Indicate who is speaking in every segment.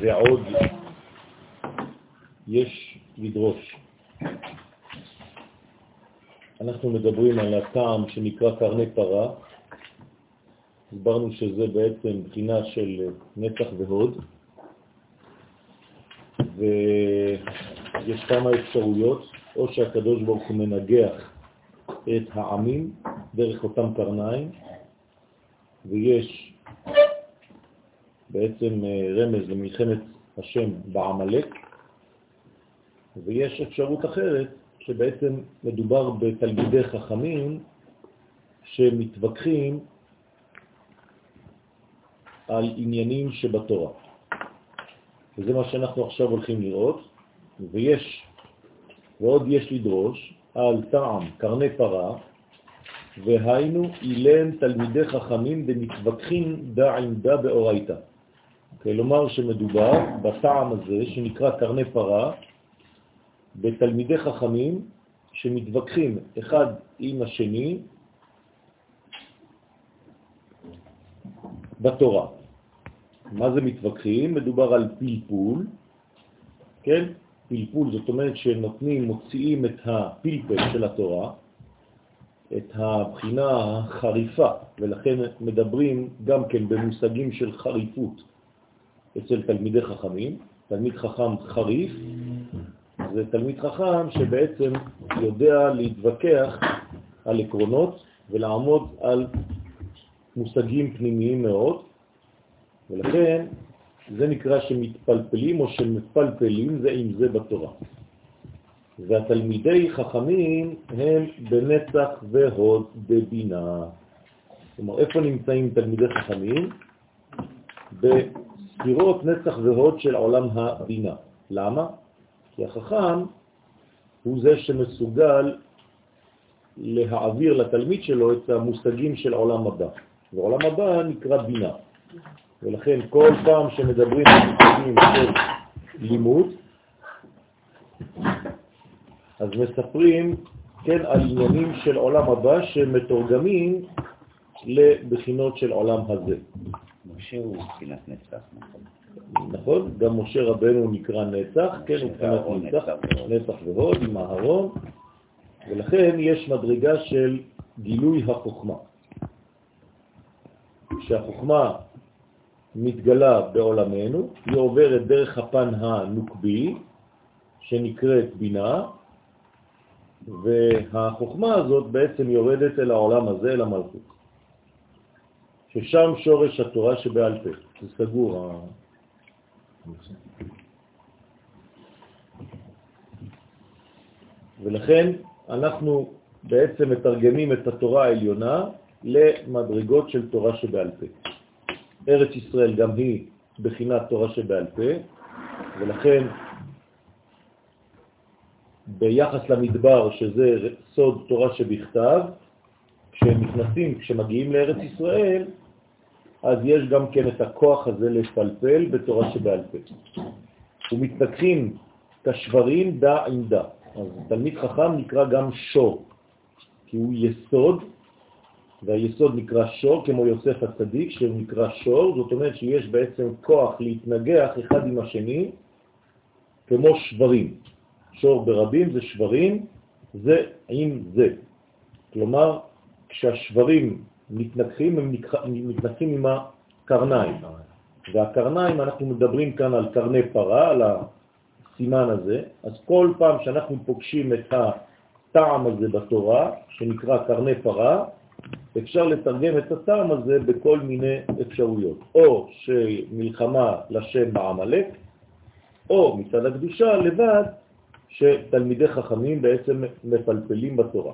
Speaker 1: ועוד יש לדרוש. אנחנו מדברים על הטעם שנקרא קרני פרה, הסברנו שזה בעצם בחינה של נצח והוד, ויש כמה אפשרויות, או שהקדוש ברוך הוא מנגח את העמים דרך אותם קרניים, ויש בעצם אה, רמז למלחמת השם בעמלק, ויש אפשרות אחרת שבעצם מדובר בתלמידי חכמים שמתווכחים על עניינים שבתורה. וזה מה שאנחנו עכשיו הולכים לראות, ויש, ועוד יש לדרוש על טעם קרני פרה, והיינו אילן תלמידי חכמים במתווכחים דע עמדה באורייתא. כלומר שמדובר בטעם הזה שנקרא קרני פרה, בתלמידי חכמים שמתווכחים אחד עם השני בתורה. מה זה מתווכחים? מדובר על פלפול, כן? פלפול זאת אומרת שנותנים, מוציאים את הפלפל של התורה, את הבחינה החריפה, ולכן מדברים גם כן במושגים של חריפות אצל תלמידי חכמים. תלמיד חכם חריף זה תלמיד חכם שבעצם יודע להתווכח על עקרונות ולעמוד על מושגים פנימיים מאוד, ולכן זה נקרא שמתפלפלים או שמפלפלים זה עם זה בתורה. והתלמידי חכמים הם בנצח והוד בבינה. כלומר, איפה נמצאים תלמידי חכמים? בספירות נצח והוד של עולם הבינה. למה? כי החכם הוא זה שמסוגל להעביר לתלמיד שלו את המושגים של עולם הבא. ועולם הבא נקרא בינה. ולכן כל פעם שמדברים על מושגים של לימוד, אז מספרים כן על עניינים של עולם הבא שמתורגמים לבחינות של עולם הזה.
Speaker 2: משה הוא בחינת נצח, נכון?
Speaker 1: נכון? גם משה רבנו נקרא נצח, כן, הוא מבחינת נצח, נצח והוד עם אהרון, ולכן יש מדרגה של גילוי החוכמה. כשהחוכמה מתגלה בעולמנו, היא עוברת דרך הפן הנוקבי, שנקראת בינה, והחוכמה הזאת בעצם יורדת אל העולם הזה, אל המלכות. ששם שורש התורה שבעל פה. זה סגור. ולכן אנחנו בעצם מתרגמים את התורה העליונה למדרגות של תורה שבעל פה. ארץ ישראל גם היא בחינת תורה שבעל פה, ולכן ביחס למדבר, שזה סוד תורה שבכתב, כשהם נכנסים, כשמגיעים לארץ ישראל, אז יש גם כן את הכוח הזה לפלפל בתורה שבעל פה. ומתפתחים כשברים דע עם דע. אז תלמיד חכם נקרא גם שור, כי הוא יסוד, והיסוד נקרא שור, כמו יוסף הצדיק, שהוא נקרא שור, זאת אומרת שיש בעצם כוח להתנגח אחד עם השני, כמו שברים. שור ברבים זה שברים, זה עם זה. כלומר, כשהשברים מתנגחים, הם מתנגחים עם הקרניים. והקרניים, אנחנו מדברים כאן על קרני פרה, על הסימן הזה, אז כל פעם שאנחנו פוגשים את הטעם הזה בתורה, שנקרא קרני פרה, אפשר לתרגם את הטעם הזה בכל מיני אפשרויות. או שמלחמה לשם בעמלק, או מצד הקדושה לבד, שתלמידי חכמים בעצם מפלפלים בתורה.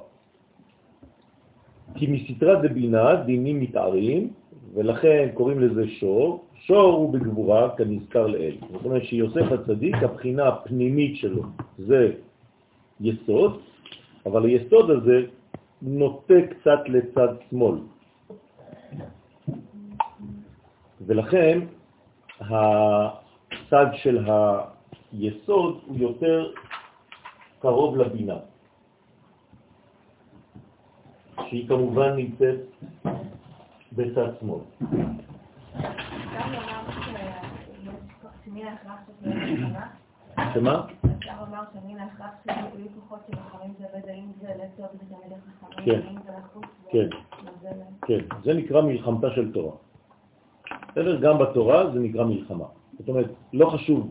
Speaker 1: כי מסתרה דבינה דינים מתארים, ולכן קוראים לזה שור. שור הוא בגבורה כנזכר לאל. זאת אומרת שיוסף הצדיק, הבחינה הפנימית שלו זה יסוד, אבל היסוד הזה נוטה קצת לצד שמאל. ולכן הצד של היסוד הוא יותר קרוב לבינה. שהיא כמובן נמצאת בצד שמאל. שמה? כן. כן. כן, זה נקרא מלחמתה של תורה. בסדר? גם בתורה זה נקרא מלחמה. זאת אומרת, לא חשוב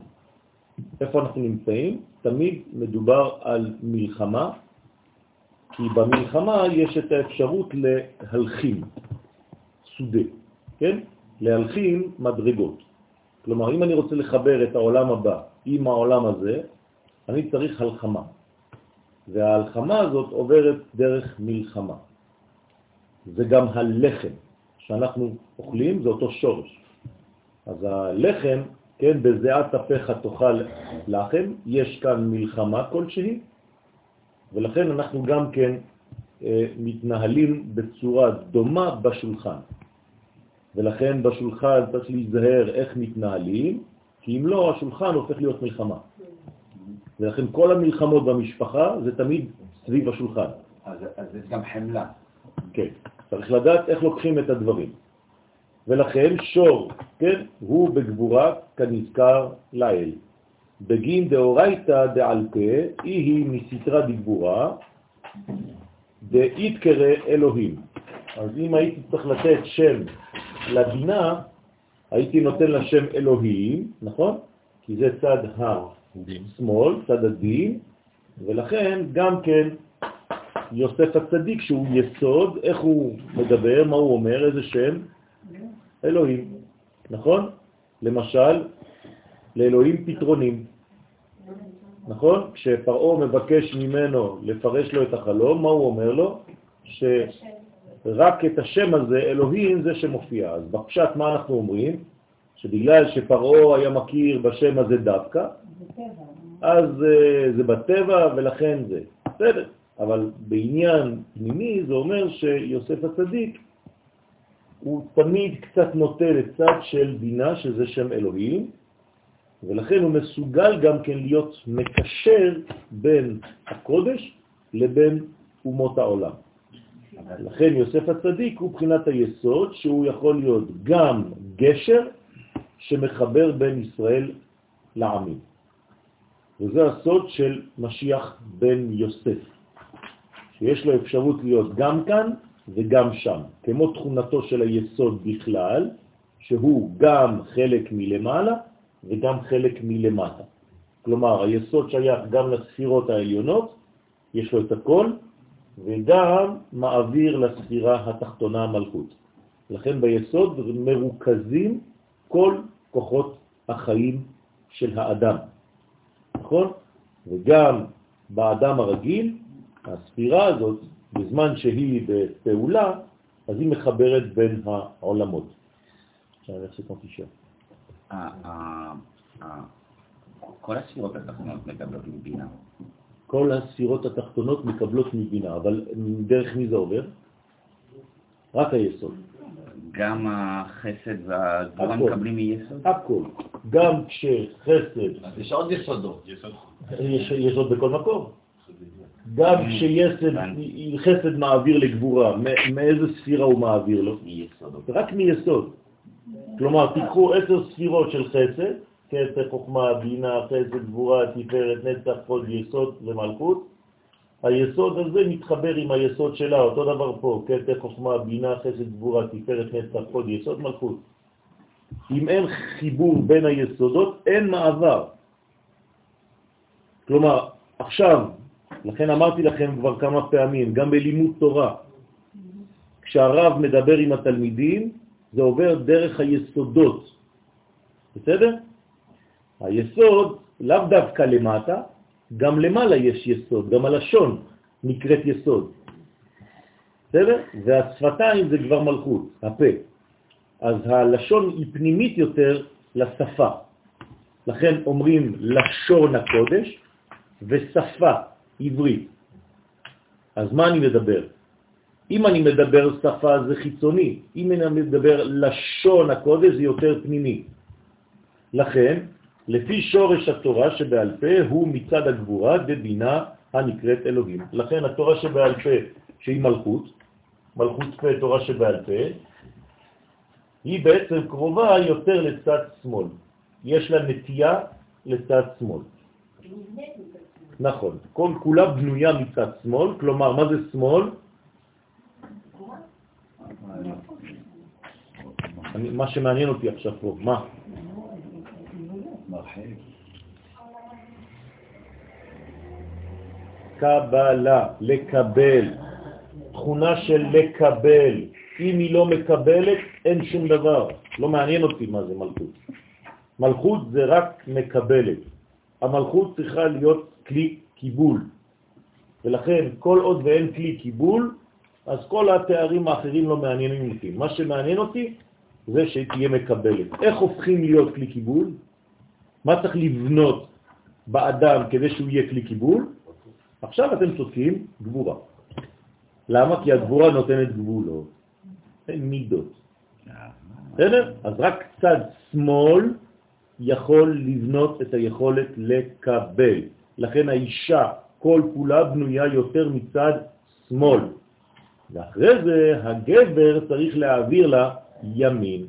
Speaker 1: איפה אנחנו נמצאים, תמיד מדובר על מלחמה, כי במלחמה יש את האפשרות להלחים סודה, כן? להלחים מדרגות. כלומר, אם אני רוצה לחבר את העולם הבא עם העולם הזה, אני צריך הלחמה. וההלחמה הזאת עוברת דרך מלחמה. זה גם הלחם שאנחנו אוכלים, זה אותו שורש. אז הלחם, כן, בזיעת אפיך תאכל לחם, יש כאן מלחמה כלשהי, ולכן אנחנו גם כן אה, מתנהלים בצורה דומה בשולחן. ולכן בשולחן צריך להיזהר איך מתנהלים, כי אם לא, השולחן הופך להיות מלחמה. ולכן כל המלחמות במשפחה זה תמיד סביב השולחן.
Speaker 2: אז אז יש גם חמלה.
Speaker 1: כן, צריך לדעת איך לוקחים את הדברים. ולכן שור, כן, הוא בגבורה כנזכר לאל. בגין דאורייתא דעל פה, אי היא מסתרה דגבורה, דאית קרא אלוהים. אז אם הייתי צריך לתת שם לבינה, הייתי נותן לה שם אלוהים, נכון? כי זה צד השמאל, צד הדין, ולכן גם כן יוסף הצדיק שהוא יסוד, איך הוא מדבר, מה הוא אומר, איזה שם? אלוהים, נכון? למשל, לאלוהים פתרונים, נכון? כשפרעו מבקש ממנו לפרש לו את החלום, מה הוא אומר לו? שרק את השם הזה, אלוהים, זה שמופיע. אז בפשט מה אנחנו אומרים? שבגלל שפרעו היה מכיר בשם הזה דווקא, אז אה, זה בטבע ולכן זה. בסדר, אבל בעניין פנימי זה אומר שיוסף הצדיק הוא תמיד קצת נוטה לצד של בינה, שזה שם אלוהים, ולכן הוא מסוגל גם כן להיות מקשר בין הקודש לבין אומות העולם. לכן יוסף הצדיק הוא בחינת היסוד שהוא יכול להיות גם גשר שמחבר בין ישראל לעמים. וזה הסוד של משיח בן יוסף, שיש לו אפשרות להיות גם כאן וגם שם, כמו תכונתו של היסוד בכלל, שהוא גם חלק מלמעלה וגם חלק מלמטה. כלומר, היסוד שייך גם לספירות העליונות, יש לו את הכל, וגם מעביר לספירה התחתונה המלכות. לכן ביסוד מרוכזים כל כוחות החיים של האדם. נכון? וגם באדם הרגיל, הספירה הזאת, בזמן שהיא בפעולה, אז היא מחברת בין העולמות. עכשיו אני אותי
Speaker 2: כל הספירות התחתונות מקבלות מבינה.
Speaker 1: כל הספירות התחתונות מקבלות מבינה, אבל דרך מי זה עובר? רק היסוד.
Speaker 2: גם החסד והגבורה. מקבלים מיסוד?
Speaker 1: הכל. גם כשחסד,
Speaker 3: אז יש עוד יסודות.
Speaker 1: יש יסוד בכל מקום. גם כשחסד מעביר לגבורה, מאיזה ספירה הוא מעביר לו?
Speaker 2: מיסודות.
Speaker 1: רק מיסוד. כלומר, תיקחו עשר ספירות של חסד, כסף, חוכמה, בינה, חסד, גבורה, תפארת, נצח, חוד, יסוד ומלכות. היסוד הזה מתחבר עם היסוד שלה, אותו דבר פה, כסף, חוכמה, בינה, חסד, גבורה, תפארת, נצח, חוד, יסוד, מלכות. אם אין חיבור בין היסודות, אין מעבר. כלומר, עכשיו, לכן אמרתי לכם כבר כמה פעמים, גם בלימוד תורה, כשהרב מדבר עם התלמידים, זה עובר דרך היסודות. בסדר? היסוד לאו דווקא למטה, גם למעלה יש יסוד, גם הלשון נקראת יסוד. בסדר? והשפתיים זה כבר מלכות, הפה. אז הלשון היא פנימית יותר לשפה. לכן אומרים לשון הקודש ושפה עברית. אז מה אני מדבר? אם אני מדבר שפה זה חיצוני, אם אני מדבר לשון הקודש זה יותר פנימי. לכן, לפי שורש התורה שבעל פה הוא מצד הגבורה בבינה הנקראת אלוהים. לכן התורה שבעל פה שהיא מלכות, מלכות פה תורה שבעל פה, היא בעצם קרובה יותר לצד שמאל. יש לה נטייה לצד שמאל. נכון, כל כולה בנויה מצד שמאל, כלומר, מה זה שמאל? מה שמעניין אותי עכשיו פה, מה? קבלה, לקבל, תכונה של לקבל. אם היא לא מקבלת, אין שום דבר. לא מעניין אותי מה זה מלכות. מלכות זה רק מקבלת. המלכות צריכה להיות כלי קיבול. ולכן, כל עוד ואין כלי קיבול, אז כל התארים האחרים לא מעניינים אותי. מה שמעניין אותי זה שתהיה מקבלת. איך הופכים להיות כלי קיבול? מה צריך לבנות באדם כדי שהוא יהיה כלי קיבול? עכשיו אתם צודקים, גבורה. למה? כי הגבורה נותנת גבולות, מידות. בסדר? אז רק צד שמאל יכול לבנות את היכולת לקבל. לכן האישה כל כולה בנויה יותר מצד שמאל. ואחרי זה הגבר צריך להעביר לה ימין,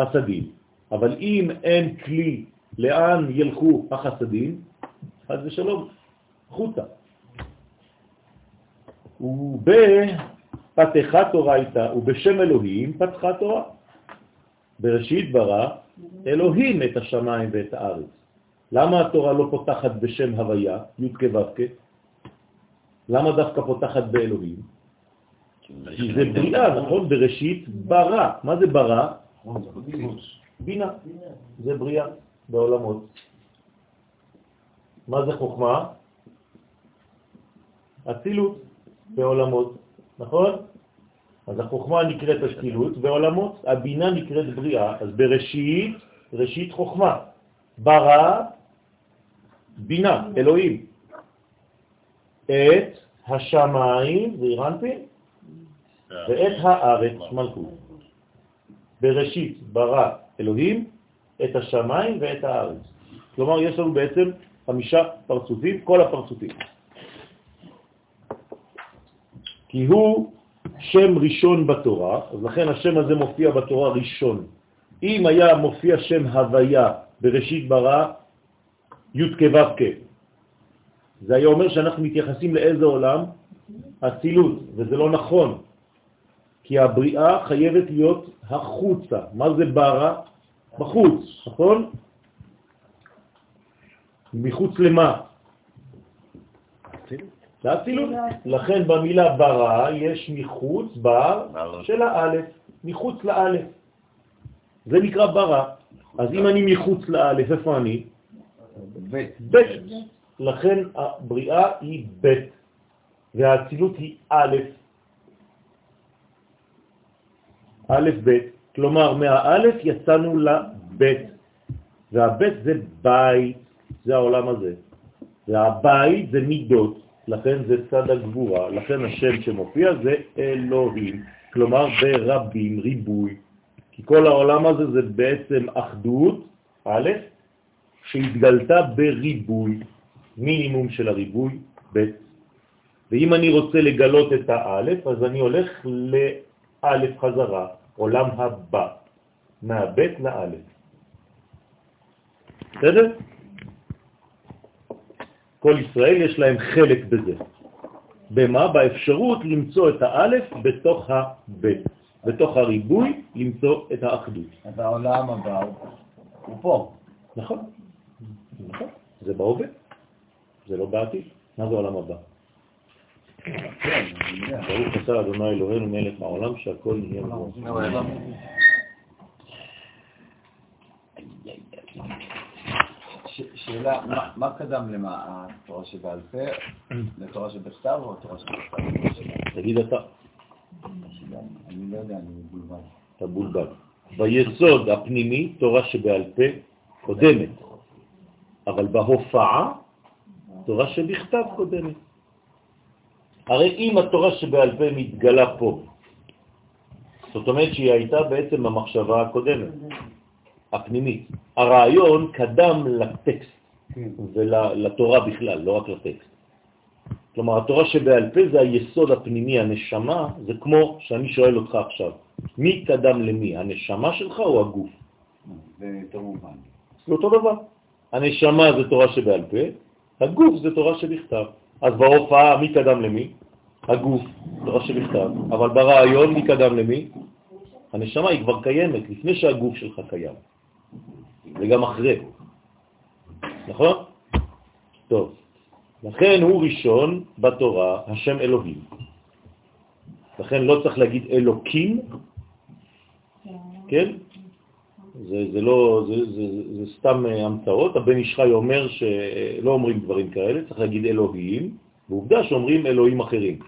Speaker 1: חסדים. אבל אם אין כלי לאן ילכו החסדים, אז זה שלום, חוטה. ובפתחה תורה הייתה, ובשם אלוהים פתחה תורה. בראשית ברא אלוהים את השמיים ואת הארץ. למה התורה לא פותחת בשם הוויה, י' כו' למה דווקא פותחת באלוהים? כי זה בריאה, נכון? בראשית ברא. מה זה ברא? בינה. זה בריאה בעולמות. מה זה חוכמה? אצילות בעולמות, נכון? אז החוכמה נקראת אצילות בעולמות, הבינה נקראת בריאה, אז בראשית, ראשית חוכמה, ברא, בינה, אלוהים. את השמיים, זה אירנפין, ואת הארץ, מלכות. בראשית ברא אלוהים את השמיים ואת הארץ. כלומר, יש לנו בעצם חמישה פרצופים, כל הפרצופים. כי הוא שם ראשון בתורה, אז לכן השם הזה מופיע בתורה ראשון. אם היה מופיע שם הוויה בראשית ברא, י' כו' זה היה אומר שאנחנו מתייחסים לאיזה עולם? אצילות, וזה לא נכון, כי הבריאה חייבת להיות החוצה. מה זה ברא? בחוץ, נכון? מחוץ למה? לאצילות. לכן במילה ברא יש מחוץ בר של האלף, מחוץ לאלף. זה נקרא ברא. אז אם אני מחוץ לאלף, איפה אני? בית. לכן הבריאה היא בית, והאצילות היא א', א' ב', כלומר מהאלף יצאנו לבית, והבית זה בית, זה העולם הזה, והבית זה מידות, לכן זה צד הגבורה, לכן השם שמופיע זה אלוהים, כלומר ברבים, ריבוי, כי כל העולם הזה זה בעצם אחדות, א', שהתגלתה בריבוי, מינימום של הריבוי, ב', ואם אני רוצה לגלות את האלף, אז אני הולך לאלף חזרה, עולם הבא, מהבית לאלף. בסדר? כל ישראל יש להם חלק בזה. במה? באפשרות למצוא את האלף בתוך הבית, בתוך הריבוי למצוא את האחדות.
Speaker 3: אז העולם הבא הוא פה.
Speaker 1: נכון, נכון, זה בהווה, זה לא בעתיד. מה זה עולם הבא? ברוך עשה אדוני אלוהינו מלך העולם שהכל נהיה בו.
Speaker 3: שאלה, מה קדם למה, התורה שבעל פה, לתורה שבכתב או התורה שבכתב?
Speaker 1: תגיד אתה.
Speaker 3: אני לא יודע, אני מבולבל.
Speaker 1: אתה בולבל. ביסוד הפנימי, תורה שבעל פה קודמת, אבל בהופעה, תורה שבכתב קודמת. הרי אם התורה שבעל פה מתגלה פה, זאת אומרת שהיא הייתה בעצם במחשבה הקודמת, הפנימית. הרעיון קדם לטקסט. ולתורה בכלל, לא רק לטקסט. כלומר, התורה שבעל פה זה היסוד הפנימי, הנשמה, זה כמו שאני שואל אותך עכשיו, מי קדם למי, הנשמה שלך או הגוף?
Speaker 3: זה יותר מובן.
Speaker 1: זה אותו דבר. הנשמה זה תורה שבעל פה, הגוף זה תורה שבכתב. אז בהופעה מי קדם למי? הגוף, תורה שבכתב. אבל ברעיון מי קדם למי? הנשמה היא כבר קיימת, לפני שהגוף שלך קיים. וגם אחרי. נכון? טוב. לכן הוא ראשון בתורה, השם אלוהים. לכן לא צריך להגיד אלוקים, כן? זה, זה לא, זה, זה, זה סתם אה, המצאות. הבן ישחי אומר שלא אומרים דברים כאלה, צריך להגיד אלוהים, ועובדה שאומרים אלוהים אחרים.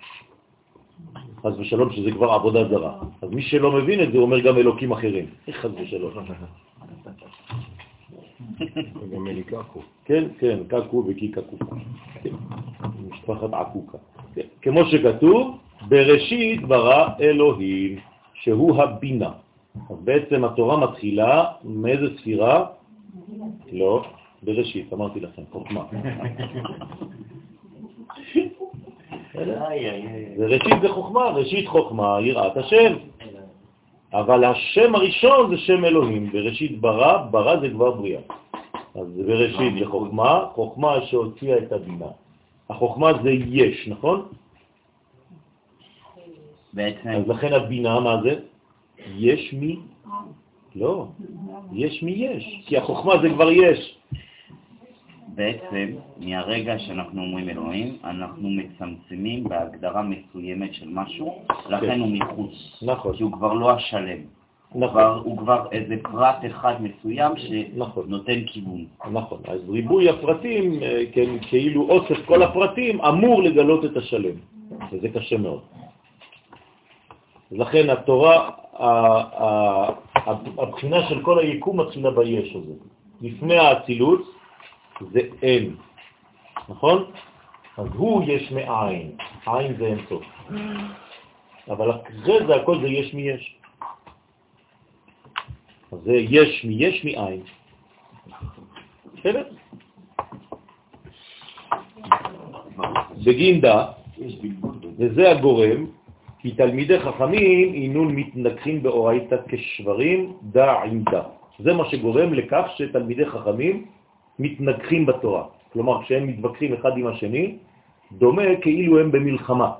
Speaker 1: חס ושלום שזה כבר עבודה זרה. אז מי שלא מבין את זה אומר גם אלוקים אחרים. חס ושלום.
Speaker 4: גם אלי קקו.
Speaker 1: כן, כן, קקו וקי קקו. כן, משפחת עקוקה. כן. כמו שכתוב, בראשית ברא אלוהים, שהוא הבינה. אז בעצם התורה מתחילה מאיזה ספירה? לא, בראשית, אמרתי לכם, חוכמה. וראשית זה חוכמה, ראשית חוכמה, יראת השם. אבל השם הראשון זה שם אלוהים, בראשית ברא, ברא זה כבר בריאה. אז בראשית זה חוכמה, חוכמה שהוציאה את הבינה. החוכמה זה יש, נכון?
Speaker 2: בעצם,
Speaker 1: אז לכן הבינה, מה זה? יש מי? לא, יש מי יש, כי החוכמה זה כבר יש.
Speaker 2: בעצם, מהרגע שאנחנו אומרים אלוהים, אנחנו מצמצמים בהגדרה מסוימת של משהו, לכן הוא מחוץ.
Speaker 1: נכון.
Speaker 2: כי הוא כבר לא השלם.
Speaker 1: נכון.
Speaker 2: כבר- הוא כבר איזה פרט אחד מסוים
Speaker 1: נכון.
Speaker 2: שנותן כיוון.
Speaker 1: נכון, אז ריבוי הפרטים, אה, כן, כאילו אוסף כל הפרטים, אמור לגלות את השלם, וזה קשה מאוד. לכן התורה, הבחינה של כל היקום מתחילה ביש הזה. לפני האצילות זה אין, נכון? אז הוא יש מאין, עין זה אין סוף. אבל אחרי זה הכל זה יש מי יש. אז זה יש מי יש מאין. בסדר? בגינדה, וזה הגורם, כי תלמידי חכמים אינון מתנגחים באורייתא כשברים דע עם דע. זה מה שגורם לכך שתלמידי חכמים מתנגחים בתורה. כלומר, כשהם מתווכחים אחד עם השני, דומה כאילו הם במלחמה.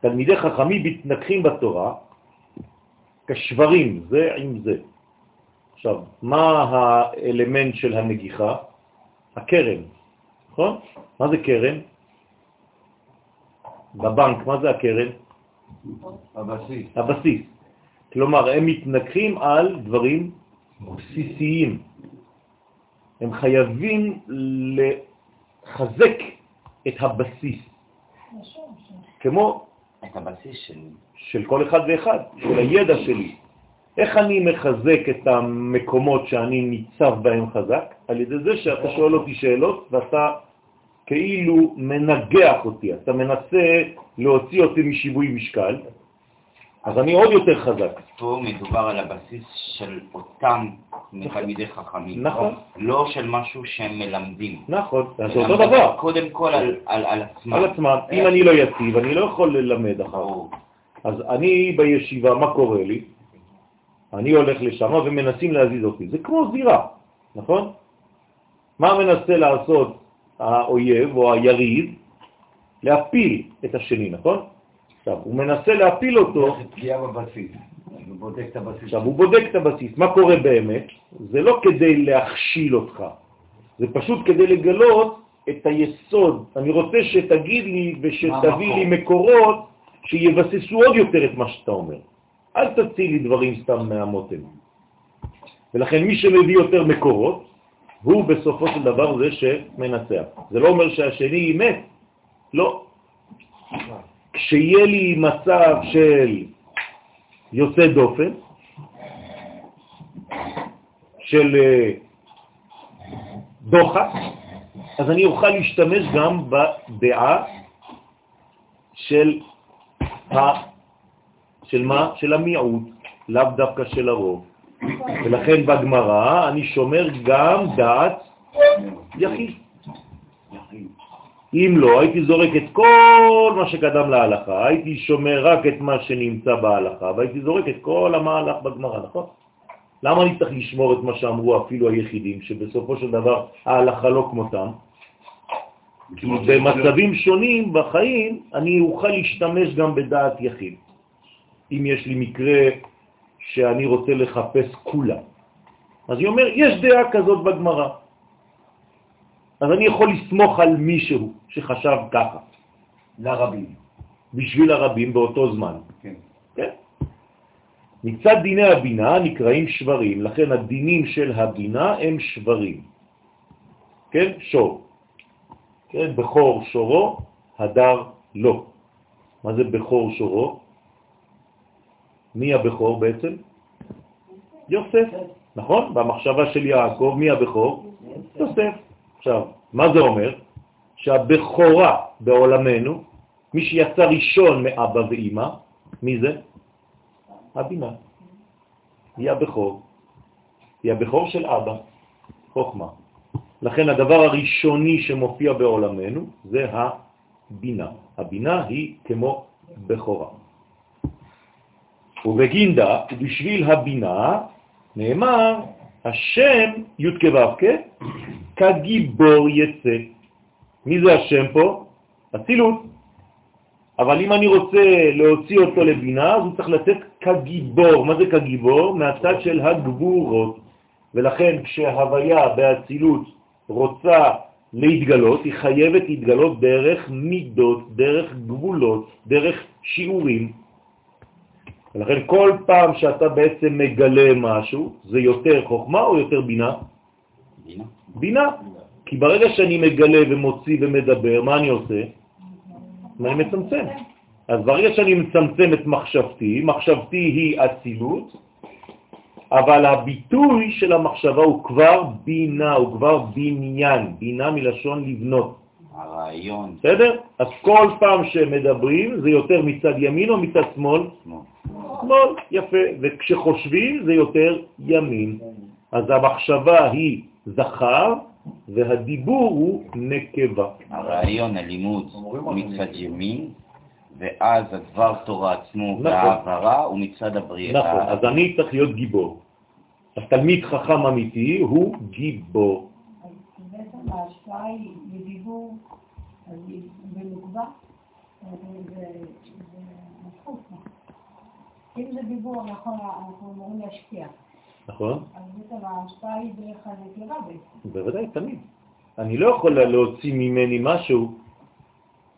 Speaker 1: תלמידי חכמים מתנגחים בתורה כשברים, זה עם זה. עכשיו, מה האלמנט של הנגיחה? הקרן, נכון? מה זה קרן? בבנק, מה זה הקרן?
Speaker 3: הבסיס.
Speaker 1: הבסיס. כלומר, הם מתנגחים על דברים בסיסיים. הם חייבים לחזק את הבסיס, כמו
Speaker 2: את הבסיס שלי.
Speaker 1: של כל אחד ואחד, של הידע שלי. איך אני מחזק את המקומות שאני ניצב בהם חזק? על ידי זה שאתה שואל אותי שאלות ואתה כאילו מנגח אותי, אתה מנסה להוציא אותי משיווי משקל, אז אני עוד יותר חזק.
Speaker 2: פה מדובר על הבסיס של אותם תלמידי חכמים.
Speaker 1: נכון.
Speaker 2: לא של משהו שהם מלמדים.
Speaker 1: נכון, זה
Speaker 2: אלא
Speaker 1: אותו דבר,
Speaker 2: קודם כל על, על, על עצמם.
Speaker 1: על עצמם. אם אני לא יציב, אני לא יכול ללמד אחר. אז אני בישיבה, מה קורה לי? אני הולך לשם ומנסים להזיז אותי. זה כמו זירה, נכון? מה מנסה לעשות האויב או היריב? להפיל את השני, נכון? עכשיו, הוא מנסה להפיל אותו,
Speaker 3: זה פגיעה בבסיס. הוא בודק את הבסיס.
Speaker 1: עכשיו הוא בודק את הבסיס. מה קורה באמת? זה לא כדי להכשיל אותך, זה פשוט כדי לגלות את היסוד. אני רוצה שתגיד לי ושתביא לי? מקורות שיבססו עוד יותר את מה שאתה אומר. אל תציע לי דברים סתם מהמותן. ולכן מי שמביא יותר מקורות, הוא בסופו של דבר זה שמנצח. זה לא אומר שהשני מת, לא. כשיהיה לי מצב של יוצא דופן, של אה, דוחק, אז אני אוכל להשתמש גם בדעה של ה... של מה? של המיעוט, לאו דווקא של הרוב. ולכן בגמרא אני שומר גם דעת יחיד. אם לא, הייתי זורק את כל מה שקדם להלכה, הייתי שומר רק את מה שנמצא בהלכה, והייתי זורק את כל המהלך בגמרא, נכון? למה אני צריך לשמור את מה שאמרו אפילו היחידים, שבסופו של דבר ההלכה לא כמותם? כי במצבים שונים בחיים אני אוכל להשתמש גם בדעת יחיד. אם יש לי מקרה שאני רוצה לחפש כולה. אז היא אומר, יש דעה כזאת בגמרא. אז אני יכול לסמוך על מישהו שחשב ככה.
Speaker 3: לרבים.
Speaker 1: בשביל הרבים באותו זמן.
Speaker 3: כן.
Speaker 1: כן? מצד דיני הבינה נקראים שברים, לכן הדינים של הבינה הם שברים. כן? שור. כן? בכור שורו, הדר לא. מה זה בכור שורו? מי הבכור בעצם? יוסף, נכון? במחשבה של יעקב, מי הבכור? יוסף. עכשיו, מה זה אומר? שהבכורה בעולמנו, מי שיצא ראשון מאבא ואימא, מי זה? הבינה. היא הבכור. היא הבכור של אבא, חוכמה. לכן הדבר הראשוני שמופיע בעולמנו זה הבינה. הבינה היא כמו בכורה. ובגינדה, ובשביל הבינה, נאמר, השם י' כו' כגיבור יצא. מי זה השם פה? אצילות. אבל אם אני רוצה להוציא אותו לבינה, אז הוא צריך לתת כגיבור. מה זה כגיבור? מהצד של הגבורות. ולכן כשהוויה באצילות רוצה להתגלות, היא חייבת להתגלות דרך מידות, דרך גבולות, דרך שיעורים. ולכן כל פעם שאתה בעצם מגלה משהו, זה יותר חוכמה או יותר בינה?
Speaker 2: בינה.
Speaker 1: בינה. כי ברגע שאני מגלה ומוציא ומדבר, מה אני עושה? מה אני מצמצם? אז ברגע שאני מצמצם את מחשבתי, מחשבתי היא אצילות, אבל הביטוי של המחשבה הוא כבר בינה, הוא כבר בניין, בינה מלשון לבנות.
Speaker 2: הרעיון.
Speaker 1: בסדר? אז כל פעם שמדברים זה יותר מצד ימין או מצד שמאל?
Speaker 2: שמאל.
Speaker 1: שמאל, יפה. וכשחושבים זה יותר ימין. אז המחשבה היא זכר והדיבור הוא נקבה.
Speaker 2: הרעיון, הלימוד, הוא מצד ימין, ואז הדבר תורה עצמו
Speaker 1: נכון.
Speaker 2: והעברה הוא מצד הבריאה.
Speaker 1: נכון, אז אני צריך להיות גיבור. אז תלמיד חכם אמיתי הוא גיבור.
Speaker 5: אז בעצם ההשפעה היא בדיבור, אז היא בנוקבה, אז זה זה זכות. אם זה דיבור, נכון, אנחנו אמורים להשפיע.
Speaker 1: נכון?
Speaker 5: אז בעצם ההשפעה היא דרך הנקבה בעצם.
Speaker 1: בוודאי, תמיד. אני לא יכול להוציא ממני משהו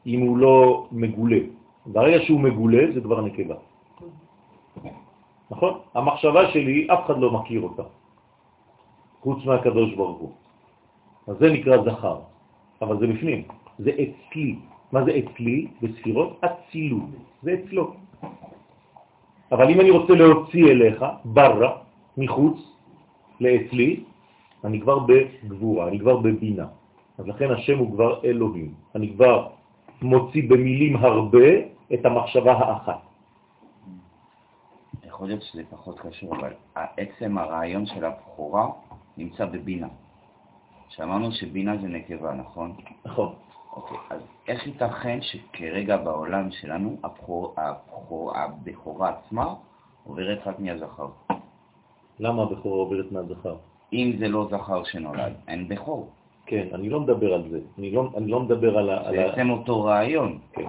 Speaker 1: אם הוא לא מגולה. ברגע שהוא מגולה זה כבר נקבה. נכון? המחשבה שלי, אף אחד לא מכיר אותה, חוץ מהקדוש ברוך הוא. אז זה נקרא זכר, אבל זה בפנים, זה אצלי. מה זה אצלי? בספירות אצילות, זה אצלו. אבל אם אני רוצה להוציא אליך, ברא, מחוץ לאצלי, אני כבר בגבורה, אני כבר בבינה. אז לכן השם הוא כבר אלוהים. אני כבר מוציא במילים הרבה את המחשבה האחת.
Speaker 2: יכול להיות שזה פחות קשור, אבל עצם הרעיון של הבחורה נמצא בבינה. שאמרנו שבינה זה נקבה, נכון?
Speaker 1: נכון.
Speaker 2: אוקיי, אז איך ייתכן שכרגע בעולם שלנו הבחור, הבחור, הבכורה עצמה עוברת רק מהזכר?
Speaker 1: למה הבכורה עוברת מהזכר?
Speaker 2: אם זה לא זכר שנולד, אין בכור.
Speaker 1: כן, אני לא מדבר על זה. אני לא, אני לא מדבר על ה... על
Speaker 2: זה
Speaker 1: ה-
Speaker 2: בעצם אותו רעיון.
Speaker 1: כן.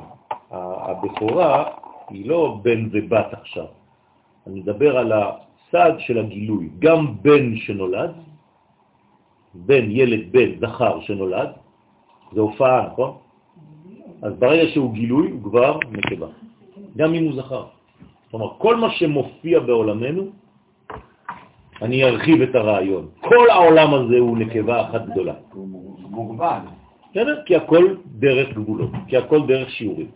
Speaker 1: הבכורה היא לא בן ובת עכשיו. אני מדבר על הצד של הגילוי. גם בן שנולד, בן, ילד, בן, זכר שנולד, זה הופעה, נכון? אז ברגע שהוא גילוי, הוא כבר נקבה. גם אם הוא זכר. כלומר, כל מה שמופיע בעולמנו, אני ארחיב את הרעיון. כל העולם הזה הוא נקבה אחת גדולה.
Speaker 3: הוא מוגבל.
Speaker 1: בסדר? כי הכל דרך גבולות, כי הכל דרך שיעורים.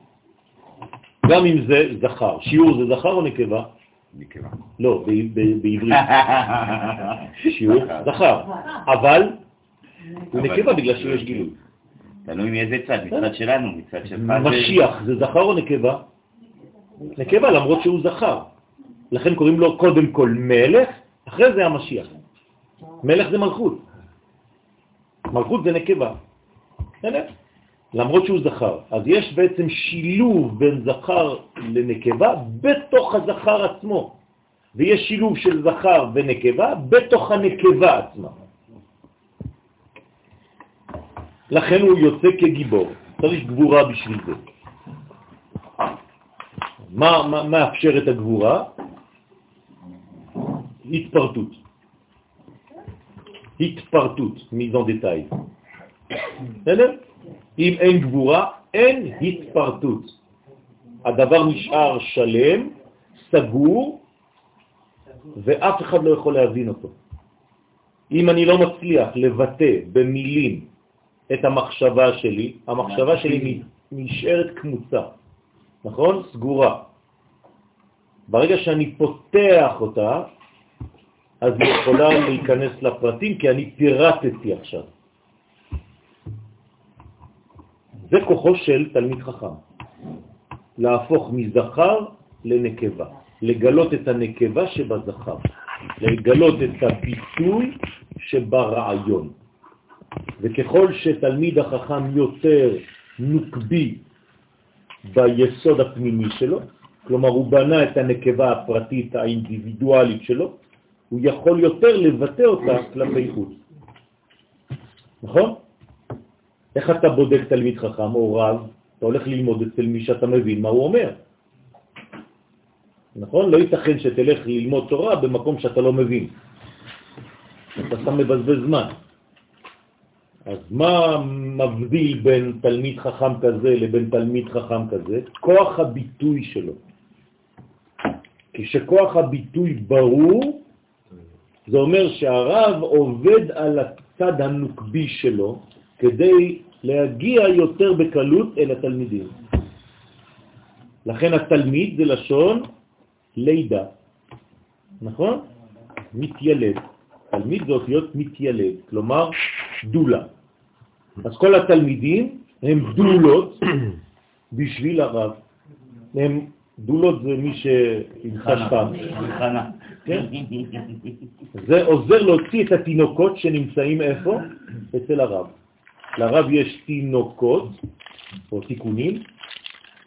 Speaker 1: גם אם זה זכר. שיעור זה זכר או נקבה?
Speaker 2: נקבה.
Speaker 1: לא, בעברית. שיעור זכר. אבל הוא נקבה בגלל שיש גילוי.
Speaker 2: תלוי מאיזה צד, מצד שלנו, מצד שלך.
Speaker 1: משיח זה זכר או נקבה? נקבה למרות שהוא זכר. לכן קוראים לו קודם כל מלך, אחרי זה המשיח. מלך זה מלכות. מלכות זה נקבה. למרות שהוא זכר. אז יש בעצם שילוב בין זכר לנקבה בתוך הזכר עצמו. ויש שילוב של זכר ונקבה בתוך הנקבה עצמה. לכן הוא יוצא כגיבור, צריך גבורה בשביל זה. מה, מאפשר את הגבורה? התפרטות. התפרטות, מיזון דתאי. בסדר? אם אין גבורה, אין התפרטות. הדבר נשאר שלם, סגור, ואף אחד לא יכול להבין אותו. אם אני לא מצליח לבטא במילים את המחשבה שלי, המחשבה שלי נשארת כמוצה, נכון? סגורה. ברגע שאני פותח אותה, אז היא יכולה להיכנס לפרטים, כי אני פירטתי עכשיו. זה כוחו של תלמיד חכם, להפוך מזכר לנקבה, לגלות את הנקבה שבזכר, לגלות את הביטוי שברעיון. וככל שתלמיד החכם יותר נוקבי ביסוד הפנימי שלו, כלומר הוא בנה את הנקבה הפרטית האינדיבידואלית שלו, הוא יכול יותר לבטא אותה כלפי חוץ. נכון? איך אתה בודק תלמיד חכם או רב? אתה הולך ללמוד אצל מי שאתה מבין מה הוא אומר. נכון? לא ייתכן שתלך ללמוד תורה במקום שאתה לא מבין. אתה סתם מבזבז זמן. אז מה מבדיל בין תלמיד חכם כזה לבין תלמיד חכם כזה? כוח הביטוי שלו. כשכוח הביטוי ברור, זה אומר שהרב עובד על הצד הנוקבי שלו כדי להגיע יותר בקלות אל התלמידים. לכן התלמיד זה לשון לידה, נכון? מתיילד. תלמיד זה אותיות מתיילד, כלומר דולה. אז כל התלמידים הם דולות בשביל הרב. הם דולות זה מי שינחש פעם. כן? זה עוזר להוציא את התינוקות שנמצאים איפה? אצל הרב. לרב יש תינוקות, או תיקונים,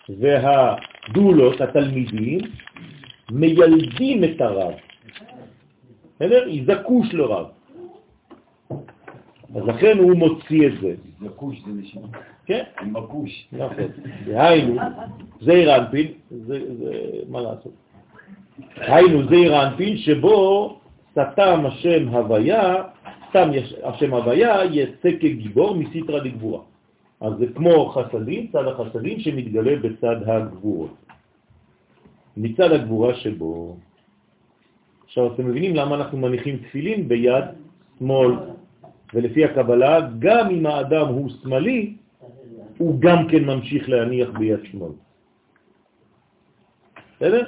Speaker 1: והדולות, התלמידים, מיילדים את הרב. בסדר? יזקוש לרב. אז לכן הוא מוציא את זה.
Speaker 3: זקוש זה נשמע.
Speaker 1: כן?
Speaker 3: מקוש.
Speaker 1: נכון. דהיינו, זעיר אנפין, זה, מה לעשות. היינו זעיר אנפין שבו סתם השם הוויה, סתם השם הוויה יצא כגיבור מסיטרה לגבורה. אז זה כמו חסדים, צד החסדים שמתגלה בצד הגבורות. מצד הגבורה שבו. עכשיו אתם מבינים למה אנחנו מניחים תפילין ביד שמאל, ולפי הקבלה, גם אם האדם הוא שמאלי, הוא גם כן ממשיך להניח ביד שמאל. בסדר?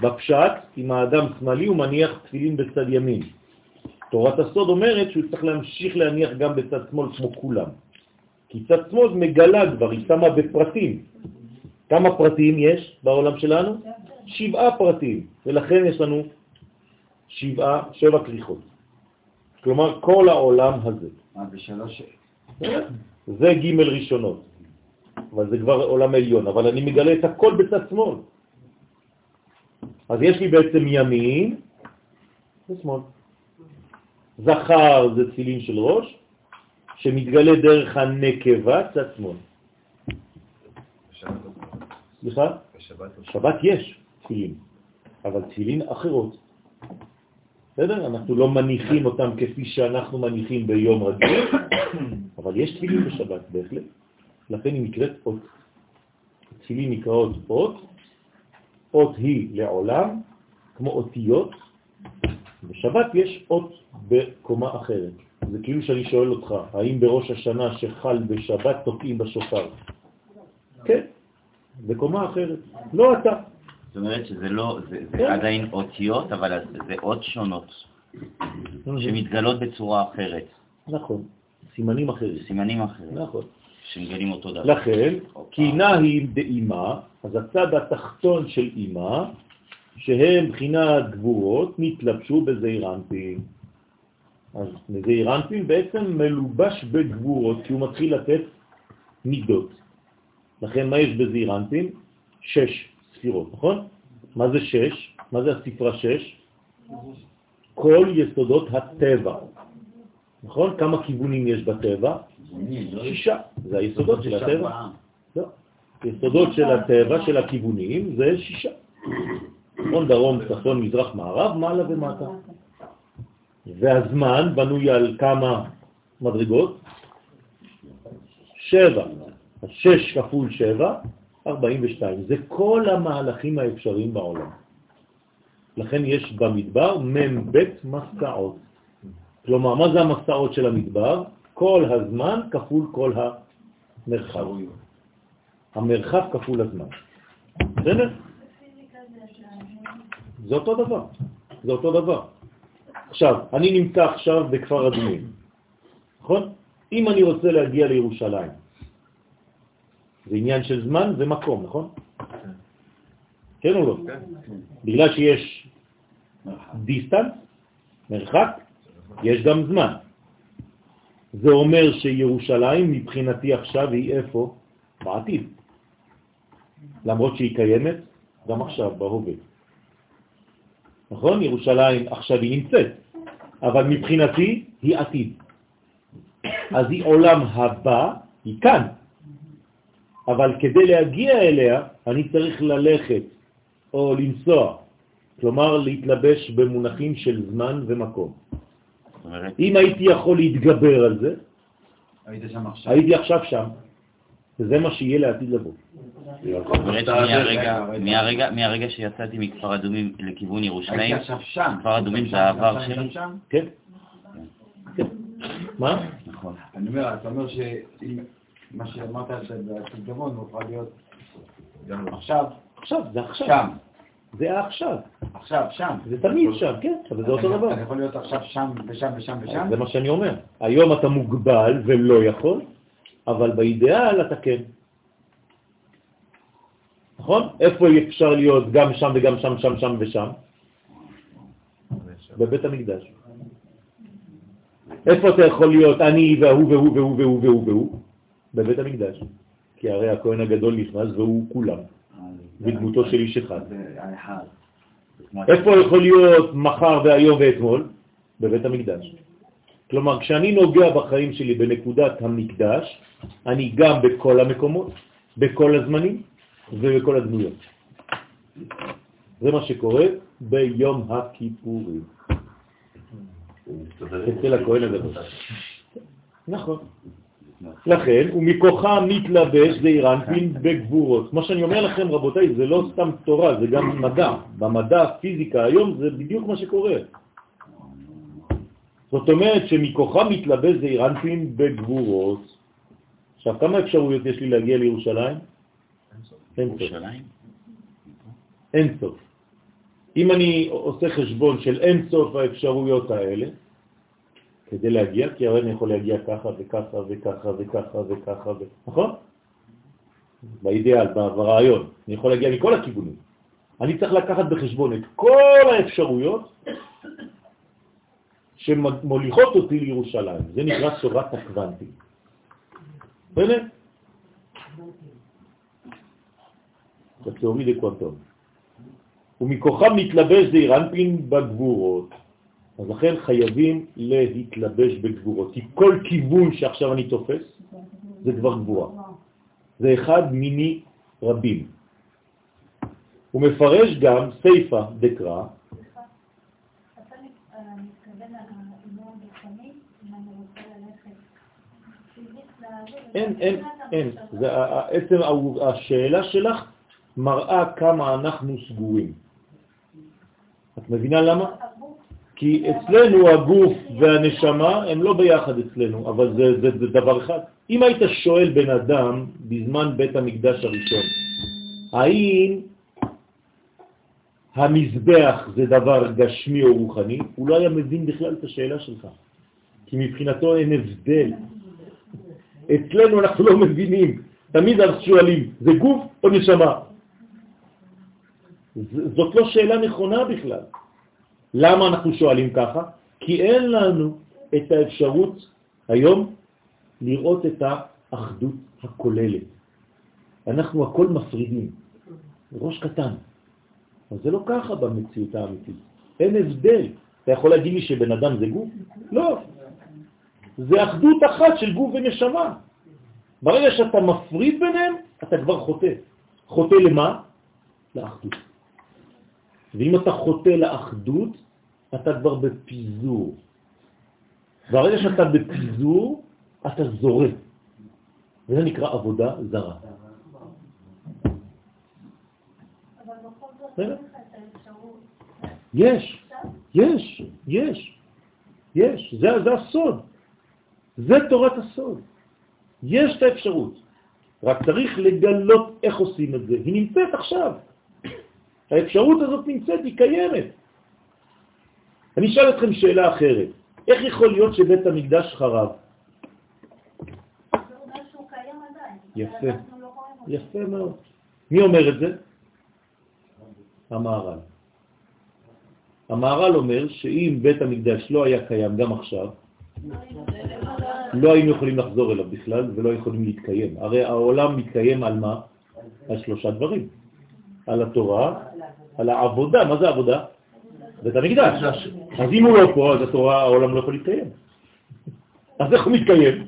Speaker 1: בפשט, אם האדם שמאלי הוא מניח תפילין בצד ימין. תורת הסוד אומרת שהוא צריך להמשיך להניח גם בצד שמאל כמו כולם. כי צד שמאל מגלה כבר, היא שמה בפרטים. כמה פרטים יש בעולם שלנו? שבעה פרטים, ולכן יש לנו שבעה, שבע כריכות. כלומר, כל העולם הזה.
Speaker 3: אה, בשלוש...
Speaker 1: זה ג' ראשונות, אבל זה כבר עולם עליון, אבל אני מגלה את הכל בצד שמאל. אז יש לי בעצם ימין ושמאל. זכר זה צילין של ראש, שמתגלה דרך הנקבה, צד שמאל. סליחה? בשבת יש תפילין, אבל תפילין אחרות. בסדר? אנחנו לא מניחים אותם כפי שאנחנו מניחים ביום רגיל, אבל יש תפילין בשבת בהחלט, לכן היא נקראת אות. תפילין נקראות אות, אות היא לעולם, כמו אותיות, בשבת יש אות בקומה אחרת. זה כאילו שאני שואל אותך, האם בראש השנה שחל בשבת תוקעים בשופר? כן, בקומה אחרת. לא אתה.
Speaker 2: זאת אומרת שזה לא, זה, זה
Speaker 1: כן.
Speaker 2: עדיין אותיות, אבל זה אות שונות, שמתגלות בצורה אחרת,
Speaker 1: נכון, סימנים אחרים.
Speaker 2: סימנים אחרים,
Speaker 1: נכון.
Speaker 2: שמגלים אותו דבר.
Speaker 1: לכן, כי נהי דאימה, אז הצד התחתון של אימה, שהם בחינת גבורות, נתלבשו בזעיר אנפין. אז זעיר אנפין בעצם מלובש בגבורות, כי הוא מתחיל לתת מידות. לכן מה יש בזעיר אנפין? שש ספירות, נכון? מה זה שש? מה זה הספרה שש? כל יסודות הטבע. נכון? כמה כיוונים יש בטבע? שישה. זה היסודות של הטבע. לא. יסודות של הטבע, של הכיוונים, זה שישה. נכון, דרום, צפון, מזרח, מערב, מעלה ומטה. והזמן בנוי על כמה מדרגות? שבע. אז שש כפול שבע, 42. זה כל המהלכים האפשריים בעולם. לכן יש במדבר מ"ב מסעות. כלומר, מה זה המסעות של המדבר? כל הזמן כפול כל המרחב. המרחב כפול הזמן. בסדר? זה אותו דבר. זה אותו דבר. עכשיו, אני נמצא עכשיו בכפר אדומים, נכון? אם אני רוצה להגיע לירושלים, זה עניין של זמן ומקום, נכון? כן או לא? בגלל שיש דיסטנס, מרחק, יש גם זמן. זה אומר שירושלים מבחינתי עכשיו היא איפה? בעתיד. למרות שהיא קיימת גם עכשיו, בהווה. נכון? ירושלים עכשיו היא נמצאת, אבל מבחינתי היא עתיד. אז היא עולם הבא, היא כאן. אבל כדי להגיע אליה, אני צריך ללכת או לנסוע, כלומר להתלבש במונחים של זמן ומקום. אם הייתי יכול להתגבר על זה,
Speaker 3: היית שם עכשיו.
Speaker 1: הייתי עכשיו שם, וזה מה שיהיה לעתיד לבוא.
Speaker 2: מהרגע- שיצאתי מכפר אדומים לכיוון ירושלים,
Speaker 3: הייתי עכשיו שם.
Speaker 2: כפר אדומים זה העבר שלי.
Speaker 3: שם?
Speaker 1: כן? כן. מה?
Speaker 2: נכון.
Speaker 3: אני אומר, אתה אומר שאם מה שאמרת בפקדמון הוא יכול להיות עכשיו,
Speaker 1: עכשיו, זה עכשיו.
Speaker 3: שם,
Speaker 1: זה העכשיו.
Speaker 3: עכשיו, שם.
Speaker 1: זה תמיד שם, כן, אבל זה אותו דבר.
Speaker 3: אתה יכול להיות עכשיו שם ושם ושם ושם?
Speaker 1: זה מה שאני אומר. היום אתה מוגבל ולא יכול, אבל באידאל אתה כן. נכון? איפה אפשר להיות גם שם וגם שם, שם, שם ושם? בבית המקדש. איפה אתה יכול להיות אני והוא והוא והוא והוא והוא והוא? בבית המקדש. כי הרי הכהן הגדול נכנס והוא כולם, בדמותו של איש אחד. איפה יכול להיות מחר והיום ואתמול? בבית המקדש. כלומר, כשאני נוגע בחיים שלי בנקודת המקדש, אני גם בכל המקומות, בכל הזמנים ובכל הדמויות. זה מה שקורה ביום הכיפורים. אצל הכהן הגדול. נכון. לכן, ומכוחה מתלבש זעיר אנפין בגבורות. כמו שאני אומר לכם, רבותיי, זה לא סתם תורה, זה גם מדע. במדע, פיזיקה, היום זה בדיוק מה שקורה. זאת אומרת שמכוחה מתלבש זעיר אנפין בגבורות. עכשיו, כמה אפשרויות יש לי להגיע לירושלים?
Speaker 2: ירושלים?
Speaker 1: אין סוף. אם אני עושה חשבון של אין סוף האפשרויות האלה, כדי להגיע, כי הרי אני יכול להגיע ככה וככה וככה וככה וככה, ו... נכון? באידאל, ברעיון, אני יכול להגיע מכל הכיוונים. אני צריך לקחת בחשבון את כל האפשרויות שמוליכות אותי לירושלים. זה נקרא תורת הקוונטים. בסדר? בתיאורי דקוונטום. ומכוחם מתלבש זעיר אנפין בגבורות. אז לכן חייבים להתלבש בגבורות, כי כל כיוון שעכשיו אני תופס זה כבר גבורה. זה אחד מיני רבים. הוא מפרש גם סייפה דקרא? אין, אין, אין. עצם השאלה שלך מראה כמה אנחנו סגורים. את מבינה למה? כי אצלנו הגוף והנשמה הם לא ביחד אצלנו, אבל זה, זה, זה דבר אחד. אם היית שואל בן אדם בזמן בית המקדש הראשון, האם המזבח זה דבר גשמי או רוחני, הוא לא היה מבין בכלל את השאלה שלך. כי מבחינתו אין הבדל. אצלנו אנחנו לא מבינים. תמיד אנחנו שואלים, זה גוף או נשמה? זאת לא שאלה נכונה בכלל. למה אנחנו שואלים ככה? כי אין לנו את האפשרות היום לראות את האחדות הכוללת. אנחנו הכל מפרידים, ראש קטן. אבל זה לא ככה במציאות האמיתית. אין הבדל. אתה יכול להגיד לי שבן אדם זה גוף? לא. זה אחדות אחת של גוף ונשמה. ברגע שאתה מפריד ביניהם, אתה כבר חוטא. חוטא למה? לאחדות. ואם אתה חוטא לאחדות, אתה כבר בפיזור. ברגע שאתה בפיזור, אתה זורק. וזה נקרא עבודה זרה. יש, יש, יש, יש, זה, זה הסוד. זה תורת הסוד. יש את האפשרות. רק צריך לגלות איך עושים את זה. היא נמצאת עכשיו. האפשרות הזאת נמצאת, היא קיימת. אני אשאל אתכם שאלה אחרת. איך יכול להיות שבית המקדש חרב? יפה.
Speaker 6: לא.
Speaker 1: יפה מאוד. מי אומר את זה? המהר"ל. המהר"ל אומר שאם בית המקדש לא היה קיים גם עכשיו, לא היינו יכולים לחזור אליו בכלל ולא יכולים להתקיים. הרי העולם מתקיים על מה? על שלושה דברים. על התורה, על העבודה. מה זה עבודה? בית המקדש. אז אם הוא לא פה, אז התורה, העולם לא יכול להתקיים. אז איך הוא מתקיים?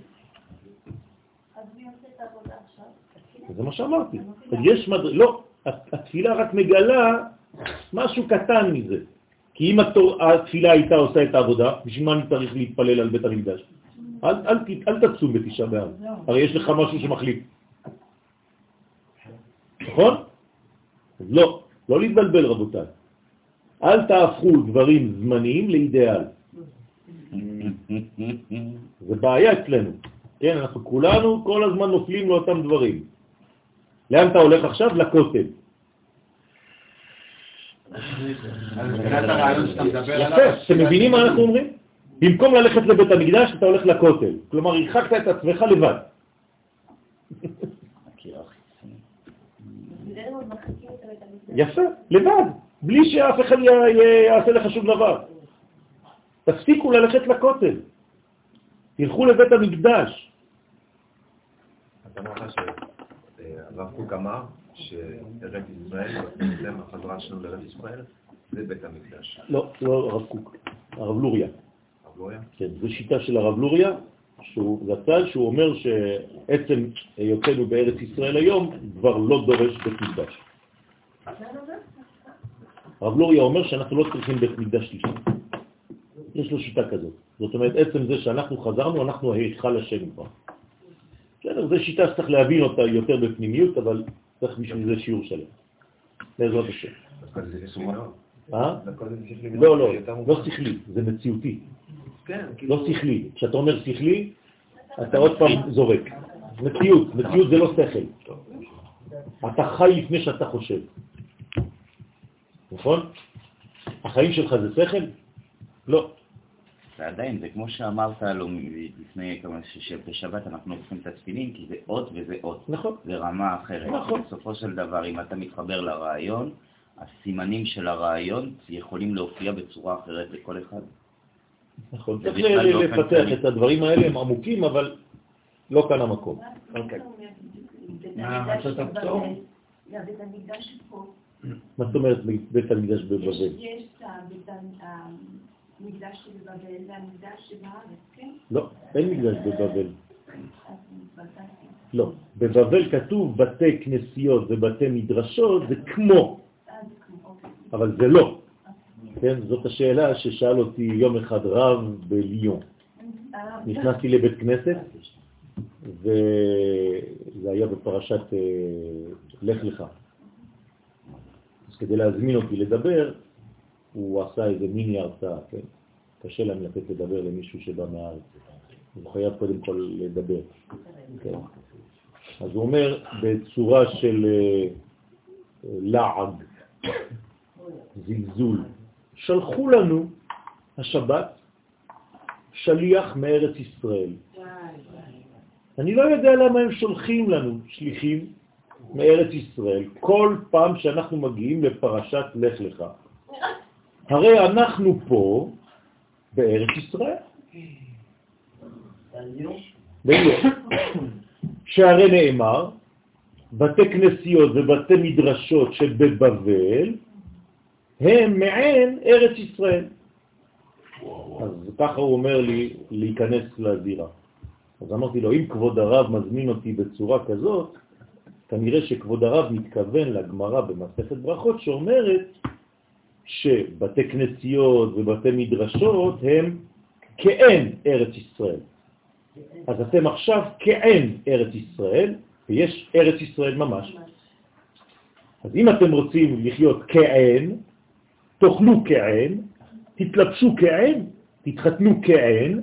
Speaker 1: זה מה שאמרתי. יש מד... לא, התפילה רק מגלה משהו קטן מזה. כי אם התפילה הייתה עושה את העבודה, בשביל מה אני צריך להתפלל על בית המקדש? אל, אל, אל תצום בתשעה באב, הרי יש לך משהו שמחליט. נכון? אז לא, לא להתבלבל רבותיי. אל תהפכו דברים זמניים לאידאל. זה בעיה אצלנו. כן, אנחנו כולנו כל הזמן נופלים לאותם דברים. לאן אתה הולך עכשיו? לכותל. יפה, אתם מבינים מה אנחנו אומרים? במקום ללכת לבית המקדש, אתה הולך לכותל. כלומר, הרחקת את עצמך לבד. יפה, לבד, בלי שאף אחד יעשה לך שום דבר. תפסיקו ללכת לכותל. תלכו לבית המקדש.
Speaker 4: אתה אמר לך שהרב קוק אמר שארץ ישראל, החזרה שלנו לארץ ישראל, זה בית המקדש.
Speaker 1: לא, לא הרב קוק, הרב לוריה.
Speaker 4: הרב לוריה?
Speaker 1: כן, זו שיטה של הרב לוריה, שהוא זצ"ל, שהוא אומר שעצם היותנו בארץ ישראל היום כבר לא דורש בית מקדש. הרב לוריה אומר שאנחנו לא צריכים בית מקדש שלישי. יש לו שיטה כזאת. זאת אומרת, עצם זה שאנחנו חזרנו, אנחנו היכל השם כבר. בסדר, זו שיטה שצריך להבין אותה יותר בפנימיות, אבל צריך בשביל זה שיעור שלם. בעזרת השם. אה? לא, לא, לא. שכלי, זה מציאותי. לא שכלי. כשאתה אומר שכלי, אתה עוד פעם זורק. מציאות, מציאות זה לא שכל. אתה חי לפני שאתה חושב. נכון? החיים שלך זה שכל? לא.
Speaker 2: ועדיין, זה כמו שאמרת לו לפני כמה, שבשבת אנחנו עושים את התפילין, כי זה אות וזה אות.
Speaker 1: נכון.
Speaker 2: זה רמה אחרת.
Speaker 1: נכון.
Speaker 2: בסופו של דבר, אם אתה מתחבר לרעיון, הסימנים של הרעיון יכולים להופיע בצורה אחרת לכל אחד.
Speaker 1: נכון.
Speaker 2: זה
Speaker 1: צריך
Speaker 2: בכלל
Speaker 1: ל-
Speaker 2: באופן
Speaker 1: לפתח. את הדברים האלה, הם עמוקים, אבל לא כאן המקום.
Speaker 4: אוקיי.
Speaker 3: מה, מצאת. הפטור?
Speaker 6: זה בית המקדש פה.
Speaker 1: מה זאת אומרת בית המקדש בבבל?
Speaker 6: יש את המקדש שבבבל והמקדש שבארץ, כן?
Speaker 1: לא, אין מקדש בבבל. לא. בבבל כתוב בתי כנסיות ובתי מדרשות, זה כמו,
Speaker 6: אוקיי.
Speaker 1: אבל זה לא. כן, זאת השאלה ששאל אותי יום אחד רב בליון.
Speaker 6: אה,
Speaker 1: נכנסתי לבית כנסת, וזה היה בפרשת אה, לך לך. כדי להזמין אותי לדבר, הוא עשה איזה מיני הרצאה, כן? קשה להם לתת לדבר למישהו שבא מהארץ. הוא חייב קודם כל לדבר. כן? אז הוא אומר בצורה של אה, לעג, זלזול, שלחו לנו השבת שליח מארץ ישראל. אני לא יודע למה הם שולחים לנו שליחים מארץ ישראל כל פעם שאנחנו מגיעים לפרשת לך לך. הרי אנחנו פה בארץ ישראל. בדיוק. שהרי נאמר, בתי כנסיות ובתי מדרשות שבבבל הם מעין ארץ ישראל. אז ככה הוא אומר לי להיכנס לזירה. אז אמרתי לו, אם כבוד הרב מזמין אותי בצורה כזאת, כנראה שכבוד הרב מתכוון לגמרא במסכת ברכות שאומרת שבתי כנסיות ובתי מדרשות הם כאין ארץ ישראל. אז אתם עכשיו כאין ארץ ישראל, ויש ארץ ישראל ממש. אז אם אתם רוצים לחיות כעין, תאכלו כעין, תתלבשו כעין, תתחתנו כעין,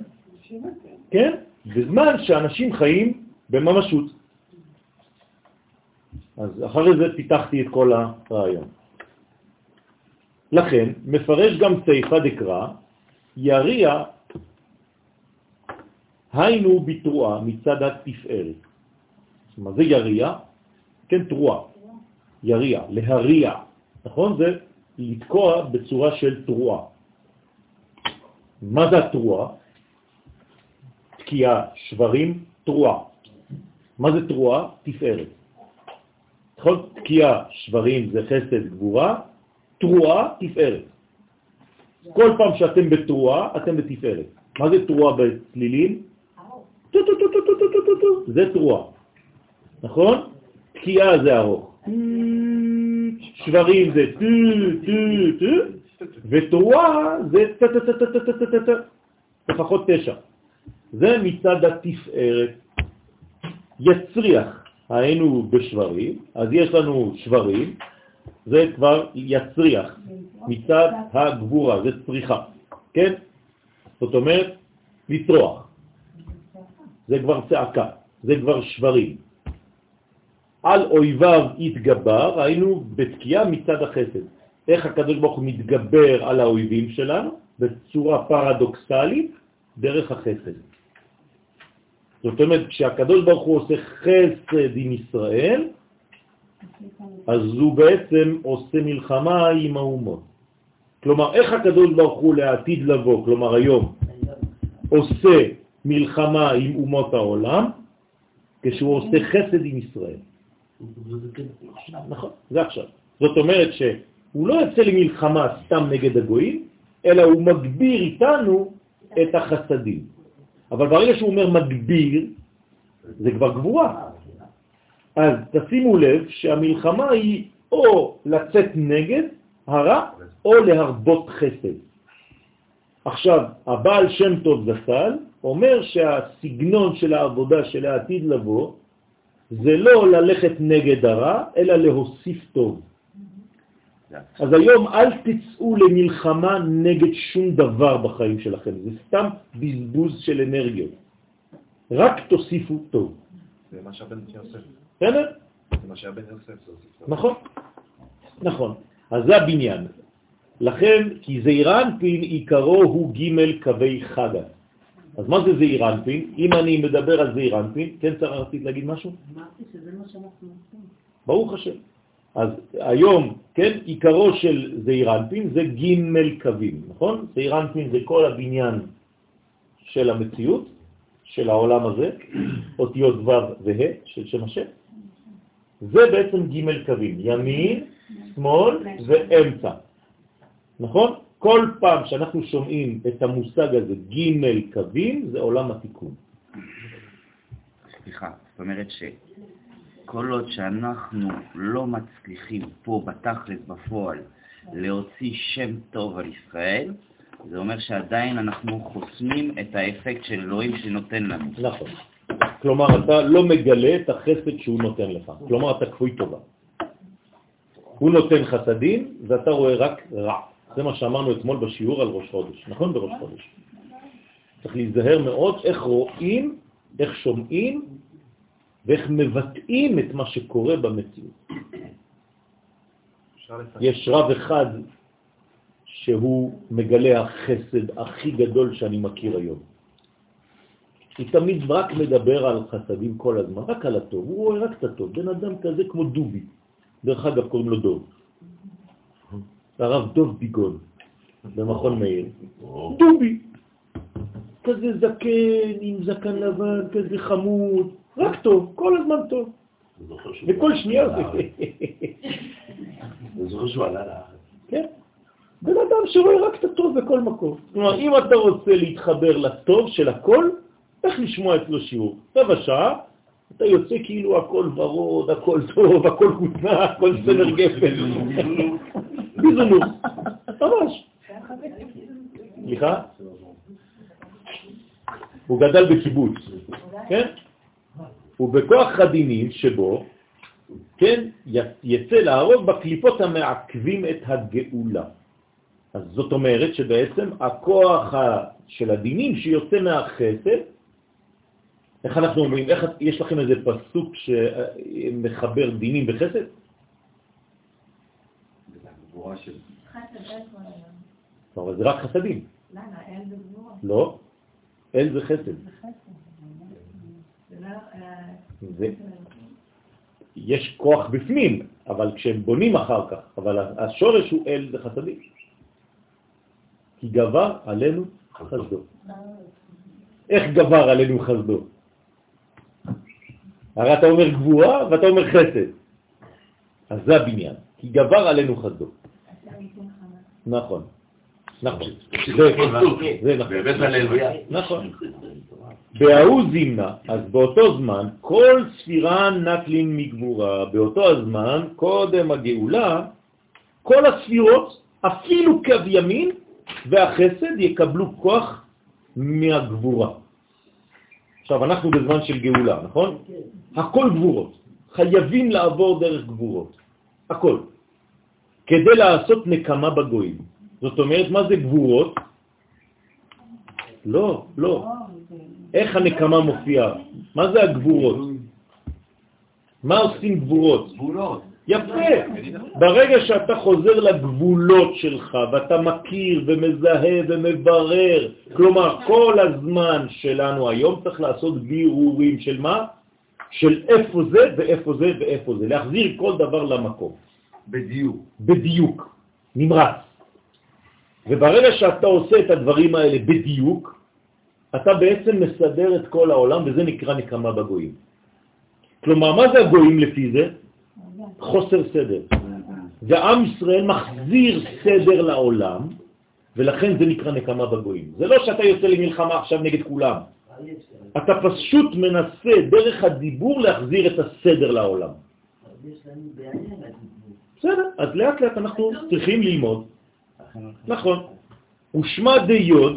Speaker 1: כן? בזמן שאנשים חיים בממשות. אז אחרי זה פיתחתי את כל הרעיון. לכן, מפרש גם סייפה דקרא, יריע היינו בתרועה מצד התפארת. מה זה יריע? כן, תרועה. יריע, להריע, נכון? זה לתקוע בצורה של תרועה. מה זה התרועה? תקיעה, שברים, תרועה. מה זה תרועה? תפארת. נכון? תקיעה, שברים זה חסד, גבורה, תרועה, תפארת. כל פעם שאתם בתרועה, אתם בתפארת. מה זה תרועה בצלילים? זה תרועה, נכון? תקיעה זה ארוך. שברים זה טו, טו, טו, ותרועה זה טה-טה-טה-טה-טה-טה, לפחות תשע. זה מצד התפארת. יצריח, היינו בשברים, אז יש לנו שברים, זה כבר יצריח, מצד הגבורה, זה צריכה, כן? זאת אומרת, לצרוח. זה כבר צעקה, זה כבר שברים. על אויביו התגבר, היינו בתקיעה מצד החסד. איך הקדוש ברוך הוא מתגבר על האויבים שלנו? בצורה פרדוקסלית, דרך החסד. זאת אומרת, כשהקדוש ברוך הוא עושה חסד עם ישראל, אז הוא בעצם עושה מלחמה עם האומות. כלומר, איך הקדוש ברוך הוא לעתיד לבוא, כלומר היום, עושה מלחמה עם אומות העולם, כשהוא עושה חסד עם ישראל. נכון, זה עכשיו. זאת אומרת שהוא לא יוצא למלחמה סתם נגד הגויים, אלא הוא מגביר איתנו את החסדים. אבל ברגע שהוא אומר מגביר, זה כבר גבורה. אז תשימו לב שהמלחמה היא או לצאת נגד הרע או להרבות חסד. עכשיו, הבעל שם טוב זסל אומר שהסגנון של העבודה של העתיד לבוא זה לא ללכת נגד הרע, אלא להוסיף טוב. אז היום אל תצאו למלחמה נגד שום דבר בחיים שלכם, זה סתם בזבוז של אנרגיות. רק תוסיפו טוב.
Speaker 4: זה מה שהבן יוסף.
Speaker 1: בסדר?
Speaker 4: זה מה שהבן יוסף.
Speaker 1: נכון, נכון. אז זה הבניין. לכן, כי זעירנפין עיקרו הוא ג' קווי חגה. אז מה זה זעירנפין? אם אני מדבר על זעירנפין, כן צריך רצית להגיד משהו?
Speaker 5: אמרתי שזה מה שאנחנו עושים.
Speaker 1: ברוך השם. אז היום, כן, עיקרו של זעירנפין זה ג' קווים, נכון? זעירנפין זה כל הבניין של המציאות, של העולם הזה, אותיות ו' וה' של שם השם. זה בעצם ג' קווים, ימין, שמאל ואמצע. נכון? כל פעם שאנחנו שומעים את המושג הזה, ג' קווים, זה עולם התיקון.
Speaker 2: סליחה, זאת אומרת שכל עוד שאנחנו לא מצליחים פה בתכלס בפועל להוציא שם טוב על ישראל, זה אומר שעדיין אנחנו חוסמים את האפקט של אלוהים שנותן לנו.
Speaker 1: נכון. כלומר, אתה לא מגלה את החסד שהוא נותן לך. כלומר, אתה כפוי טובה. הוא נותן חסדים, ואתה רואה רק רע. זה מה שאמרנו אתמול בשיעור על ראש חודש, נכון? בראש חודש. צריך להיזהר מאוד איך רואים, איך שומעים ואיך מבטאים את מה שקורה במציאות. יש רב אחד שהוא מגלה החסד הכי גדול שאני מכיר היום. הוא תמיד רק מדבר על חסדים כל הזמן, רק על הטוב, הוא רואה רק את הטוב, בן אדם כזה כמו דובי, דרך אגב קוראים לו דוב. הרב דוב ביגון במכון מאיר, דובי, כזה זקן עם זקן לבן, כזה חמוד, רק טוב, כל הזמן טוב. וכל שנייה זה...
Speaker 7: אני זוכר שהוא עלה לארץ.
Speaker 1: כן. בן אדם שרואה רק את הטוב בכל מקום. כלומר, אם אתה רוצה להתחבר לטוב של הכל, איך לשמוע אצלו שיעור? רבע שעה, אתה יוצא כאילו הכל ורוד, הכל טוב, הכל כותנה, הכל סמר גפן. ביזונוס, ממש. סליחה? הוא גדל בקיבוץ, כן? ובכוח הדינים שבו, כן, יצא להרוג בקליפות המעכבים את הגאולה. אז זאת אומרת שבעצם הכוח של הדינים שיוצא מהחסד, איך אנחנו אומרים, איך, יש לכם איזה פסוק שמחבר דינים בחסד? אבל זה רק חסדים.
Speaker 6: למה? אל זה גבורה.
Speaker 1: לא, אל זה חסד.
Speaker 6: זה לא...
Speaker 1: זה, יש כוח בפנים, אבל כשהם בונים אחר כך, אבל השורש הוא אל זה חסדים. כי גבר עלינו חסדו. איך גבר עלינו חסדו? הרי אתה אומר גבורה ואתה אומר חסד. אז זה הבניין, כי גבר עלינו חסדו. נכון. נכון. זה נכון. נכון. בההוא זימנה, אז באותו זמן, כל ספירה נקלין מגבורה, באותו הזמן, קודם הגאולה, כל הספירות, אפילו קו ימין והחסד, יקבלו כוח מהגבורה. עכשיו, אנחנו בזמן של גאולה, נכון? הכל גבורות. חייבים לעבור דרך גבורות. הכל. כדי לעשות נקמה בגויים. זאת אומרת, מה זה גבורות? לא, לא. איך הנקמה מופיעה? מה זה הגבורות? מה עושים גבורות?
Speaker 4: גבולות.
Speaker 1: יפה. ברגע שאתה חוזר לגבולות שלך ואתה מכיר ומזהה ומברר, כלומר כל הזמן שלנו היום צריך לעשות בירורים של מה? של איפה זה ואיפה זה ואיפה זה, להחזיר כל דבר למקום.
Speaker 4: בדיוק.
Speaker 1: בדיוק, נמרץ. וברגע שאתה עושה את הדברים האלה בדיוק, אתה בעצם מסדר את כל העולם, וזה נקרא נקמה בגויים. כלומר, מה זה הגויים לפי זה? חוסר סדר. ועם ישראל מחזיר סדר לעולם, ולכן זה נקרא נקמה בגויים. זה לא שאתה יוצא למלחמה עכשיו נגד כולם. אתה פשוט מנסה דרך הדיבור להחזיר את הסדר לעולם. בסדר, אז לאט לאט אנחנו צריכים ללמוד. נכון. ושמע דיוד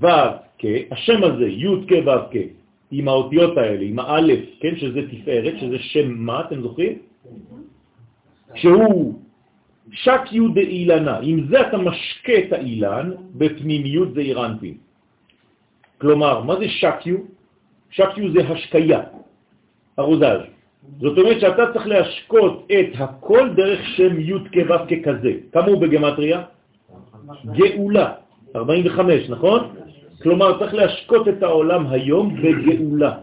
Speaker 1: כו' כ', השם הזה, י' כ' ו' כ', עם האותיות האלה, עם האלף, כן, שזה תפארת, שזה שם מה, אתם זוכרים? שהוא שק י' דאילנה, עם זה אתה משקה את האילן, בפנימיות זה אירנפין. כלומר, מה זה שקיו? שקיו זה השקיה, הרוזז. זאת אומרת שאתה צריך להשקות את הכל דרך שם י' כו' ככזה. כמה הוא בגמטריה? גאולה, 45, נכון? כלומר, צריך להשקות את העולם היום בגאולה.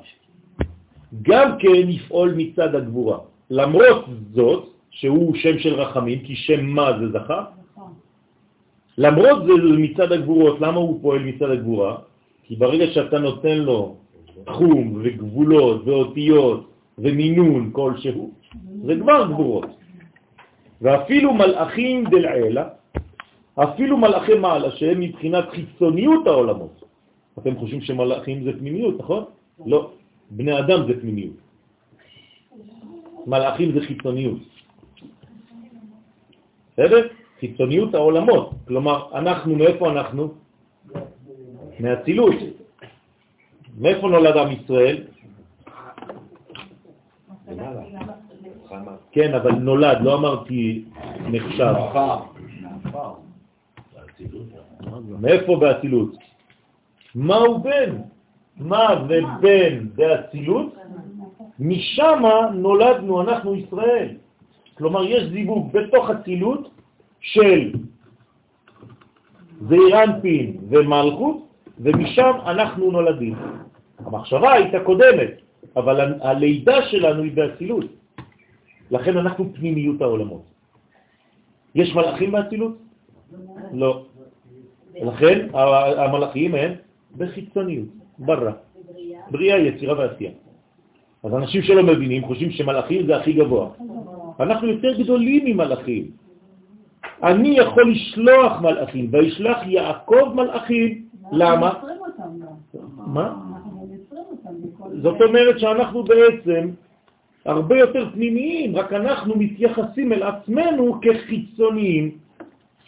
Speaker 1: גם כן לפעול מצד הגבורה. למרות זאת, שהוא שם של רחמים, כי שם מה זה זכר, למרות זה מצד הגבורות, למה הוא פועל מצד הגבורה? כי ברגע שאתה נותן לו תחום וגבולות ואותיות ומינון כלשהו, זה כבר גבורות. ואפילו מלאכים דלעילה, אפילו מלאכי מעלה שהם מבחינת חיצוניות העולמות. אתם חושבים שמלאכים זה פנימיות, נכון? לא. בני אדם זה פנימיות. מלאכים זה חיצוניות. בסדר? חיצוניות העולמות. כלומר, אנחנו, מאיפה אנחנו? מהצילות. מאיפה נולד עם ישראל? כן, אבל נולד, לא אמרתי נחשב. מאיפה באצילות? מה הוא בן? מה ובן באצילות? משם נולדנו אנחנו ישראל. כלומר, יש זיווג בתוך אצילות של זעירנפין ומלכות, ומשם אנחנו נולדים. המחשבה הייתה קודמת, אבל הלידה שלנו היא באצילות. לכן אנחנו פנימיות העולמות. יש מלאכים באצילות? לא. לכן המלאכים הם בחיצוניות, ברא. בריאה, יצירה ועשייה. אז אנשים שלא מבינים חושבים שמלאכים זה הכי גבוה. אנחנו יותר גדולים ממלאכים. אני יכול לשלוח מלאכים, וישלח יעקב מלאכים. למה? מה? זאת אומרת שאנחנו בעצם הרבה יותר פנימיים, רק אנחנו מתייחסים אל עצמנו כחיצוניים.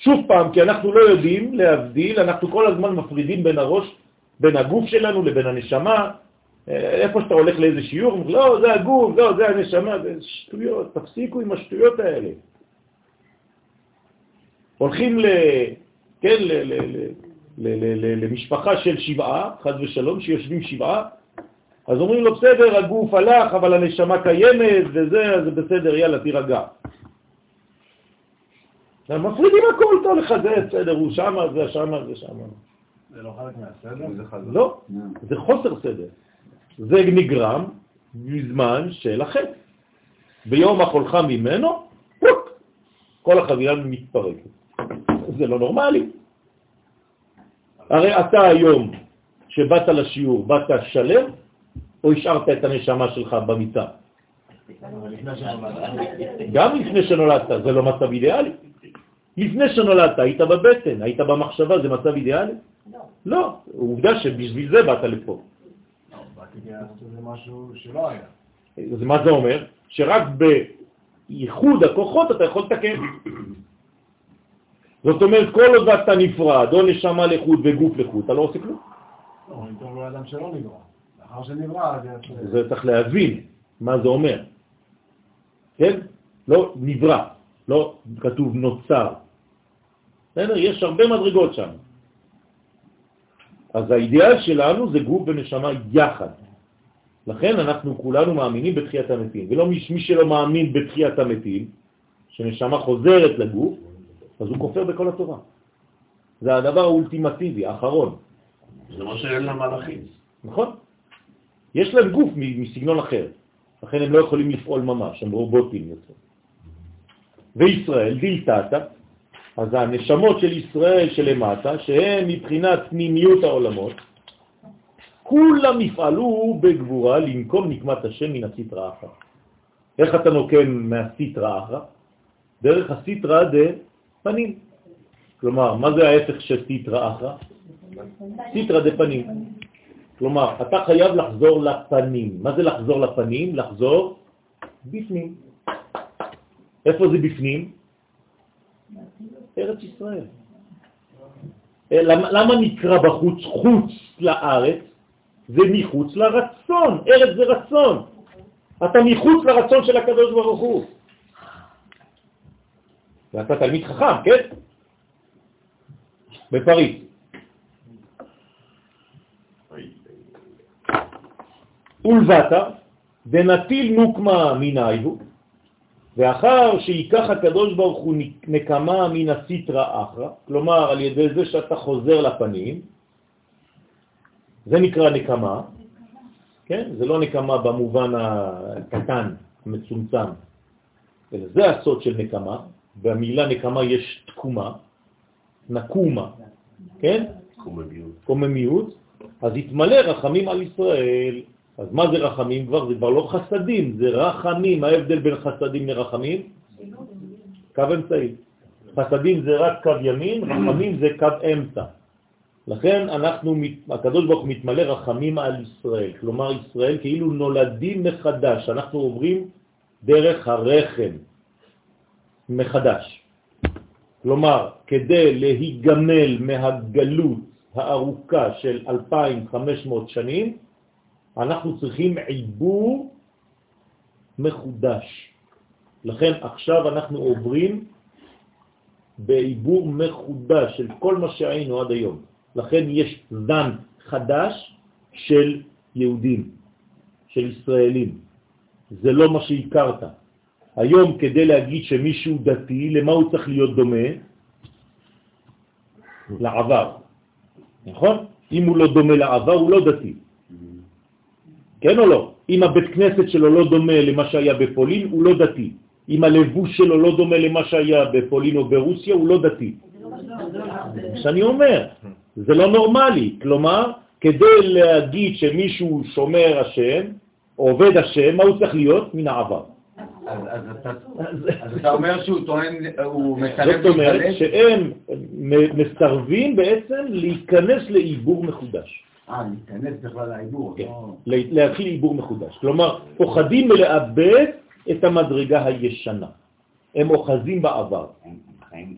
Speaker 1: שוב פעם, כי אנחנו לא יודעים להבדיל, אנחנו כל הזמן מפרידים בין הראש, בין הגוף שלנו לבין הנשמה. אה, איפה שאתה הולך לאיזה שיעור, לא, זה הגוף, לא, זה הנשמה, זה שטויות, תפסיקו עם השטויות האלה. הולכים ל... כן, ל... ל... ל... ל- ל- ל- למשפחה של שבעה, חז ושלום, שיושבים שבעה, אז אומרים לו, בסדר, הגוף הלך, אבל הנשמה קיימת, וזה, אז בסדר, יאללה, תירגע. הם מפרידים הכל, כל אחד, זה בסדר, הוא שמה, זה שמה, זה שמה.
Speaker 7: זה לא חלק מהסדר?
Speaker 1: לא, זה חוסר סדר. זה נגרם מזמן של החטא. ביום החולך ממנו, כל החבילה מתפרקת. זה לא נורמלי. הרי אתה היום, שבאת לשיעור, באת שלם, או השארת את הנשמה שלך במיטה? גם לפני שנולדת, זה לא מצב אידיאלי. לפני שנולדת, היית בבטן, היית במחשבה, זה מצב אידיאלי? לא. עובדה שבשביל זה באת לפה.
Speaker 7: לא, באתי לעשות משהו שלא היה.
Speaker 1: אז מה זה אומר? שרק בייחוד הכוחות אתה יכול לתקן. זאת אומרת, כל עוד אתה נפרד, או נשמה לחוד וגוף לחוד, אתה לא עושה כלום.
Speaker 7: לא, אני טוב לאדם שלא נברא. לאחר שנברא.
Speaker 1: זה צריך להבין מה זה אומר. כן? לא נברא, לא כתוב נוצר. בסדר? יש הרבה מדרגות שם. אז האידיאל שלנו זה גוף ונשמה יחד. לכן אנחנו כולנו מאמינים בתחיית המתים, ולא מי, מי שלא מאמין בתחיית המתים, שנשמה חוזרת לגוף, אז הוא כופר בכל התורה. זה הדבר האולטימטיבי, האחרון.
Speaker 8: זה מה שאין למלאכים.
Speaker 1: נכון? יש להם גוף מסגנון אחר, לכן הם לא יכולים לפעול ממש, הם רובוטים יותר. וישראל, דילתתא, אז הנשמות של ישראל שלמטה, שהן מבחינת פנימיות העולמות, כולם יפעלו בגבורה לנקום נקמת השם מן הסטרא אחרא. איך אתה נוקם מהסטרא אחרא? דרך הסטרא דה פנים. כלומר, מה זה ההפך של סטרא אחרא? סטרא דה פנים. כלומר, אתה חייב לחזור לפנים. מה זה לחזור לפנים? לחזור בפנים. איפה זה בפנים? ארץ ישראל. אה, למה, למה נקרא בחוץ חוץ לארץ? זה מחוץ לרצון, ארץ זה רצון. אתה מחוץ לרצון של הקדוש ברוך הוא. ואתה תלמיד חכם, כן? בפריז. ולבטה, דנטיל נוקמה מנייהו, ואחר שיקח הקדוש ברוך הוא נקמה מן הסיטרא אחרא, כלומר על ידי זה שאתה חוזר לפנים, זה נקרא נקמה, כן? זה לא נקמה במובן הקטן, המצומצם, אלא זה הסוד של נקמה, במילה נקמה יש תקומה, נקומה, כן?
Speaker 8: קוממיות.
Speaker 1: קוממיות, אז יתמלא רחמים על ישראל. אז מה זה רחמים כבר? זה כבר לא חסדים, זה רחמים. ההבדל בין חסדים לרחמים? קו אמצעי. חסדים זה רק קו ימין, רחמים זה קו אמצע. לכן אנחנו, הקדוש ברוך מתמלא רחמים על ישראל. כלומר, ישראל כאילו נולדים מחדש. אנחנו עוברים דרך הרחם מחדש. כלומר, כדי להיגמל מהגלות הארוכה של 2,500 שנים, אנחנו צריכים עיבור מחודש. לכן עכשיו אנחנו עוברים בעיבור מחודש של כל מה שהיינו עד היום. לכן יש זן חדש של יהודים, של ישראלים. זה לא מה שהכרת. היום כדי להגיד שמישהו דתי, למה הוא צריך להיות דומה? לעבר. נכון? אם הוא לא דומה לעבר, הוא לא דתי. כן או לא? אם הבית כנסת שלו לא דומה למה שהיה בפולין, הוא לא דתי. אם הלבוש שלו לא דומה למה שהיה בפולין או ברוסיה, הוא לא דתי. שאני אומר, זה לא נורמלי. כלומר, כדי להגיד שמישהו שומר השם, עובד השם, מה הוא צריך להיות? מן העבר.
Speaker 3: אז אתה אומר שהוא טוען, הוא מסרב
Speaker 1: זאת אומרת
Speaker 3: להיכנס?
Speaker 1: שהם מסרבים בעצם להיכנס לעיבור מחודש.
Speaker 3: אה, להיכנס בכלל לעיבור.
Speaker 1: כן,
Speaker 3: לא-
Speaker 1: לה- להתחיל עיבור מחודש. כלומר, פוחדים מלאבד את המדרגה הישנה. הם אוחזים בעבר.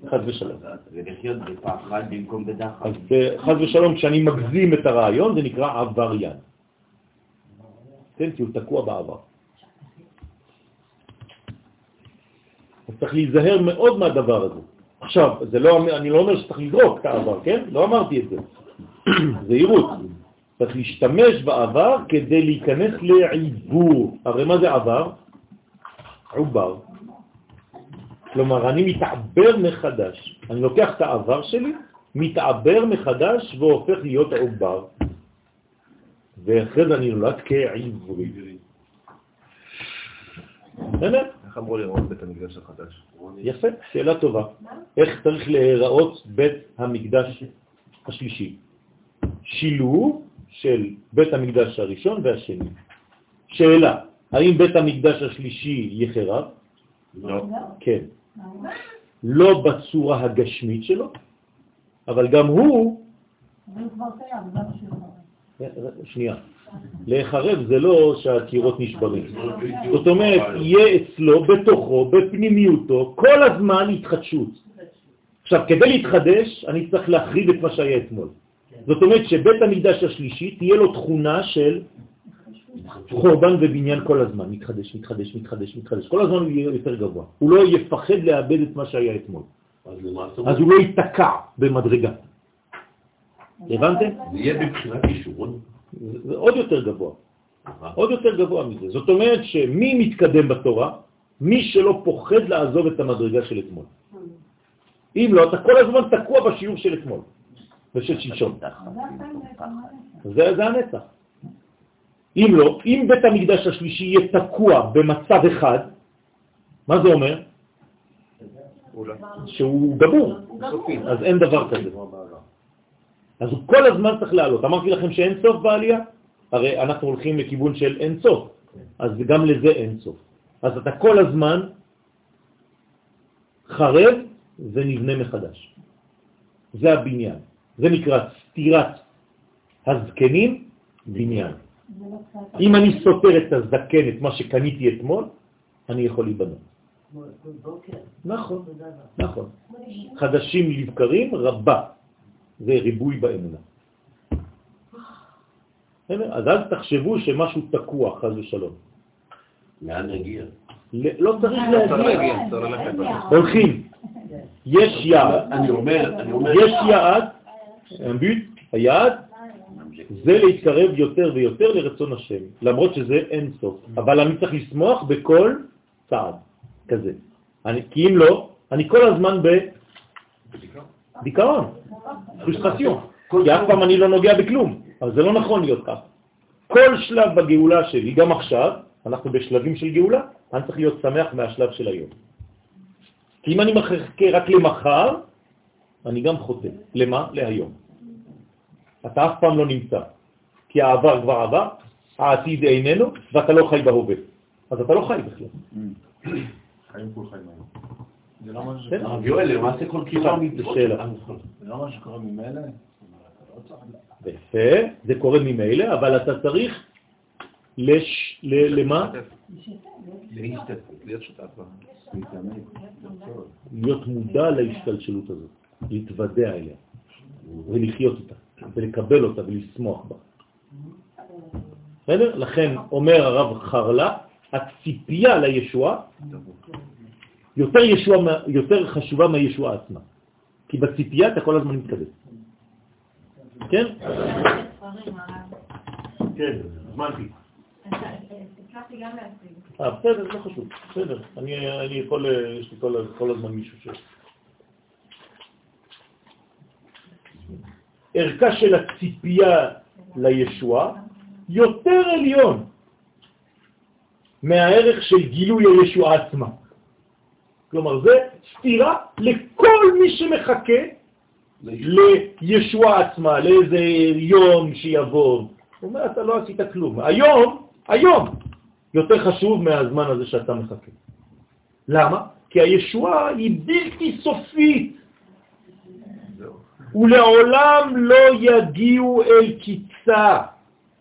Speaker 1: חס ושלום.
Speaker 2: ולחיות בפחד במקום בדחף.
Speaker 1: אז ב- חס ושלום, כשאני מגזים את הרעיון, זה נקרא עבריין. כן, כי הוא תקוע בעבר. אז צריך להיזהר מאוד מהדבר הזה. עכשיו, זה לא, אני לא אומר שצריך לזרוק את העבר, כן? לא אמרתי את זה. זהירות. צריך להשתמש בעבר כדי להיכנס לעיבור. הרי מה זה עבר? עובר. כלומר, אני מתעבר מחדש. אני לוקח את העבר שלי, מתעבר מחדש והופך להיות עובר. ואחרי זה אני נולד כעברי.
Speaker 4: איך אמרו לראות בית המקדש החדש?
Speaker 1: יפה, שאלה טובה. איך צריך להיראות בית המקדש השלישי? שילוב של בית המקדש הראשון והשני. שאלה, האם בית המקדש השלישי יחרב?
Speaker 2: לא.
Speaker 1: כן. לא בצורה הגשמית שלו, אבל גם הוא,
Speaker 5: אבל הוא כבר קיים, זה מה שהוא
Speaker 1: שנייה, להיחרב זה לא שהקירות נשברים. זאת אומרת, יהיה אצלו, בתוכו, בפנימיותו, כל הזמן התחדשות. עכשיו, כדי להתחדש, אני צריך להחריב את מה שהיה אתמול. זאת אומרת שבית המקדש השלישי תהיה לו תכונה של חורבן ובניין כל הזמן, מתחדש, מתחדש, מתחדש, מתחדש. כל הזמן הוא יהיה יותר גבוה. הוא לא יפחד לאבד את מה שהיה אתמול.
Speaker 8: אז
Speaker 1: הוא לא ייתקע במדרגה. הבנתם?
Speaker 8: זה יהיה בבחינת אישורון.
Speaker 1: זה עוד יותר גבוה. עוד יותר גבוה מזה. זאת אומרת שמי מתקדם בתורה? מי שלא פוחד לעזוב את המדרגה של אתמול. אם לא, אתה כל הזמן תקוע בשיעור של אתמול ושל שלשום.
Speaker 5: זה בעצם.
Speaker 1: זה, הנצח. אם לא, אם בית המקדש השלישי יהיה תקוע במצב אחד, מה זה אומר? שהוא גמור. אז אין דבר כזה. אז הוא כל הזמן צריך לעלות. אמרתי לכם שאין סוף בעלייה? הרי אנחנו הולכים לכיוון של אין סוף, אז גם לזה אין סוף. אז אתה כל הזמן חרב ונבנה מחדש. זה הבניין. זה נקרא סתירת הזקנים, בניין.
Speaker 5: לא.
Speaker 1: אם אני סותר את הזקן, את מה שקניתי אתמול, אני יכול להיבנות. נכון, נכון. חדשים לבקרים רבה, זה ריבוי באמונה. אז אל תחשבו שמשהו תקוע, חז ושלום.
Speaker 8: לאן נגיע?
Speaker 1: ל- לא צריך להגיע. הולכים. יש יעד,
Speaker 8: אני אומר, אני אומר...
Speaker 1: יש יעד, אמביט, היעד זה להתקרב יותר ויותר לרצון השם, למרות שזה אין סוף. אבל אני צריך לשמוח בכל צעד כזה. אני, כי אם לא, אני כל הזמן בדיכאון, פרוסטרציון, כי אף פעם אני לא נוגע בכלום, אז זה לא נכון להיות כך. כל שלב בגאולה שלי, גם עכשיו, אנחנו בשלבים של גאולה, אני צריך להיות שמח מהשלב של היום. כי אם אני מחכה רק למחר, אני גם חוטא. למה? להיום. אתה אף פעם לא נמצא, כי העבר כבר עבר, העתיד איננו, ואתה לא חי בהווה. אז אתה לא חי בכלל.
Speaker 7: חיים כולכם היום. זה לא
Speaker 8: יואל, למעשה כל
Speaker 1: שאלה.
Speaker 8: שלנו.
Speaker 7: זה לא משהו שקורה ממילא. לא.
Speaker 1: יפה, זה קורה ממילא, אבל אתה צריך לש... למה?
Speaker 4: להיות
Speaker 1: מודע להשתלשלות הזאת, להתוודע אליה, ולחיות אותה, ולקבל אותה ולשמוח בה. בסדר? לכן אומר הרב חרלה, הציפייה לישועה יותר, ישוע, יותר חשובה מהישועה עצמה. כי בציפייה אתה כל הזמן מתקדם. כן?
Speaker 8: כן, הזמנתי.
Speaker 6: הצלחתי גם.
Speaker 1: אה, בסדר, לא חשוב. בסדר. אני, אני יכול, אה, יש לי כל, כל הזמן מישהו ש... ערכה של הציפייה לישועה יותר עליון מהערך של גילוי הישועה עצמה. כלומר, זה סתירה לכל מי שמחכה לישועה עצמה, לאיזה יום שיבוא. הוא אומר, אתה לא עשית כלום. היום, היום, יותר חשוב מהזמן הזה שאתה מחכה. למה? כי הישועה היא בלתי סופית. ולעולם לא יגיעו אל קיצה.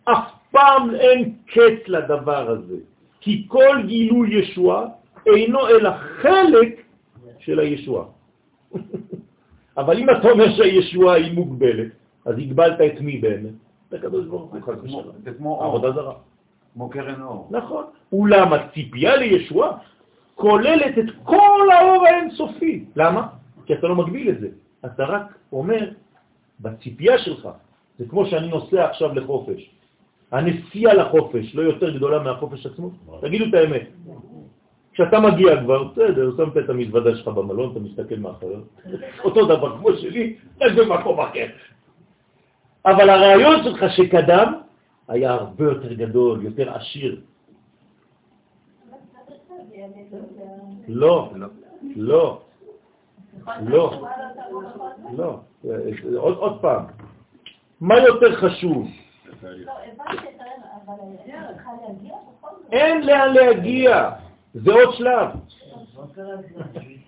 Speaker 1: אף פעם אין קץ לדבר הזה, כי כל גילוי ישועה אינו אלא חלק של הישועה. אבל אם אתה אומר שהישועה היא מוגבלת, אז הגבלת את מי באמת? את הקדוש ברוך הוא, חס
Speaker 3: זה כמו-
Speaker 1: ושלום.
Speaker 3: זה כמו
Speaker 1: עבודה זרה.
Speaker 3: כמו קרן אור.
Speaker 1: נכון. אולם הציפייה לישועה כוללת את כל האור האינסופי. למה? כי אתה לא מגביל את זה. אתה רק אומר, בציפייה שלך, זה כמו שאני נוסע עכשיו לחופש. הנסיעה לחופש לא יותר גדולה מהחופש עצמו? תגידו את האמת. כשאתה מגיע כבר, בסדר, שמת את המזוודה שלך במלון, אתה מסתכל מאחורי, אותו דבר כמו שלי, רק במקום אחר. אבל הרעיון שלך שקדם היה הרבה יותר גדול, יותר עשיר. לא, לא, לא, לא. עוד, פעם, מה יותר חשוב? אין לאן להגיע, זה עוד שלב.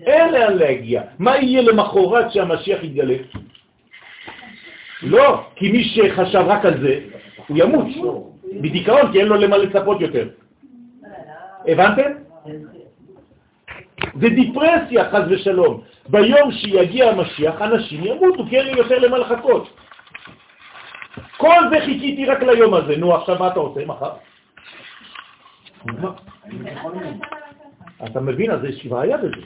Speaker 1: אין לאן להגיע. מה יהיה למחרת שהמשיח יתגלה? לא, כי מי שחשב רק על זה, הוא ימות בדיכאון, כי אין לו למה לצפות יותר. הבנתם? זה דיפרסיה, חז ושלום. ביום שיגיע המשיח, אנשים ימותו, כי אין לי יותר למה לחכות. כל זה חיכיתי רק ליום הזה. נו, עכשיו מה אתה עושה מחר? אתה מבין? אז יש בעיה בזה.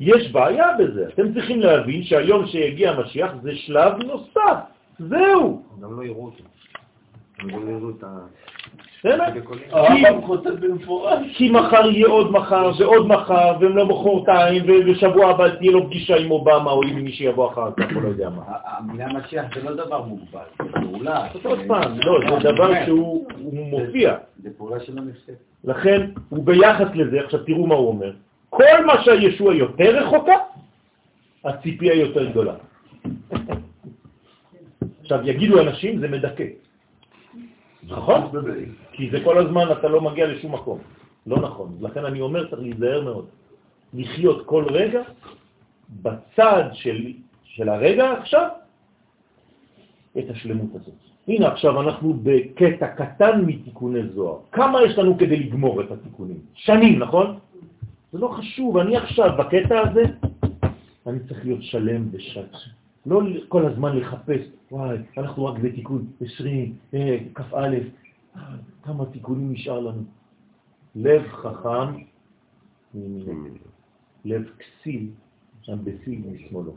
Speaker 1: יש בעיה בזה. אתם צריכים להבין שהיום שיגיע המשיח זה שלב נוסף. זהו.
Speaker 4: גם לא יראו אותו.
Speaker 1: כי- מחר יהיה עוד מחר ועוד מחר, והם לא מחרתיים, ובשבוע הבא תהיה לו פגישה עם אובמה או עם מי שיבוא אחר כך, או לא יודע מה.
Speaker 3: המילה משיח זה לא דבר מוגבל, זה פעולה.
Speaker 1: עוד פעם, לא, זה דבר שהוא הוא מופיע.
Speaker 3: זה פעולה שלא נפסקת.
Speaker 1: לכן, הוא ביחס לזה, עכשיו תראו מה הוא אומר, כל מה שהישוע יותר רחוקה, הציפייה יותר גדולה. עכשיו, יגידו אנשים, זה מדכא. נכון? כי זה כל הזמן, אתה לא מגיע לשום מקום. לא נכון. לכן אני אומר, צריך להיזהר מאוד. לחיות כל רגע בצד של, של הרגע עכשיו, את השלמות הזאת. הנה עכשיו אנחנו בקטע קטן מתיקוני זוהר. כמה יש לנו כדי לגמור את התיקונים? שנים, נכון? זה לא חשוב, אני עכשיו בקטע הזה, אני צריך להיות שלם ושט. לא כל הזמן לחפש, וואי, אנחנו רק בתיקון 20, אה, כ"א, כמה תיקונים נשאר לנו. לב חכם מימינו, לב כסיל, שם בסיל משמאלו.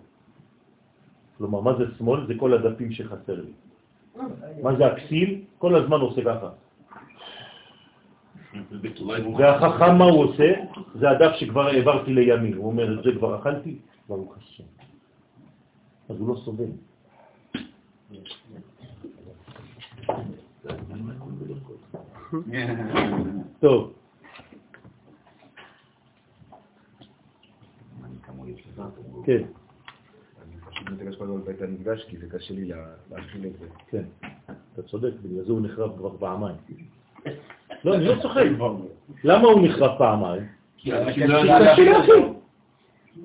Speaker 1: כלומר, מה זה שמאל? זה כל הדפים שחסר לי. מה זה הכסיל? כל הזמן עושה ככה. והחכם מה הוא עושה? זה הדף שכבר העברתי לימין. הוא אומר, את זה כבר אכלתי? ברוך השם. אז הוא לא סובל. טוב. כן,
Speaker 4: אני פשוט מתרגש כל הזמן בבית המקדש, כי זה קשה לי לה- להכיל את זה.
Speaker 1: כן. אתה צודק, בגלל זה הוא נחרב כבר פעמיים. לא, אני לא צוחק. למה הוא נחרב פעמיים?
Speaker 3: לא.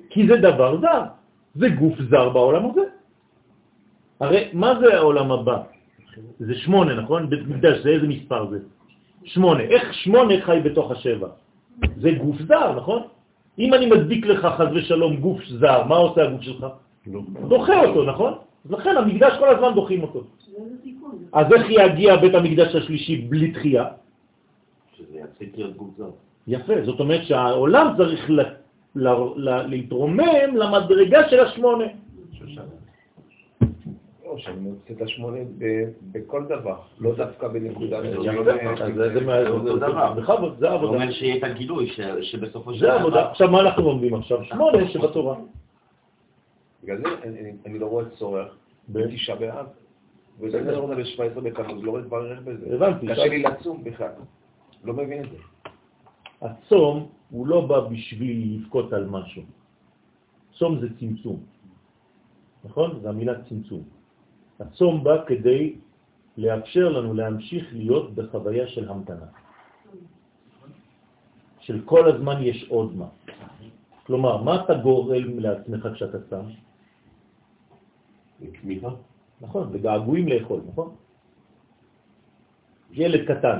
Speaker 1: כי זה דבר זר. זה גוף זר בעולם הזה. הרי מה זה העולם הבא? זה שמונה, נכון? בית מקדש, זה איזה מספר זה? שמונה. איך שמונה חי בתוך השבע? זה גוף זר, נכון? אם אני מדביק לך חז ושלום גוף זר, מה עושה הגוף שלך? דוחה אותו, נכון? אז לכן המקדש כל הזמן דוחים אותו. אז איך יגיע בית המקדש השלישי בלי דחייה?
Speaker 8: שזה יפסיק להיות גוף זר.
Speaker 1: יפה, זאת אומרת שהעולם צריך להתרומם למדרגה של השמונה.
Speaker 4: לא, שאני מוצא את השמונה בכל דבר, לא דווקא בנקודה ב-
Speaker 1: זה- זה מה-
Speaker 2: אותו
Speaker 1: זה-
Speaker 2: דבר.
Speaker 1: בכבוד, זה
Speaker 2: זה
Speaker 1: העבודה.
Speaker 2: אומר שיהיה את הגילוי, שבסופו של
Speaker 1: זה העבודה. עכשיו, מה אנחנו לומדים עכשיו? שמונה שבתורה.
Speaker 4: בגלל זה אני- לא רואה צורך בתשעה באב. וזה אני לא רואה ב-17 בתמוז, לא רואה דבר ערך בזה.
Speaker 1: הבנתי.
Speaker 4: קשה לי לצום בכלל. לא מבין את זה.
Speaker 1: הצום הוא לא בא בשביל לבכות על משהו. צום זה צמצום, נכון? זו המילה צמצום. הצום בא כדי לאפשר לנו להמשיך להיות בחוויה של המתנה. של כל הזמן יש עוד מה. כלומר, מה אתה גורם לעצמך כשאתה צם?
Speaker 8: כמיהה.
Speaker 1: נכון, וגעגועים לאכול, נכון? ילד קטן,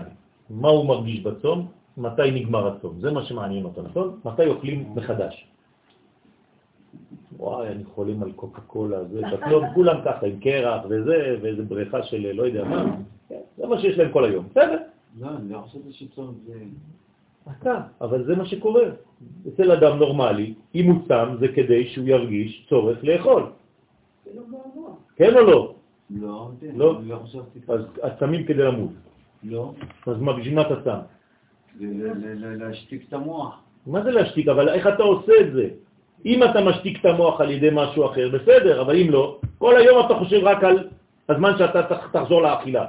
Speaker 1: מה הוא מרגיש בצום? מתי נגמר הצום? זה מה שמעניין אותו, נכון? מתי אוכלים מחדש? וואי, אני חולים על קוקה קולה, זה, בצום כולם ככה, עם קרח וזה, ואיזה בריכה של לא יודע מה, כן, זה מה שיש להם כל היום, בסדר?
Speaker 3: לא, אני לא חושב שצום זה...
Speaker 1: אתה, אבל זה מה שקורה. אצל אדם נורמלי, אם הוא צם, זה כדי שהוא ירגיש צורך לאכול. כן או לא?
Speaker 3: לא,
Speaker 1: לא?
Speaker 3: לא חשבתי
Speaker 1: אז הצמים כדי למות.
Speaker 3: לא,
Speaker 1: אז מה, בשביל מה אתה צם?
Speaker 3: זה ל- ל- ל- להשתיק את המוח.
Speaker 1: מה זה להשתיק? אבל איך אתה עושה את זה? אם אתה משתיק את המוח על ידי משהו אחר, בסדר, אבל אם לא, כל היום אתה חושב רק על הזמן שאתה תחזור לאכילה.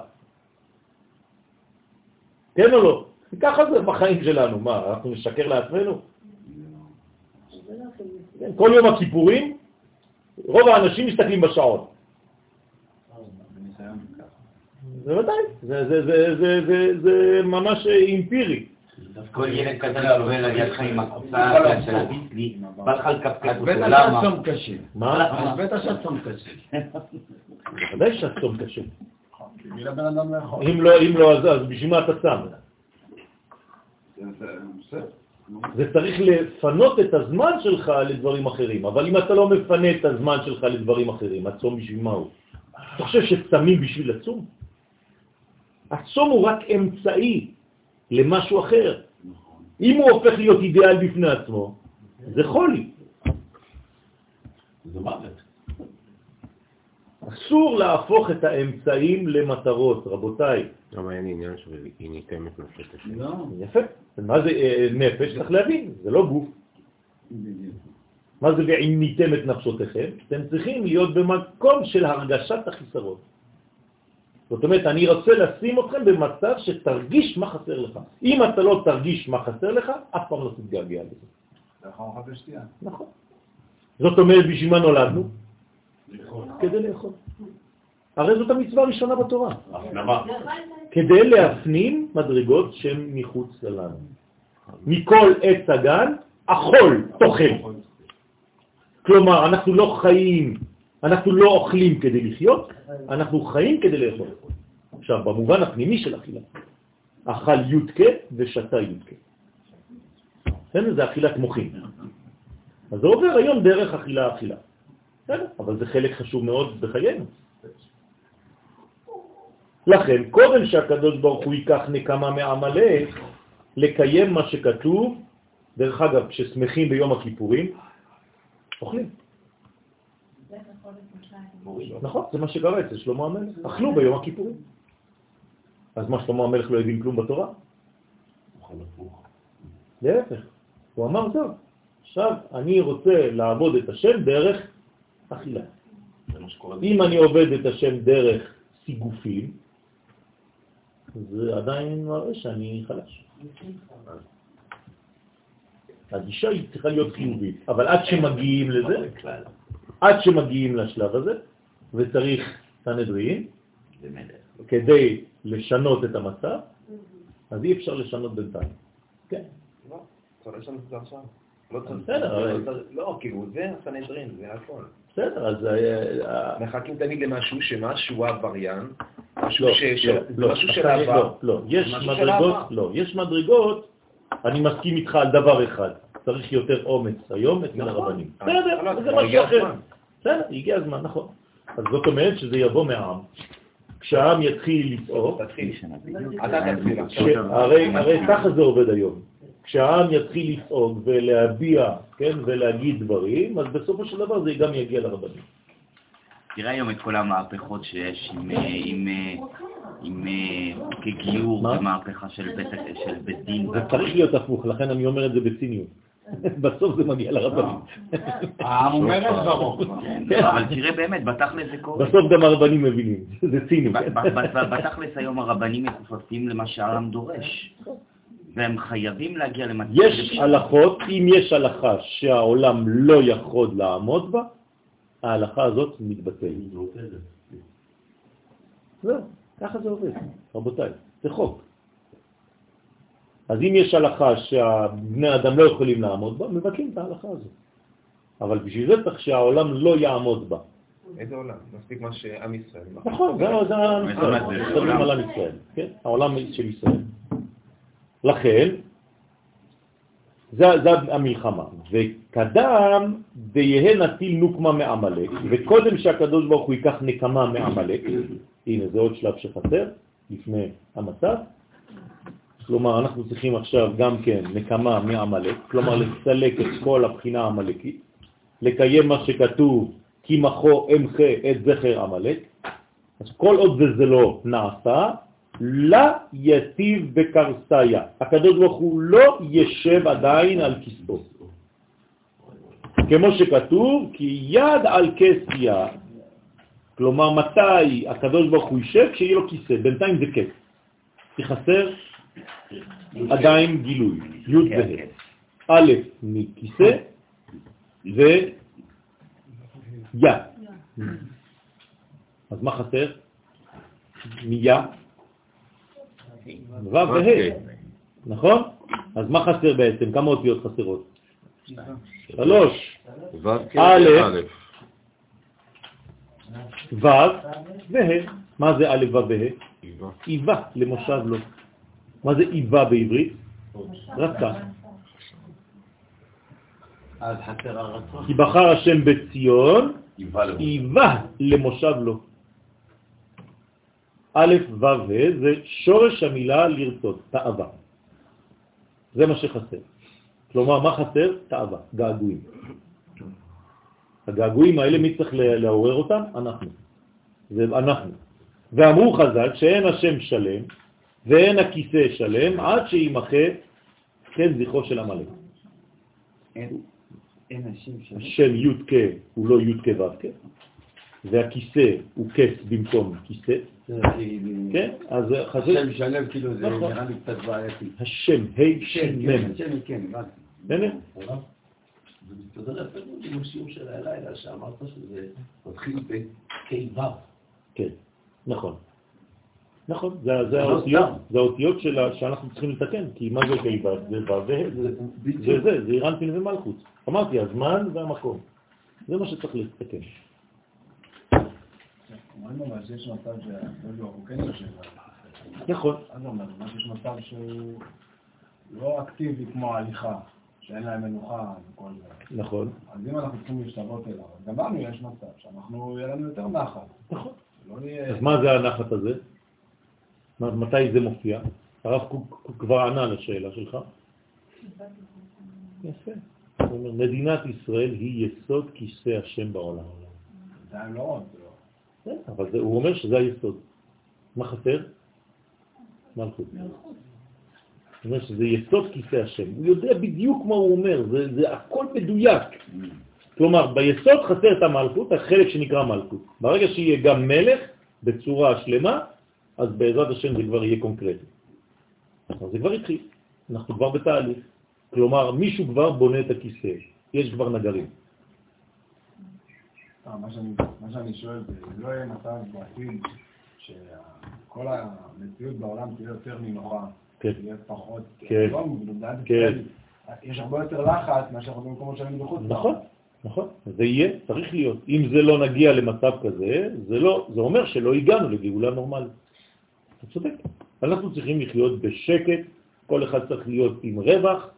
Speaker 1: כן או לא? ככה זה בחיים שלנו. מה, אנחנו נשקר לעצמנו? כן, כל יום הכיפורים, רוב האנשים מסתכלים בשעון.
Speaker 3: ככה.
Speaker 1: זה זה, זה, ממש אמפירי.
Speaker 2: כל ילד קטן שעובר לידך עם הקופסה של הביסלי, בא לך לקפקף
Speaker 3: אז
Speaker 2: אותו,
Speaker 3: בטח
Speaker 2: למה?
Speaker 3: שהצום קשה.
Speaker 1: מה?
Speaker 3: אז בטח שהצום קשה.
Speaker 1: ודאי שהצום קשה.
Speaker 7: לאכול.
Speaker 1: אם לא, אם לא, אז, אז בשביל מה אתה צם?
Speaker 3: זה
Speaker 1: צריך לפנות את הזמן שלך לדברים אחרים, אבל אם אתה לא מפנה את הזמן שלך לדברים אחרים, הצום בשביל מה הוא? אתה חושב שצמים בשביל הצום? הצום הוא רק אמצעי למשהו אחר. אם הוא הופך להיות אידיאל בפני עצמו, זה חולי.
Speaker 8: זה מוות.
Speaker 1: אסור להפוך את האמצעים למטרות, רבותיי.
Speaker 9: אבל אין עניין שהיא ניתנת נפשת השם.
Speaker 3: לא,
Speaker 1: יפה. מה זה אה, נפש? צריך להבין, זה לא גוף. מה זה ואם ניתם את נפשותיכם? אתם צריכים להיות במקום של הרגשת החיסרון. זאת אומרת, אני רוצה לשים אתכם במצב שתרגיש מה חסר לך. אם אתה לא תרגיש מה חסר לך, אף פעם לא תתגעגע לזה. נכון. זאת אומרת, בשביל מה נולדנו? כדי לאכול. הרי זאת המצווה הראשונה בתורה. כדי להפנים מדרגות שהן מחוץ לנו. מכל עץ הגן, אכול, תאכל. כלומר, אנחנו לא חיים, אנחנו לא אוכלים כדי לחיות, אנחנו חיים כדי לאכול. עכשיו, במובן הפנימי של אכילה, אכל י"ק ושתה י"ק. בסדר? זה אכילת מוחין. אז זה עובר היום דרך אכילה אכילה. בסדר, אבל זה חלק חשוב מאוד בחיינו. לכן, קודם שהקדוש ברוך הוא ייקח נקמה מעמלק, לקיים מה שכתוב, דרך אגב, כששמחים ביום הכיפורים, אוכלים. נכון, זה מה שקרה אצל שלמה המלך. אכלו ביום הכיפורים. אז מה, שלמה המלך לא הבין כלום בתורה? להפך, הוא אמר טוב, עכשיו אני רוצה לעבוד את השם דרך אכילה. אם אני עובד את השם דרך סיגופים, זה עדיין מראה שאני חלש. הגישה היא צריכה להיות חיובית, אבל עד שמגיעים לזה, עד שמגיעים לשלב הזה, וצריך סנהדרין, כדי לשנות את המצב, אז אי אפשר לשנות בינתיים. כן.
Speaker 4: לא, צריך לשנות את זה עכשיו. לא לא לא, כאילו, זה הסנהדרין, זה הכל.
Speaker 1: בסדר, אז... אה, אה,
Speaker 4: מחכים תמיד למשהו שמשהו עבריין, משהו
Speaker 1: לא,
Speaker 4: של העבר.
Speaker 1: לא, לא, יש מדרגות. לא, יש מדרגות, אני מסכים איתך על דבר אחד, צריך יותר אומץ היום אצל
Speaker 4: נכון.
Speaker 1: הרבנים.
Speaker 4: אה,
Speaker 1: בסדר, זה משהו אחר. בסדר, הגיע הזמן, נכון. אז זאת אומרת שזה יבוא מהעם. כשהעם יתחיל לצעוק,
Speaker 4: עכשיו.
Speaker 1: הרי הרי ככה זה עובד היום. כשהעם יתחיל לצעוק ולהביע, כן, ולהגיד דברים, אז בסופו של דבר זה גם יגיע לרבנים.
Speaker 2: תראה היום את כל המהפכות שיש עם, אה, עם, אה, עם אה, חוקי גיור
Speaker 1: מה?
Speaker 2: ומהפכה של בית, של בית דין.
Speaker 1: זה צריך להיות הפוך, לכן אני אומר את זה בציניות. בסוף זה מגיע לרבנים.
Speaker 3: העם אומר את דברו.
Speaker 2: כן, אבל תראה באמת, בתכלס זה קורה.
Speaker 1: בסוף גם הרבנים מבינים, זה
Speaker 2: ב- בתכלס היום הרבנים מכופפים למה שהעם דורש. והם חייבים להגיע למצב...
Speaker 1: יש הלכות, אם יש הלכה שהעולם לא יכול לעמוד בה, ההלכה הזאת מתבטלת. זהו, ככה זה עובד, רבותיי, זה חוק. אז אם יש הלכה שהבני אדם לא יכולים לעמוד בה, מבטלים את ההלכה הזאת. אבל בשביל זה צריך שהעולם לא יעמוד בה.
Speaker 4: איזה עולם? מספיק מה שעם ישראל.
Speaker 1: נכון, זה עם ישראל, מדברים על עם ישראל, כן? העולם של ישראל. לכן, זה, זה המלחמה. וקדם ויהא נטיל נוקמה מעמלק, וקודם שהקדוש ברוך הוא ייקח נקמה מעמלק, הנה זה עוד שלב שחסר, לפני המצב, כלומר אנחנו צריכים עכשיו גם כן נקמה מעמלק, כלומר לסלק את כל הבחינה העמלקית, לקיים מה שכתוב כי מחו אמחה את זכר עמלק, אז כל עוד זה לא נעשה, לה יטיב בקרסיה. הקדוש ברוך הוא לא ישב עדיין על כסאו. כמו שכתוב, כי יד על כסיה, כלומר מתי הקדוש ברוך הוא יישב? כשיהיה לו כיסא, בינתיים זה כס. כי חסר עדיין גילוי, י' וה'. א' מכיסא וי'. אז מה חסר? מיה? ו' וה', נכון? אז מה חסר בעצם? כמה אותיות חסרות? שלוש. א', ו' וה'. מה זה א', ו' וה'? איבה, למושב לא. מה זה איבה בעברית? רצה. כי בחר השם בציון, איבה למושב לו. א', ו', ה', זה שורש המילה לרצות, תאווה. זה מה שחסר. כלומר, מה חסר? תאווה, געגועים. הגעגועים האלה, מי צריך לעורר אותם? אנחנו. זה אנחנו. ואמרו חז"ל שאין השם שלם ואין הכיסא שלם עד שימחה כן זכרו של
Speaker 3: אין השם שלם.
Speaker 1: השם י' כ' הוא לא י' כ' ו' כ', והכיסא הוא כס במקום כיסא. כן, אז חז"ל...
Speaker 3: השם שלם כאילו זה
Speaker 1: נכון.
Speaker 3: נראה לי קצת בעייתי.
Speaker 1: השם, ה'
Speaker 3: כן,
Speaker 1: ש'
Speaker 3: כן,
Speaker 1: מ'.
Speaker 3: השם כן, הבנתי.
Speaker 1: בסדר?
Speaker 8: זה מסתדר יפה מאוד עם השיעור של הלילה, שאמרת שזה מתחיל בכ"ו.
Speaker 1: כן, נכון. נכון, זה, זה
Speaker 8: לא
Speaker 1: האותיות. זה האותיות שלה שאנחנו צריכים לתקן, כי מה זה כיבה? זה ו' זה זה, זה, זה אירנטין ומלכות. אמרתי, הזמן והמקום. זה מה שצריך לתקן.
Speaker 7: הוא כן יושב על
Speaker 1: נכון,
Speaker 7: אז אומר, מה שיש מצב שהוא לא אקטיבי כמו ההליכה, שאין להם מנוחה וכל זה.
Speaker 1: נכון,
Speaker 7: אז אם אנחנו צריכים להשתוות אליו, גם לנו יש מצב שאנחנו, יהיה לנו יותר נחת.
Speaker 1: נכון.
Speaker 7: לא.
Speaker 1: אז מה זה הנחת הזה? מתי זה מופיע? הרב קוק כבר ענה לשאלה שלך. יפה. הוא אומר, מדינת ישראל היא יסוד כיסא השם בעולם.
Speaker 7: זה לא עוד, לא.
Speaker 1: כן, אבל הוא אומר שזה היסוד. מה חסר? מלכות. הוא אומר שזה יסוד כיסא השם. הוא יודע בדיוק מה הוא אומר, זה, זה הכל מדויק. כלומר, ביסוד חסר את המלכות, החלק שנקרא מלכות. ברגע שיהיה גם מלך בצורה שלמה, אז בעזרת השם זה כבר יהיה קונקרטי. אז זה כבר התחיל, אנחנו כבר בתהליך. כלומר, מישהו כבר בונה את הכיסא, יש כבר נגרים.
Speaker 7: אה, מה שאני- מה שאני שואל, זה לא יהיה מצב בעתיד שכל המציאות בעולם תהיה יותר נינוחה,
Speaker 1: כן.
Speaker 7: תהיה פחות...
Speaker 1: כן.
Speaker 7: במדינת
Speaker 1: כן.
Speaker 7: יש הרבה יותר לחץ מאשר במקומות שהיינו בחוץ.
Speaker 1: נכון, נכון, זה יהיה, צריך להיות. אם זה לא נגיע למצב כזה, זה לא, זה אומר שלא הגענו לגאולה נורמלית. אתה צודק. אנחנו צריכים לחיות בשקט, כל אחד צריך להיות עם רווח,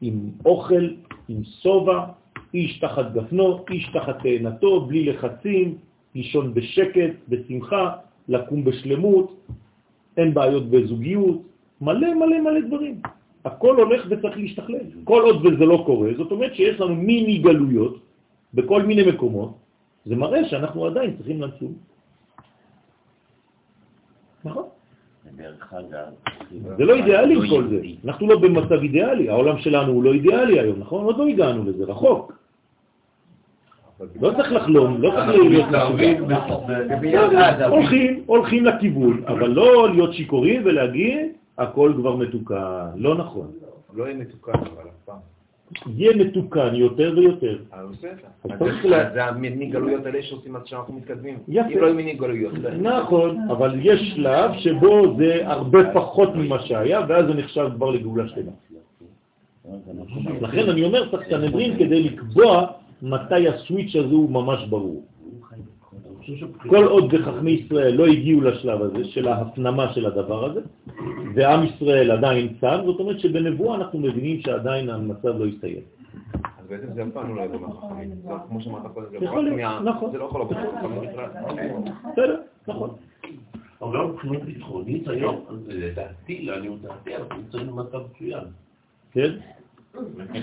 Speaker 1: עם אוכל, עם סובה, איש תחת גפנו, איש תחת תאנתו, בלי לחצים, לישון בשקט, בשמחה, לקום בשלמות, אין בעיות בזוגיות, מלא מלא מלא דברים. הכל הולך וצריך להשתכלל. כל עוד וזה לא קורה, זאת אומרת שיש לנו מיני גלויות בכל מיני מקומות, זה מראה שאנחנו עדיין צריכים לצום. נכון? זה לא אידיאלי כל זה. אנחנו לא במצב אידיאלי, העולם שלנו הוא לא אידיאלי היום, נכון? עוד לא הגענו לזה, רחוק. לא צריך לחלום, לא צריך להיות משוגע.
Speaker 3: ביחד, אבל-
Speaker 1: הולכים, הולכים לכיוון, אבל לא להיות שיכורים ולהגיד, הכל כבר מתוקן. לא נכון.
Speaker 4: לא יהיה מתוקן, אבל אף פעם.
Speaker 1: יהיה מתוקן יותר ויותר.
Speaker 4: זה.
Speaker 1: אז
Speaker 4: זה- המיני גלויות האלה שעושים עד שאנחנו מתקדמים.
Speaker 1: יפה.
Speaker 4: אם לא יהיו מיני גלויות.
Speaker 1: נכון, אבל יש שלב שבו זה הרבה פחות ממה שהיה, ואז זה נחשב כבר לגאולה שלמה. לכן אני אומר, צריך סנהדרין כדי לקבוע מתי הסוויץ' הזה הוא ממש ברור. כל עוד וחכמי ישראל לא הגיעו לשלב הזה של ההפנמה של הדבר הזה, ועם ישראל עדיין צם, זאת אומרת שבנבואה אנחנו מבינים שעדיין המצב לא הסתיים.
Speaker 4: אז בעצם זה אף פעם לא יבוא מהחכמים. זה כמו שאמרת קודם, זה.
Speaker 1: נכון.
Speaker 4: זה לא יכול לבוא מהחכמים בכלל.
Speaker 1: בסדר, נכון.
Speaker 8: אבל גם מבחינה ביטחונית היום, לדעתי, לעניות דעתי, אנחנו נמצאים במצב מצוין.
Speaker 1: כן?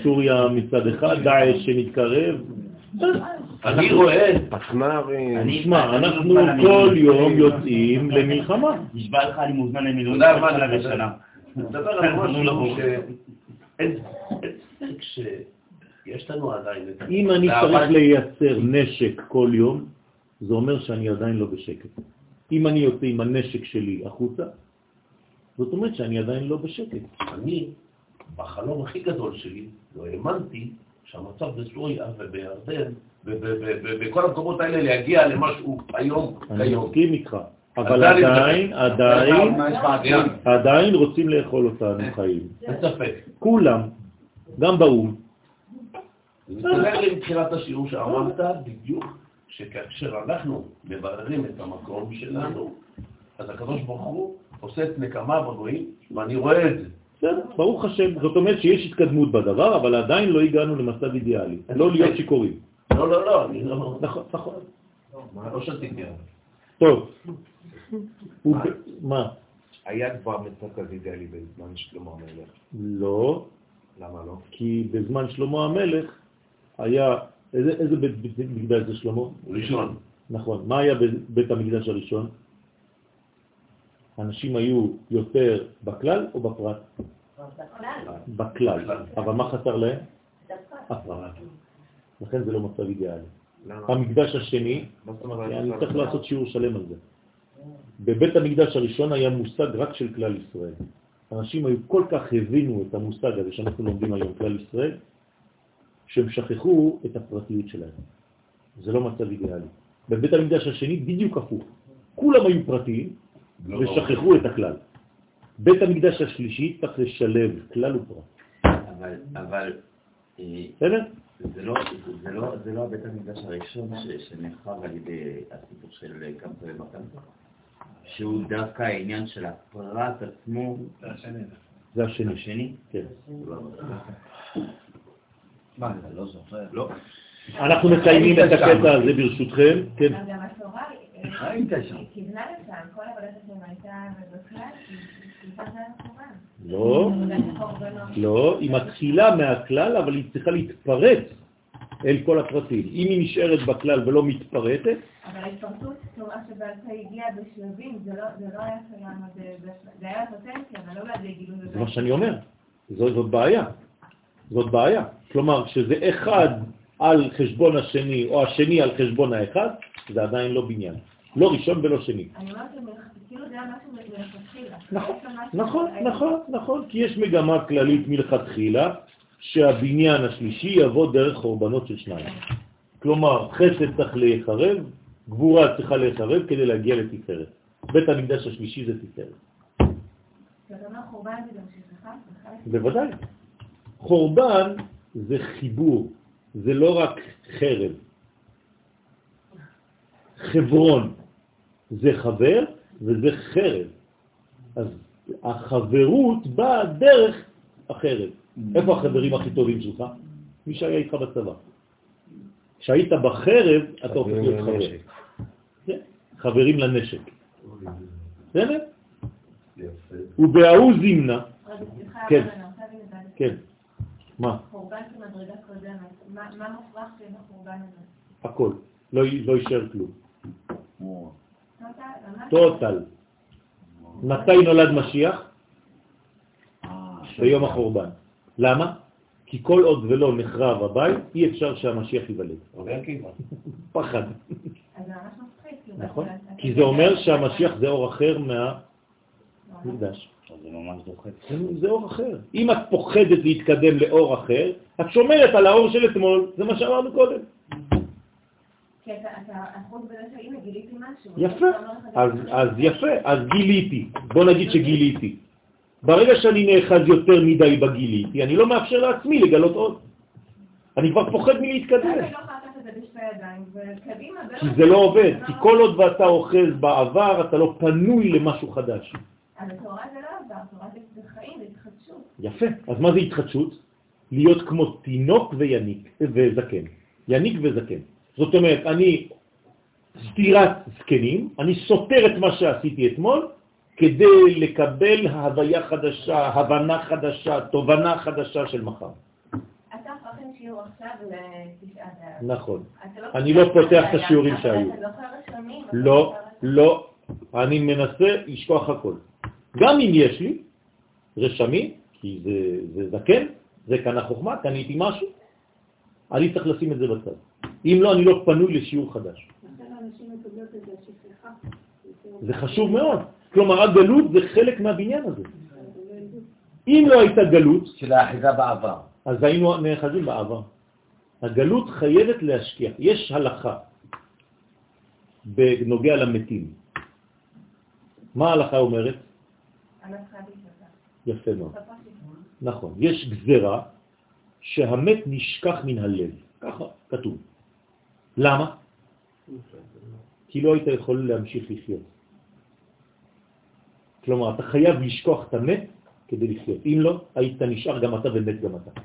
Speaker 1: סוריה מצד אחד, דאעש שמתקרב.
Speaker 8: אני רואה,
Speaker 9: פצמ"רים.
Speaker 1: תשמע, אנחנו כל יום יוצאים למלחמה.
Speaker 2: נשבע לך, אני מוזמן למילואים
Speaker 8: תודה רבה,
Speaker 2: שנה.
Speaker 8: נדבר על. משהו שיש לנו עדיין את...
Speaker 1: אם אני צריך לייצר נשק כל יום, זה אומר שאני עדיין לא בשקט. אם אני יוצא עם הנשק שלי החוצה, זאת אומרת שאני עדיין לא בשקט.
Speaker 8: אני, בחלום הכי גדול שלי, לא האמנתי שהמצב בסוריה ובירדן ובכל המקומות האלה להגיע למשהו היום,
Speaker 1: אני. מסכים איתך, אבל
Speaker 8: עדיין
Speaker 1: עדיין,
Speaker 3: בעתיד?
Speaker 1: עדיין רוצים לאכול אותנו חיים.
Speaker 8: אין ספק.
Speaker 1: כולם, גם באו"ם.
Speaker 8: זה מסתדר לי מתחילת השיעור שאמרת בדיוק שכאשר אנחנו מבררים את המקום שלנו, אז הקדוש ברוך הוא עושה את נקמה בגויים, ואני רואה את זה.
Speaker 1: ברוך השם. זאת אומרת שיש התקדמות בדבר, אבל עדיין לא הגענו למצב אידיאלי. לא להיות שיכורים.
Speaker 8: לא, לא, לא, אני לא...
Speaker 1: נכון, נכון.
Speaker 8: לא שתיתי.
Speaker 1: טוב. הוא- מה?
Speaker 4: היה כבר מצב אידיאלי בזמן שלמה המלך.
Speaker 1: לא,
Speaker 4: למה לא?
Speaker 1: כי בזמן שלמה המלך היה, איזה, בית, בית מקדש זה שלמה?
Speaker 8: ראשון.
Speaker 1: נכון. מה היה בבית המקדש הראשון? אנשים היו יותר בכלל או בפרט? בכלל. אבל מה חסר להם? הפרט. לכן זה לא מצב אידיאלי. המקדש השני? אני צריך לעשות שיעור שלם על זה. בבית המקדש הראשון היה מושג רק של כלל ישראל. אנשים היו כל כך הבינו את המושג הזה שאנחנו לומדים היום, כלל ישראל, שהם שכחו את הפרטיות שלהם. זה לא מצב אידיאלי. בבית המקדש השני בדיוק הפוך. כולם היו פרטיים. ושכחו את הכלל. בית המקדש השלישי צריך לשלב כלל ופרט.
Speaker 2: אבל, אבל, אה,
Speaker 1: בסדר?
Speaker 2: זה לא, זה לא, זה לא הבית המקדש הראשון ש- שנחרב על ידי הסיפור של קמפר ומקמפר, שהוא דווקא העניין של הפרט עצמו,
Speaker 1: זה השני.
Speaker 2: השני.
Speaker 1: כן.
Speaker 3: מה, אתה לא זוכר?
Speaker 2: לא.
Speaker 1: אנחנו מסיימים את הקטע הזה ברשותכם. כן.
Speaker 3: מה היית שם?
Speaker 6: היא כיוונה לשם, כל עבודת השם הייתה ובכלל, היא הייתה זה התורה.
Speaker 1: לא. לא, היא מתחילה מהכלל, אבל היא צריכה להתפרץ אל כל הפרטים. אם היא נשארת בכלל ולא מתפרטת,
Speaker 6: אבל ההתפרצות תורה שבעל פה הגיעה בשלבים, זה לא לא היה קיים, זה- היה פוטנציה, אבל לא לידי גילוי.
Speaker 1: זה מה שאני אומר. זאת בעיה. זאת בעיה. כלומר, כשזה אחד על חשבון השני, או השני על חשבון האחד, זה עדיין לא בניין. לא ראשון ולא שני.
Speaker 6: אני אומרת, כאילו זה היה משהו מלכתחילה.
Speaker 1: נכון, נכון, נכון, נכון, כי יש מגמה כללית מלכתחילה שהבניין השלישי יבוא דרך חורבנות של שניים. כלומר, חסד צריך להיחרב, גבורה צריכה להיחרב כדי להגיע לתפארת. בית המקדש השלישי זה תפארת. בוודאי. חורבן זה חיבור, זה לא רק חרב. חברון זה חבר וזה חרב. אז החברות באה דרך החרב. איפה החברים הכי טובים שלך? מי שהיה איתך בצבא. כשהיית בחרב, אתה הופך להיות חבר. כן, חברים לנשק. בסדר? ובההוא זימנה, כן. כן, מה?
Speaker 6: חורבן כמדרגה קודמת, מה מה מופרך שבחורבן הזה?
Speaker 1: הכל. לא, לא יישאר כלום.
Speaker 6: טוטל?
Speaker 1: מתי נולד משיח? ביום החורבן. למה? כי כל עוד ולא נחרב הבית, אי אפשר שהמשיח ייוולד.
Speaker 8: עקיבא.
Speaker 1: פחד. נכון? כי זה אומר שהמשיח זה אור אחר מה... מקדש.
Speaker 2: זה ממש דוחף.
Speaker 1: זה- זה אור אחר. אם את פוחדת להתקדם לאור אחר, את שומרת על האור של אתמול, זה מה שאמרנו קודם.
Speaker 6: כי אתה, אתה, החוץ בזה שהנה גיליתי משהו.
Speaker 1: יפה,
Speaker 6: אתה אומר לך,
Speaker 1: אז, אז יפה, אז גיליתי, בוא נגיד שגיליתי. ברגע שאני נאחז יותר מדי בגיליתי, אני לא מאפשר לעצמי לגלות עוד. אני כבר פוחד מלהתקדם,
Speaker 6: לא
Speaker 1: כי זה לא עובד, כי כל עוד ואתה אוחז בעבר, אתה לא פנוי למשהו חדש.
Speaker 6: אבל תורה זה לא עבר, תורה זה חיים, זה התחדשות.
Speaker 1: יפה, אז מה זה התחדשות? להיות כמו תינוק ויניק וזקן. יניק וזקן. זאת אומרת, אני סתירת זקנים, אני סותר את מה שעשיתי אתמול, כדי לקבל הוויה חדשה, הבנה חדשה, תובנה חדשה של מחר. נכון.
Speaker 6: לא
Speaker 1: אני לא פותח את השיעורים שהיו. לא,
Speaker 6: זוכר רשמים.
Speaker 1: לא, אני מנסה לשכוח הכל. גם אם יש לי רשמים, כי זה, זה זקן, זה כאן החוכמה, קניתי משהו, אני צריך לשים את זה בצד. אם לא, אני לא פנוי לשיעור חדש. זה חשוב מאוד. כלומר, הגלות זה חלק מהבניין הזה. אם לא הייתה גלות,
Speaker 3: של האחיזה בעבר.
Speaker 1: אז היינו נאחזים בעבר. הגלות חייבת להשקיע. יש הלכה בנוגע למתים. מה ההלכה אומרת? יפה מאוד. נכון. יש גזרה שהמת נשכח מן הלב. ככה כתוב. למה? כי לא היית יכול להמשיך לחיות. כלומר, אתה חייב לשכוח את המת כדי לחיות. אם לא, היית נשאר גם אתה ומת גם אתה.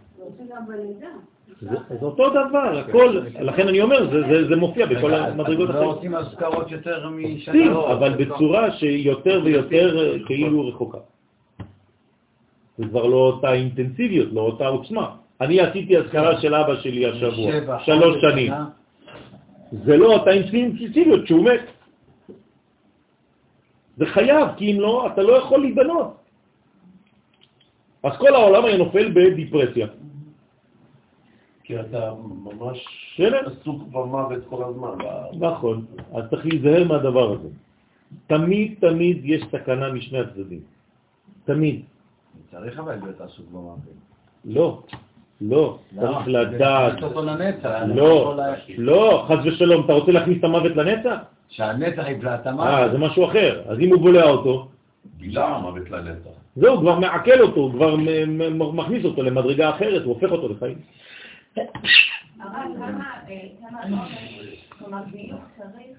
Speaker 1: זה, אותו דבר, הכל, לכן אני אומר, זה, זה, זה מופיע בכל המדרגות
Speaker 3: לא
Speaker 1: אחרות.
Speaker 3: עושים אזכרות יותר משנה.
Speaker 1: עושים, אבל בצורה שיותר ויותר אה, כאילו רחוקה. זה כבר לא אותה אינטנסיביות, לא אותה עוצמה. אני עשיתי אזכרה של אבא שלי השבוע, שלוש שנים. זה לא אותה אינטנסיביות כשהוא מת. זה חייב, כי אם לא, אתה לא יכול להיבנות. אז כל העולם היה נופל בדיפרסיה.
Speaker 8: כי אתה ממש? עסוק במוות כל הזמן.
Speaker 1: נכון, אז צריך להיזהר מהדבר הזה. תמיד תמיד יש סכנה משני הצדדים. תמיד.
Speaker 3: צריך אבל להיות עסוק במוות.
Speaker 1: לא, לא, צריך לדעת.
Speaker 3: לנצח.
Speaker 1: לא, לא, חס ושלום, אתה רוצה להכניס את המוות לנצח?
Speaker 3: שהנצח יבלע את
Speaker 1: אה,
Speaker 3: המוות.
Speaker 1: זה משהו אחר. אז אם הוא בולע אותו,
Speaker 8: בילה המוות לנצח.
Speaker 1: זהו, כבר מעכל אותו, הוא כבר מכניס אותו למדרגה אחרת, הוא הופך אותו לחיים.
Speaker 6: אבל כמה, אה, כמה עומק, כלומר דיוק צריך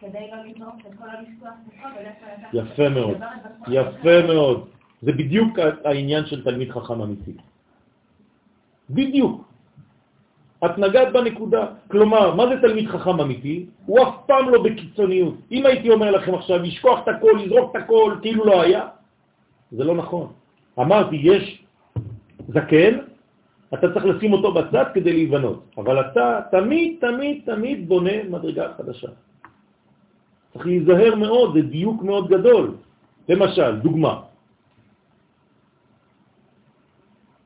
Speaker 6: כדי לא לגרום את כל הלשכוח תוכל ולכן אתה...
Speaker 1: יפה מאוד, יפה מאוד. זה בדיוק העניין של תלמיד חכם אמיתי. בדיוק. את נגעת בנקודה. כלומר, מה זה תלמיד חכם אמיתי? הוא אף פעם לא בקיצוניות. אם הייתי אומר לכם עכשיו, לשכוח את הכל, לזרוק את הכל, כאילו לא היה, זה לא נכון. אמרתי, יש זקן, אתה צריך לשים אותו בצד כדי להיבנות, אבל אתה תמיד, תמיד, תמיד בונה מדרגה חדשה. צריך להיזהר מאוד, זה דיוק מאוד גדול. למשל, דוגמה,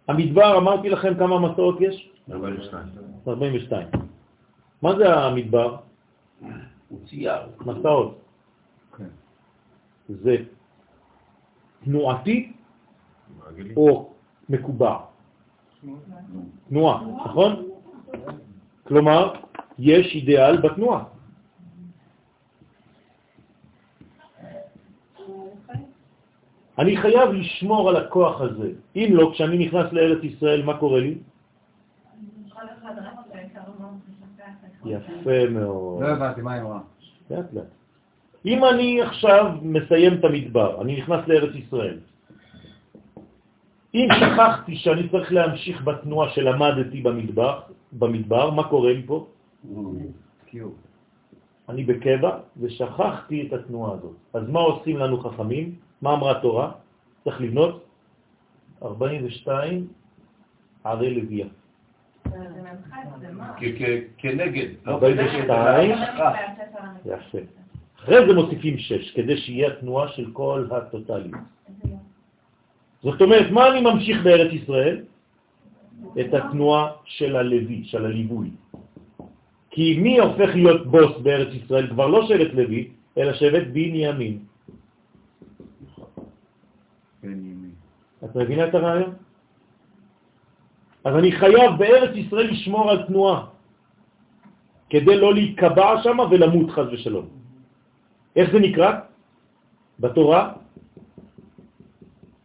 Speaker 1: המדבר, אמרתי לכם כמה מסעות יש?
Speaker 4: 42.
Speaker 1: 42. מה זה המדבר?
Speaker 8: הוא צייר.
Speaker 1: מסעות.
Speaker 3: כן.
Speaker 1: זה תנועתי. או מקובע? תנועה, נכון? כלומר, יש אידיאל בתנועה. אני חייב לשמור על הכוח הזה. אם לא, כשאני נכנס לארץ ישראל, מה קורה לי? יפה מאוד.
Speaker 3: לא הבנתי מה היא אמרה.
Speaker 1: לאט לאט. אם אני עכשיו מסיים את המדבר, אני נכנס לארץ ישראל, אם שכחתי שאני צריך להמשיך בתנועה שלמדתי במדבר, במדבר, מה קורה לי פה? אני בקבע ושכחתי את התנועה הזאת. אז מה עושים לנו חכמים? מה אמרה התורה? צריך לבנות 42 ערי לוויה.
Speaker 8: כנגד. לא
Speaker 1: 42,
Speaker 6: זה
Speaker 1: יפה. אחרי זה מוסיפים 6, כדי שיהיה התנועה של כל הטוטליות. זאת אומרת, מה אני ממשיך בארץ ישראל? את התנועה של הלוי, של הליווי. כי מי הופך להיות בוס בארץ ישראל? כבר לא שבט לוי, אלא שבט בנימין. את מבינה את הרעיון? אז אני חייב בארץ ישראל לשמור על תנועה, כדי לא להיקבע שם ולמות חז ושלום. איך זה נקרא? בתורה?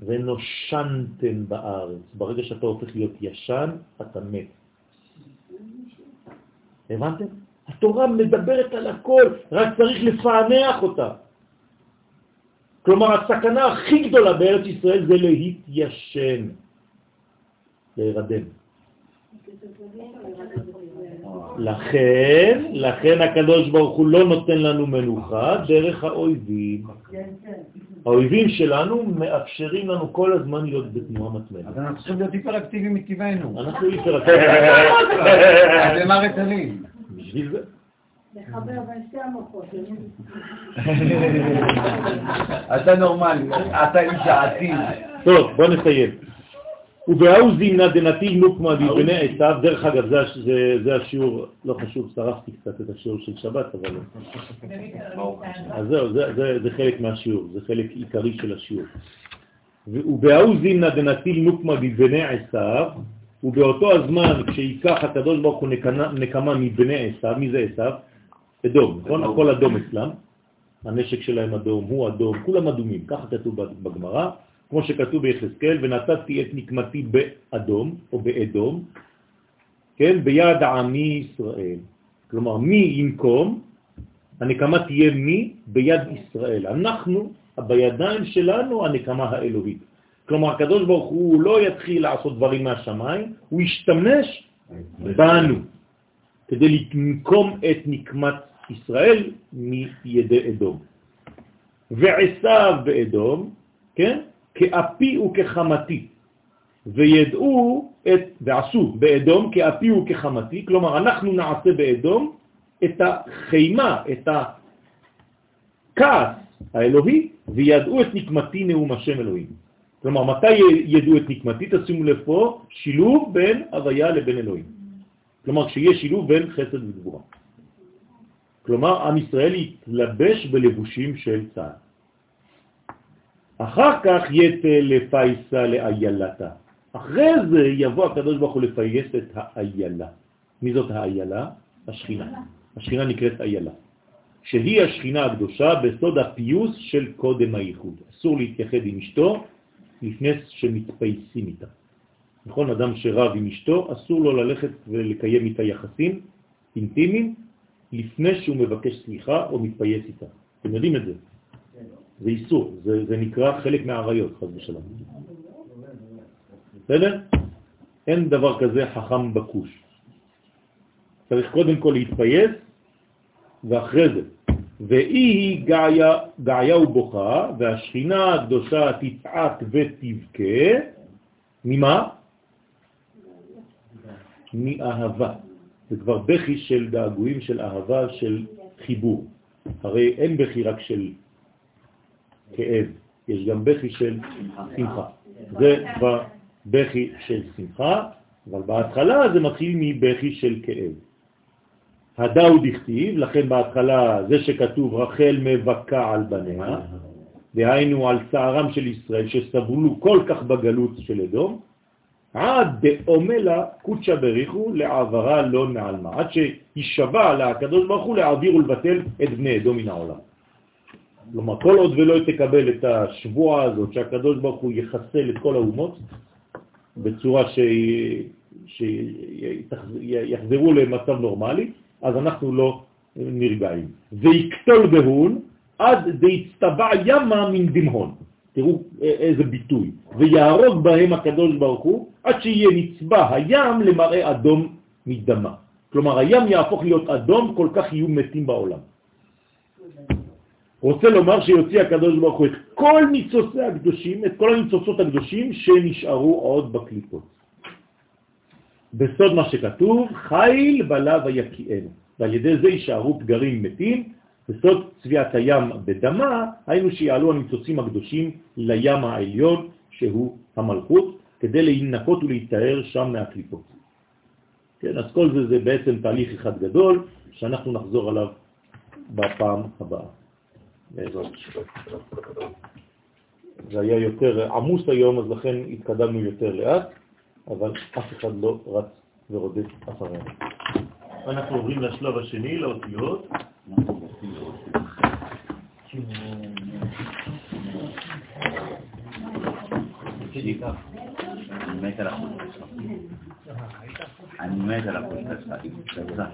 Speaker 1: ונושנתם בארץ. ברגע שאתה הופך להיות ישן, אתה מת. הבנתם? התורה מדברת על הכל, רק צריך לפענח אותה. כלומר, הסכנה הכי גדולה בארץ ישראל זה להתיישן, להירדם. לכן, לכן הקדוש ברוך הוא לא נותן לנו מנוחה דרך האויבים. האויבים שלנו מאפשרים לנו כל הזמן להיות בתנועה מתמדת.
Speaker 3: אז אנחנו צריכים להיות היפראקטיביים מטבענו.
Speaker 1: אנחנו היפראקטיביים.
Speaker 3: אז למה רטלין?
Speaker 1: בשביל זה.
Speaker 5: לחבר בין שתי המוחות.
Speaker 3: אתה נורמלי, אתה איש העתיד.
Speaker 1: טוב, בוא נסיים. ובהאו זימנה דנתיב נוקמה בבני עשיו, דרך אגב, זה, זה, זה השיעור, לא חשוב, שרפתי קצת את השיעור של שבת, אבל... אז זהו, זה, זה, זה חלק מהשיעור, זה חלק עיקרי של השיעור. ובהאו זימנה דנתיב נוקמה בבני עשיו, ובאותו הזמן כשיקח הקדוש ברוך הוא נקמה מבני עשיו, מי זה עשיו? אדום, נכון? הכל אדום אצלם, הנשק שלהם אדום, הוא אדום, כולם אדומים, ככה כתוב בגמרא. כמו שכתוב ביחזקאל, ונתתי את נקמתי באדום, או באדום, כן, ביד עמי ישראל. כלומר, מי ינקום, הנקמה תהיה מי? ביד ישראל. אנחנו, בידיים שלנו, הנקמה האלוהית. כלומר, הקדוש ברוך הוא לא יתחיל לעשות דברים מהשמיים, הוא ישתמש בנו, כדי לנקום את נקמת ישראל מידי אדום. ועשיו באדום, כן? כאפי וכחמתי, וידעו את, ועשו באדום כאפי וכחמתי, כלומר אנחנו נעשה באדום את החימה, את הכעס האלוהי, וידעו את נקמתי נאום השם אלוהים. כלומר, מתי ידעו את נקמתי? תשימו לב פה, שילוב בין הוויה לבין אלוהים. כלומר, כשיהיה שילוב בין חסד וגבורה. כלומר, עם ישראל יתלבש בלבושים של צה"ל. אחר כך יתה לפייסה לאיילתה. אחרי זה יבוא הקדוש ברוך הוא לפייס את האיילה. מי זאת האיילה? השכינה. השכינה נקראת איילה, שהיא השכינה הקדושה בסוד הפיוס של קודם הייחוד. אסור להתייחד עם אשתו לפני שמתפייסים איתה. נכון, אדם שרב עם אשתו, אסור לו ללכת ולקיים איתה יחסים אינטימיים לפני שהוא מבקש סליחה או מתפייס איתה. אתם יודעים את זה. זה איסור, זה, זה נקרא חלק מהעריות, חס ושלום. בסדר? אין דבר כזה חכם בקוש. צריך קודם כל להתפייס, ואחרי זה. והיא געיה, געיה ובוכה, והשכינה הקדושה תצעק ותבכה, ממה? מאהבה. זה כבר בכי של געגועים, של אהבה, של חיבור. הרי אין בכי רק של כאב, יש גם בכי של שמחה. זה כבר בכי של שמחה, אבל בהתחלה זה מתחיל מבכי של כאב. הדאו דכתיב, לכן בהתחלה זה שכתוב רחל מבקה על בניה, דהיינו על צערם של ישראל שסבלו כל כך בגלות של אדום, עד דאומלה קודשה בריחו לעברה לא נעלמה, עד שישבע לקדוש ברוך הוא להעביר ולבטל את בני אדום מן העולם. כלומר, כל עוד ולא תקבל את השבועה הזאת שהקדוש ברוך הוא יחסל את כל האומות בצורה שיחזרו למצב נורמלי, אז אנחנו לא נרגעים. ויקטול בהון עד דיצטבע ימה מן דמהון. תראו איזה ביטוי. ויהרוג בהם הקדוש ברוך הוא עד שיהיה נצבע הים למראה אדום מדמה. כלומר, הים יהפוך להיות אדום, כל כך יהיו מתים בעולם. רוצה לומר שיוציא הקדוש ברוך הוא את כל ניצוצי הקדושים, את כל הניצוצות הקדושים שנשארו עוד בקליפות. בסוד מה שכתוב, חיל בלה ויקיענו, ועל ידי זה יישארו פגרים מתים, בסוד צביעת הים בדמה, היינו שיעלו הניצוצים הקדושים לים העליון, שהוא המלכות, כדי להינקות ולהתאר שם מהקליפות. כן, אז כל זה זה בעצם תהליך אחד גדול, שאנחנו נחזור עליו בפעם הבאה. זה היה יותר עמוס היום, אז לכן התקדמנו יותר לאט, אבל אף אחד לא רץ ורודף אחרינו. אנחנו עוברים לשלב השני, לאותיות.
Speaker 2: אני מת על החולצה שלך. אני מת על החולצה שלך, היא פצצה.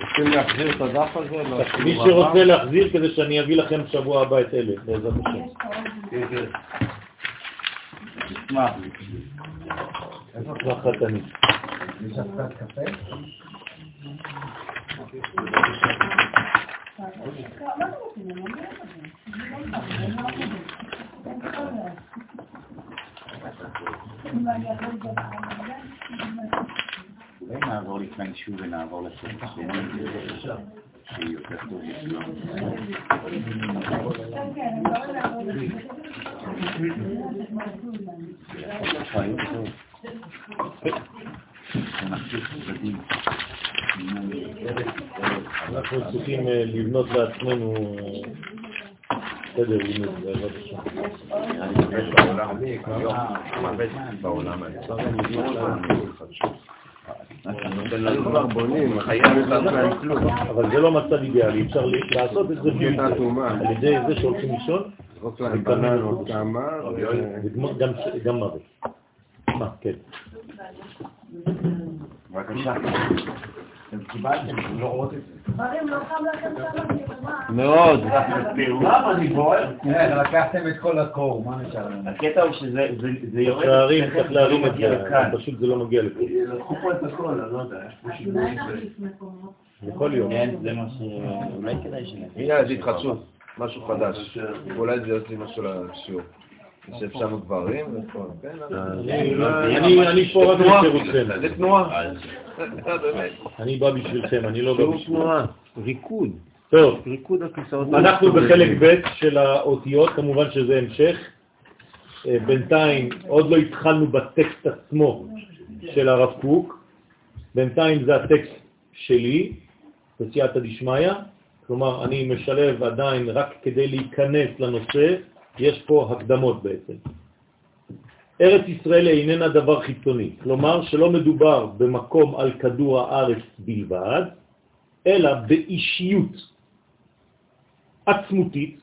Speaker 9: רוצים להחזיר את הדף הזה?
Speaker 1: מי שרוצה להחזיר כדי שאני אביא לכם שבוע הבא את אלה, בעזרת השם.
Speaker 2: תשמע,
Speaker 1: אחת אני.
Speaker 3: יש קצת קפה?
Speaker 5: לא
Speaker 2: אולי נעבור לפני שוב ונעבור לסוף השני, שהיא יותר טוב לכולם.
Speaker 1: אנחנו צריכים אה, לבנות לעצמנו אה, סדר לימוד, בעזרת השם.
Speaker 4: בעולם,
Speaker 9: כלום.
Speaker 1: אבל זה לא מצב אידיאלי, אפשר לעשות את זה. על ידי זה שהולכים לישון,
Speaker 9: זרוק להם בננות
Speaker 1: גם- מוות. מה, כן.
Speaker 2: בבקשה.
Speaker 3: אתם קיבלתם, אתם לא רואות את זה.
Speaker 5: דברים לא חם לכם שם, מה?
Speaker 9: מאוד.
Speaker 3: למה אני בוער? כן, לקחתם את כל הקור, מה נשאר לנו?
Speaker 2: הקטע הוא שזה זה- זה
Speaker 1: צריך
Speaker 2: יורד,
Speaker 1: להרים, צריך
Speaker 2: זה
Speaker 1: להרים
Speaker 2: לא
Speaker 1: את זה. פשוט זה לא מגיע לפה.
Speaker 8: לקחו פה את הכל, אני לא יודע, יש פה.
Speaker 1: בכל יום.
Speaker 2: כן, זה מה ש... אולי כדאי שנעשה.
Speaker 4: הנה, זה התחדשות, משהו חדש. אולי זה יוצא משהו לשיעור. יושב שם גברים
Speaker 1: אני- פה רק לשירותכם.
Speaker 4: זה תנועה. באמת.
Speaker 1: אני בא בשבילכם, אני לא בא
Speaker 9: שיעור
Speaker 1: בשביל...
Speaker 9: תנועה, ריקוד,
Speaker 1: טוב,
Speaker 9: ריקוד הכיסאות.
Speaker 1: אנחנו בחלק ב' של האותיות, כמובן שזה המשך. אה, בינתיים עוד לא התחלנו בטקסט עצמו של הרב קוק, בינתיים זה הטקסט שלי, בסייעתא דשמיא, כלומר אני משלב עדיין רק כדי להיכנס לנושא, יש פה הקדמות בעצם. ארץ ישראל איננה דבר חיצוני, כלומר שלא מדובר במקום על כדור הארץ בלבד, אלא באישיות עצמותית,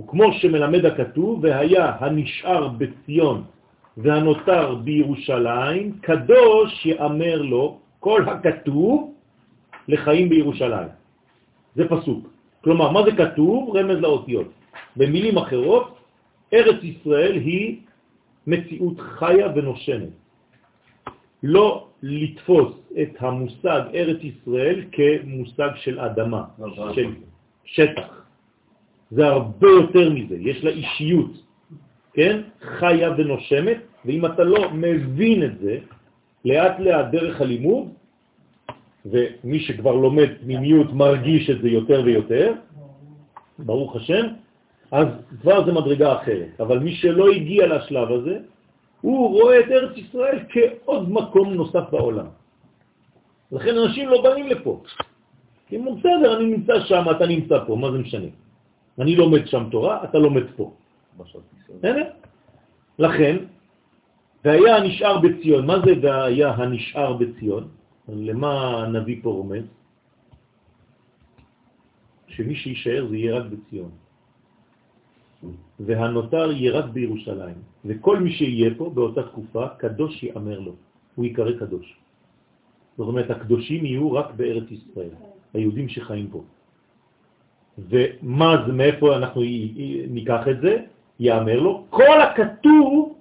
Speaker 1: וכמו שמלמד הכתוב, והיה הנשאר בציון והנותר בירושלים, קדוש יאמר לו כל הכתוב לחיים בירושלים. זה פסוק. כלומר, מה זה כתוב? רמז לאותיות. במילים אחרות, ארץ ישראל היא מציאות חיה ונושמת. לא לתפוס את המושג ארץ ישראל כמושג של אדמה, של שטח. זה הרבה יותר מזה, יש לה אישיות, כן? חיה ונושמת, ואם אתה לא מבין את זה, לאט לאט דרך הלימוד, ומי שכבר לומד פנימיות מרגיש את זה יותר ויותר, ברוך השם, אז כבר זה מדרגה אחרת. אבל מי שלא הגיע לשלב הזה, הוא רואה את ארץ ישראל כעוד מקום נוסף בעולם. לכן אנשים לא באים לפה. כי הם בסדר, אני נמצא שם, אתה נמצא פה, מה זה משנה? אני לומד שם תורה, אתה לומד פה. לכן, והיה הנשאר בציון, מה זה והיה הנשאר בציון? למה הנביא פה רומז? שמי שישאר זה יהיה רק בציון. והנותר יהיה רק בירושלים. וכל מי שיהיה פה באותה תקופה, קדוש יאמר לו, הוא יקרא קדוש. זאת אומרת, הקדושים יהיו רק בארץ ישראל, היהודים שחיים פה. ומה זה, מאיפה אנחנו ניקח את זה? יאמר לו, כל הכתוב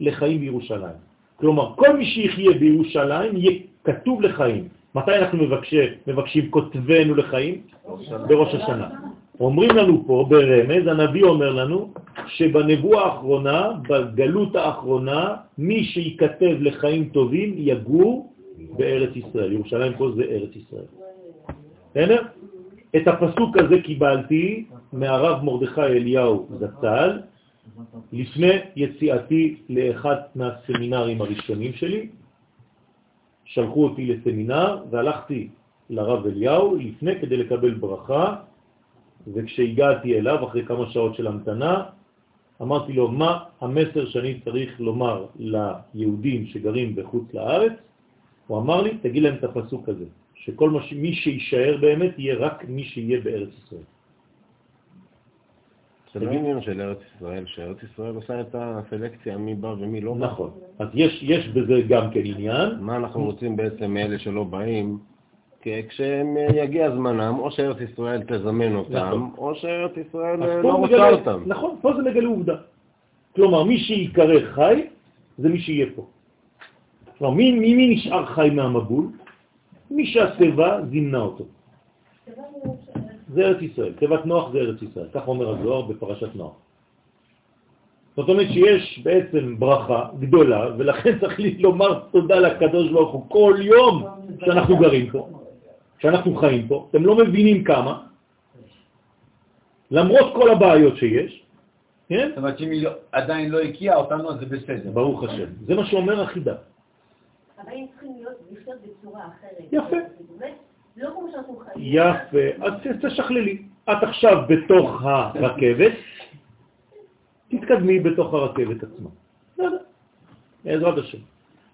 Speaker 1: לחיים בירושלים. כלומר, כל מי שיחיה בירושלים יהיה כתוב לחיים. מתי אנחנו מבקשים, מבקשים כותבנו לחיים? בראש השנה. אומרים לנו פה ברמז, הנביא אומר לנו, שבנבואה האחרונה, בגלות האחרונה, מי שיכתב לחיים טובים יגור בארץ ישראל. ירושלים פה זה ארץ ישראל. בסדר? את הפסוק הזה קיבלתי מהרב מרדכי אליהו זצ"ל, לפני יציאתי לאחד מהסמינרים הראשונים שלי, שלחו אותי לסמינר והלכתי לרב אליהו לפני כדי לקבל ברכה, וכשהגעתי אליו, אחרי כמה שעות של המתנה, אמרתי לו, מה המסר שאני צריך לומר ליהודים שגרים בחוץ לארץ? הוא אמר לי, תגיד להם את הפסוק הזה, שכל מש... מי שישאר באמת יהיה רק מי שיהיה בארץ ישראל.
Speaker 9: זה לא עניין של ארץ ישראל, שארץ ישראל עושה את הסלקציה מי בא ומי לא בא.
Speaker 1: נכון. אז יש, יש בזה גם כן עניין.
Speaker 9: מה אנחנו רוצים בעצם מאלה שלא באים? כי כשיגיע זמנם, או שארץ ישראל תזמן אותם,
Speaker 1: נכון.
Speaker 9: או שארץ ישראל אה, לא רוצה
Speaker 1: מגלה-
Speaker 9: אותם.
Speaker 1: נכון, פה זה מגלה עובדה. כלומר, מי שיקרא חי, זה מי שיהיה פה. כלומר, מי, מי, מי נשאר חי מהמבול? מי שהטבע זימנה אותו. זה ארץ ישראל. תיבת נוח זה ארץ ישראל. כך אומר הזוהר בפרשת נוח. זאת אומרת שיש בעצם ברכה גדולה, ולכן צריך לי לומר תודה לקדוש ברוך הוא כל יום שאנחנו גרים פה, שאנחנו חיים פה. אתם לא מבינים כמה, למרות כל הבעיות שיש, כן?
Speaker 3: זאת אומרת שאם היא לא- עדיין לא הקיאה אותנו, אז זה בסדר.
Speaker 1: ברוך השם. זה מה שאומר החידה.
Speaker 6: הבאים צריכים להיות, בצורה אחרת.
Speaker 1: יפה.
Speaker 6: לא כמו שאנחנו חיים.
Speaker 1: יפה, אז תשכללי. את עכשיו בתוך הרכבת, תתקדמי בתוך הרכבת עצמה. בסדר, בעזרת השם.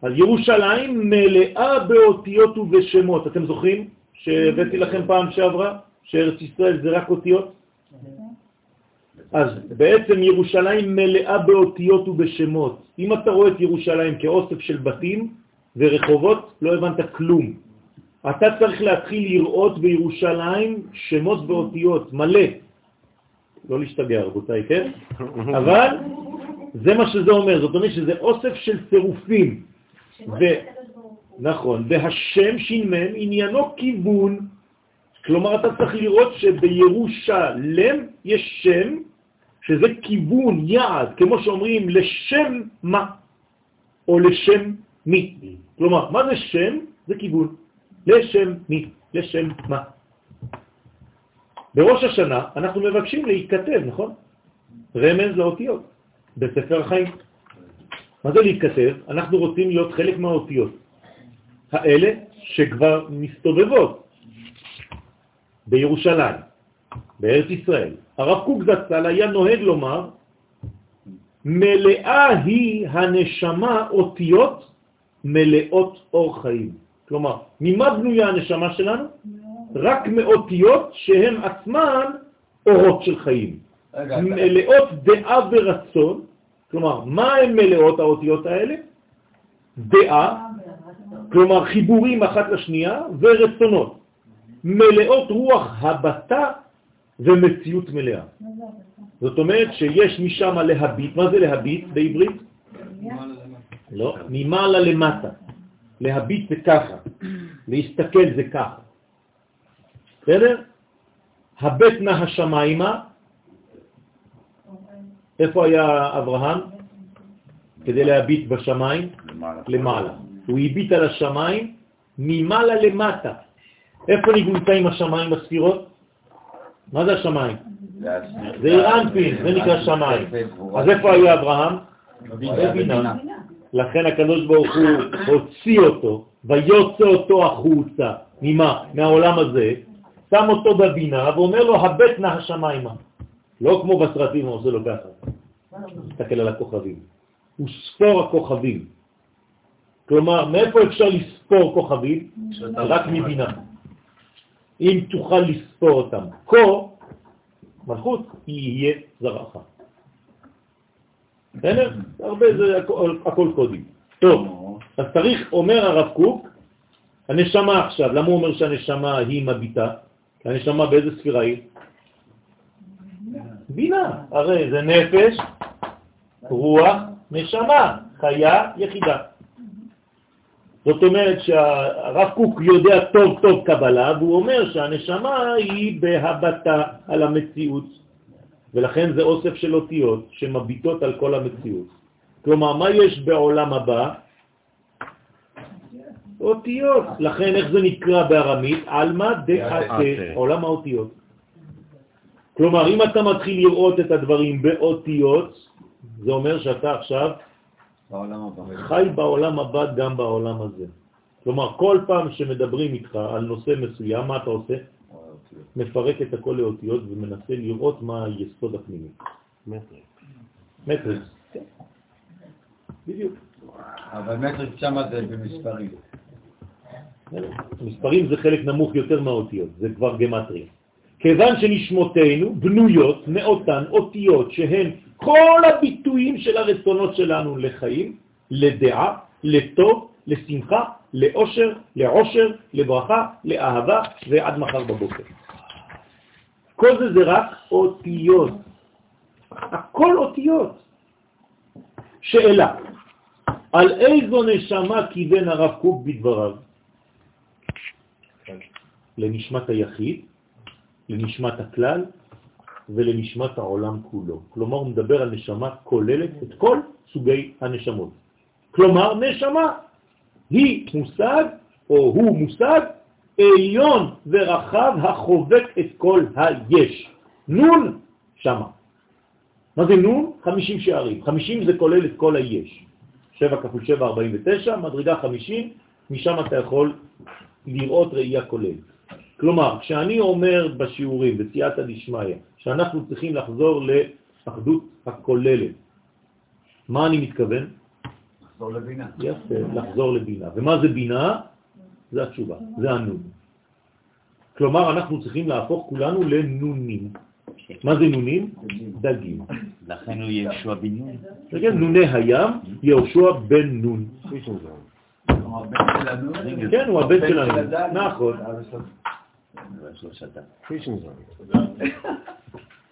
Speaker 1: אז ירושלים מלאה באותיות ובשמות. אתם זוכרים שהבאתי לכם פעם שעברה שארץ ישראל זה רק אותיות? אז בעצם ירושלים מלאה באותיות ובשמות. אם אתה רואה את ירושלים כאוסף של בתים ורחובות, לא הבנת כלום. אתה צריך להתחיל לראות בירושלים שמות ואותיות, מלא. לא להשתגע, רבותיי, כן? אבל זה מה שזה אומר, זאת אומרת שזה אוסף של צירופים. ו-. נכון, והשם שינמם עניינו כיוון. כלומר, אתה צריך לראות שבירושלם יש שם, שזה כיוון, יעד, כמו שאומרים לשם מה, או לשם מי. כלומר, מה זה שם? זה כיוון. לשם מי, לשם מה. בראש השנה אנחנו מבקשים להתכתב, נכון? רמז לאותיות, בספר החיים. מה זה להתכתב? אנחנו רוצים להיות חלק מהאותיות האלה שכבר מסתובבות בירושלים, בארץ ישראל. הרב קוק זצ"ל היה נוהג לומר, מלאה היא הנשמה אותיות מלאות אור חיים. כלומר, ממה בנויה הנשמה שלנו? רק מאותיות שהן עצמן אורות של חיים. מלאות דעה ורצון, כלומר, מה הן מלאות האותיות האלה? דעה, כלומר חיבורים אחת לשנייה, ורצונות. מלאות רוח הבטה ומציאות מלאה. זאת אומרת שיש משם להביט, מה זה להביט בעברית? לא, ממעלה למטה. להביט זה ככה, להסתכל זה ככה. בסדר? הבט נא השמיימה, איפה היה אברהם? כדי להביט בשמיים?
Speaker 2: למעלה.
Speaker 1: הוא הביט על השמיים ממעלה למטה. איפה נמצאים השמיים בספירות? מה זה השמיים? זה אירנפין, זה נקרא שמיים. אז איפה היה אברהם? בבינה. לכן הקדוש ברוך הוא הוציא אותו, ויוצא אותו החוצה. ממה? מהעולם הזה, שם אותו בבינה ואומר לו, הבט נא השמיימה. לא כמו בסרטים, הוא עושה לו ככה. תסתכל על הכוכבים. הוא ספור הכוכבים. כלומר, מאיפה אפשר לספור כוכבים? רק מבינה. אם תוכל לספור אותם. כה, מלכות, יהיה זרעך. בסדר? הרבה זה הכל, הכל קודים. טוב, אז צריך, אומר הרב קוק, הנשמה עכשיו, למה הוא אומר שהנשמה היא מביטה? כי הנשמה באיזה ספירה היא? בינה. הרי זה נפש, רוח, נשמה, חיה, יחידה. זאת אומרת שהרב קוק יודע טוב טוב קבלה, והוא אומר שהנשמה היא בהבטה על המציאות, ולכן זה אוסף של אותיות שמביטות על כל המציאות. כלומר, מה יש בעולם הבא? אותיות. לכן איך זה נקרא בארמית? עלמא דעתה, עולם האותיות. כלומר, אם אתה מתחיל לראות את הדברים באותיות, זה אומר שאתה עכשיו. חי בעולם הבא גם בעולם הזה. כלומר, כל פעם שמדברים איתך על נושא מסוים, מה אתה עושה? מפרק את הכל לאותיות ומנסה לראות מה היסוד הפנימי.
Speaker 9: מטריקס.
Speaker 1: מטריקס. כן. בדיוק.
Speaker 3: אבל מטריקס שמה זה במספרים.
Speaker 1: מספרים זה חלק נמוך יותר מהאותיות, זה כבר גמטריה. כיוון שנשמותינו בנויות מאותן אותיות שהן כל הביטויים של הרצונות שלנו לחיים, לדעה, לטוב, לשמחה, לאושר, לעושר, לברכה, לאהבה ועד מחר בבוקר. כל זה זה רק אותיות. הכל אותיות. שאלה, על איזו נשמה כיוון הרב קוק בדבריו? לנשמת היחיד, לנשמת הכלל ולנשמת העולם כולו. כלומר, הוא מדבר על נשמה כוללת את כל סוגי הנשמות. כלומר, נשמה היא מושג, או הוא מושג, עליון ורחב החובק את כל היש. נון, שמה. מה זה נון? 50 שערים. 50 זה כולל את כל היש. 7 כפול 7, 49, מדרגה 50, משם אתה יכול לראות ראייה כוללת. כלומר, כשאני אומר בשיעורים, בסייעתא דשמיא, שאנחנו צריכים לחזור לאחדות הכוללת, מה אני מתכוון?
Speaker 3: לחזור לבינה.
Speaker 1: יפה, לחזור לבינה. ומה זה בינה? זה התשובה, זה הנון. כלומר, אנחנו צריכים להפוך כולנו לנונים. מה זה נונים? דגים.
Speaker 2: לכן הוא יהושע בן נון.
Speaker 1: כן, נוני הים, יהושע בן נון. כן, הוא הבן שלנו. נכון.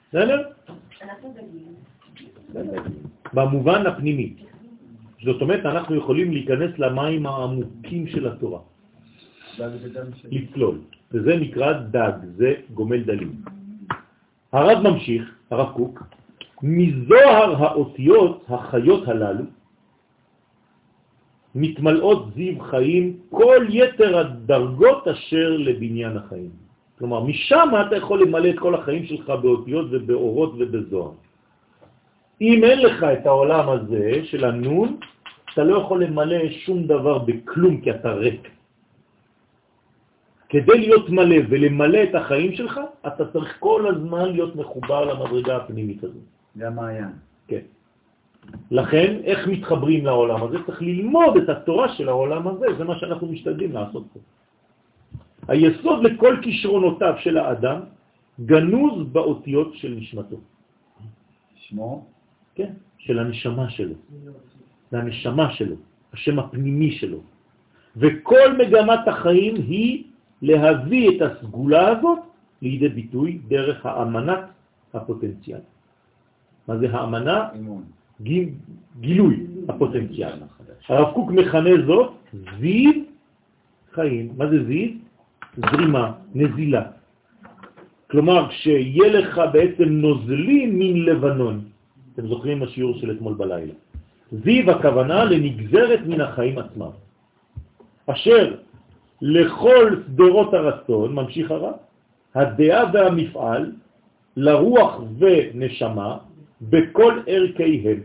Speaker 1: בסדר? במובן הפנימי. זאת אומרת, אנחנו יכולים להיכנס למים העמוקים של התורה. לצלול. וזה נקרא דג, זה גומל דלים. הרב ממשיך, הרב קוק, מזוהר האותיות החיות הללו מתמלאות זיו חיים כל יתר הדרגות אשר לבניין החיים. כלומר, משם אתה יכול למלא את כל החיים שלך באותיות ובאורות ובזוהר. אם אין לך את העולם הזה של הנון, אתה לא יכול למלא שום דבר בכלום כי אתה ריק. כדי להיות מלא ולמלא את החיים שלך, אתה צריך כל הזמן להיות מחובר למדרגה הפנימית הזאת.
Speaker 3: זה המעיין.
Speaker 1: כן. לכן, איך מתחברים לעולם הזה? צריך ללמוד את התורה של העולם הזה, זה מה שאנחנו משתדלים לעשות פה. היסוד לכל כישרונותיו של האדם גנוז באותיות של נשמתו.
Speaker 3: שמו?
Speaker 1: כן, של הנשמה שלו. זה הנשמה שלו, השם הפנימי שלו. וכל מגמת החיים היא להביא את הסגולה הזאת לידי ביטוי דרך האמנת הפוטנציאל. מה זה האמנה? גיל, גילוי הפוטנציאל. הרב קוק מכנה זאת זיו חיים. מה זה זיו? זרימה, נזילה. כלומר, כשיהיה לך בעצם נוזלי מן לבנון, אתם זוכרים השיעור של אתמול בלילה. זיו הכוונה לנגזרת מן החיים עצמם, אשר לכל סדרות הרצון, ממשיך הרב, הדעה והמפעל, לרוח ונשמה, בכל ערכיהם.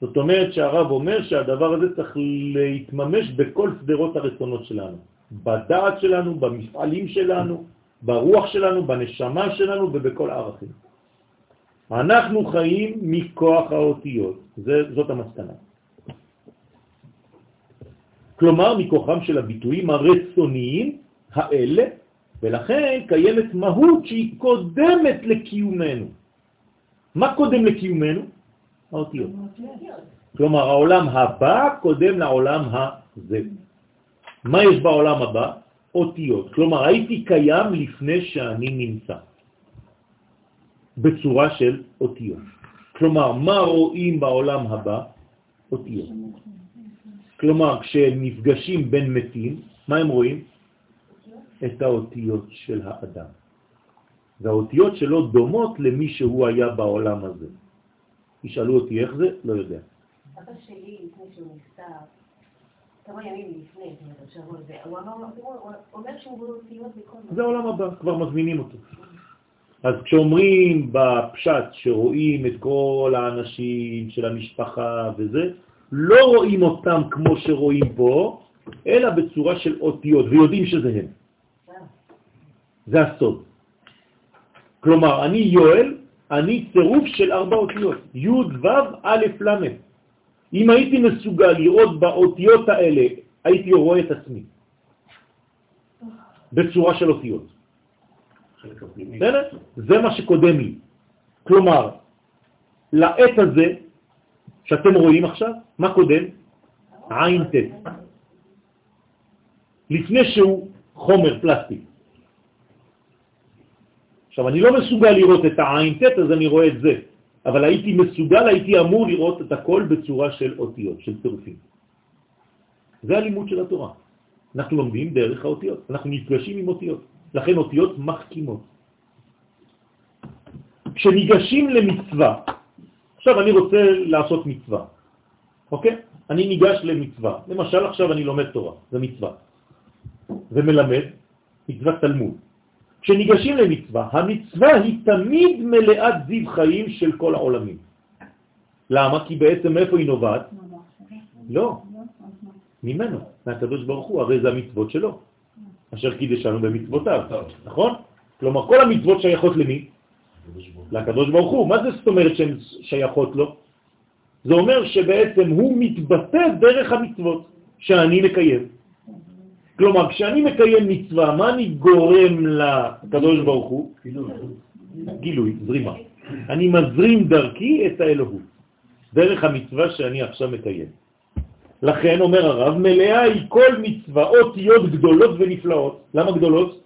Speaker 1: זאת אומרת שהרב אומר שהדבר הזה צריך להתממש בכל סדרות הרצונות שלנו. בדעת שלנו, במפעלים שלנו, ברוח שלנו, בנשמה שלנו ובכל הערכים. אנחנו חיים מכוח האותיות, זה, זאת המסקנה. כלומר, מכוחם של הביטויים הרצוניים האלה, ולכן קיימת מהות שהיא קודמת לקיומנו. מה קודם לקיומנו? האותיות. כלומר, העולם הבא קודם לעולם הזה. מה יש בעולם הבא? אותיות. כלומר, הייתי קיים לפני שאני נמצא, בצורה של אותיות. כלומר, מה רואים בעולם הבא? אותיות. כלומר, כשהם נפגשים בין מתים, מה הם רואים? את האותיות של האדם. והאותיות שלו דומות למי שהוא היה בעולם הזה. ישאלו אותי איך זה, לא יודע.
Speaker 6: אבא שלי, לפני שהוא נפטר, כמה ימים לפני, הוא אומר שהוא באותיות בכל
Speaker 1: זה העולם הבא, כבר מזמינים אותו. אז כשאומרים בפשט שרואים את כל האנשים של המשפחה וזה, לא רואים אותם כמו שרואים פה, אלא בצורה של אותיות, ויודעים שזה הם. זה הסוד. כלומר, אני יואל, אני צירוף של ארבע אותיות, י' ו' א' ל'. אם הייתי מסוגל לראות באותיות האלה, הייתי רואה את עצמי. בצורה של אותיות. זה מה שקודם לי. כלומר, לעת הזה, שאתם רואים עכשיו, מה קודם? עין ט'. לפני שהוא חומר פלסטי. עכשיו, אני לא מסוגל לראות את העין ט', אז אני רואה את זה. אבל הייתי מסוגל, הייתי אמור לראות את הכל בצורה של אותיות, של צירופים. זה הלימוד של התורה. אנחנו לומדים דרך האותיות, אנחנו נפגשים עם אותיות, לכן אותיות מחכימות. כשניגשים למצווה, עכשיו אני רוצה לעשות מצווה, אוקיי? אני ניגש למצווה, למשל עכשיו אני לומד תורה, זה מצווה, ומלמד מצוות תלמוד. כשניגשים למצווה, המצווה היא תמיד מלאת זיו חיים של כל העולמים. למה? כי בעצם איפה היא נובעת? לא, ממנו, מהקדוש ברוך הוא, הרי זה המצוות שלו, אשר קידשנו במצוותיו, נכון? כלומר, כל המצוות שייכות למי? לקדוש ברוך הוא. מה זה זאת אומרת שהן שייכות לו? זה אומר שבעצם הוא מתבטא דרך המצוות שאני מקיים. כלומר, כשאני מקיים מצווה, מה אני גורם לקדוש ברוך הוא? גילוי, זרימה. אני מזרים דרכי את האלוהות, דרך המצווה שאני עכשיו מקיים. לכן, אומר הרב, מלאה היא כל מצווה, אותיות גדולות ונפלאות. למה גדולות?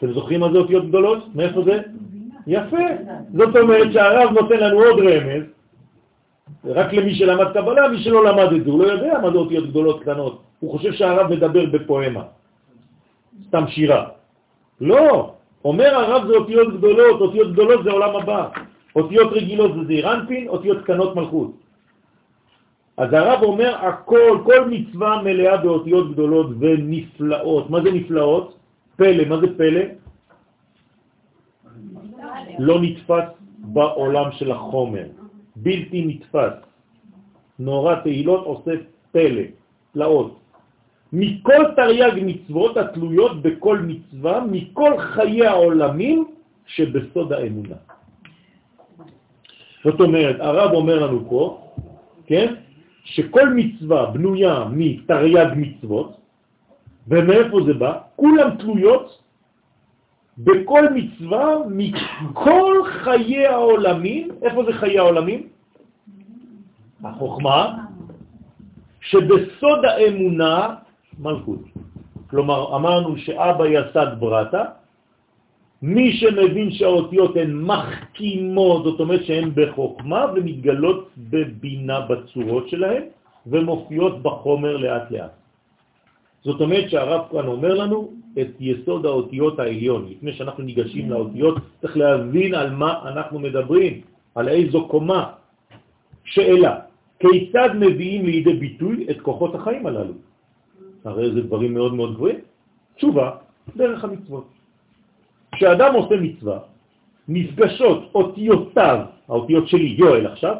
Speaker 1: אתם זוכרים מה זה אותיות גדולות? מאיפה זה? יפה. זאת אומרת שהרב נותן לנו עוד רמז, רק למי שלמד קבלה, מי שלא למד את זה, הוא לא יודע מה זה אותיות גדולות קטנות. הוא חושב שהרב מדבר בפואמה, סתם שירה. לא, אומר הרב זה אותיות גדולות, אותיות גדולות זה עולם הבא. אותיות רגילות זה זעירנפין, אותיות קטנות מלכות. אז הרב אומר הכל, כל מצווה מלאה באותיות גדולות ונפלאות. מה זה נפלאות? פלא, מה זה פלא? לא נתפס בעולם של החומר, בלתי נתפס. נורא תהילות עושה פלא, פלאות. מכל תרי"ג מצוות התלויות בכל מצווה, מכל חיי העולמים שבסוד האמונה. זאת אומרת, הרב אומר לנו פה, כן, שכל מצווה בנויה מתרי"ג מצוות, ומאיפה זה בא? כולם תלויות בכל מצווה מכל חיי העולמים. איפה זה חיי העולמים? החוכמה, שבסוד האמונה מלכות. כלומר, אמרנו שאבא יסד ברטה, מי שמבין שהאותיות הן מחכימות, זאת אומרת שהן בחוכמה ומתגלות בבינה בצורות שלהן ומופיעות בחומר לאט לאט. זאת אומרת שהרב כאן אומר לנו את יסוד האותיות העליון. לפני שאנחנו ניגשים לאותיות, צריך להבין על מה אנחנו מדברים, על איזו קומה. שאלה, כיצד מביאים לידי ביטוי את כוחות החיים הללו? הרי זה דברים מאוד מאוד גבוהים. תשובה, דרך המצוות. כשאדם עושה מצווה, נפגשות אותיותיו, האותיות שלי, יואל עכשיו,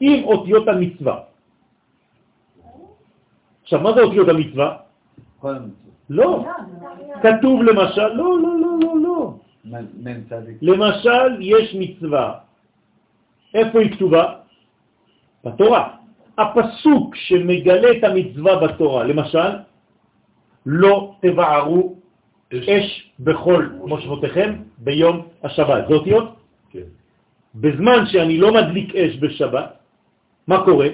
Speaker 1: עם אותיות המצווה. עכשיו, מה זה אותיות המצווה? לא. כתוב למשל, לא, לא, לא, לא, לא. למשל, יש מצווה. איפה היא כתובה? בתורה. הפסוק שמגלה את המצווה בתורה, למשל, לא תבערו אש בכל מושבותיכם ביום השבת. זה אותיות? כן. בזמן שאני לא מדליק אש בשבת, מה קורה?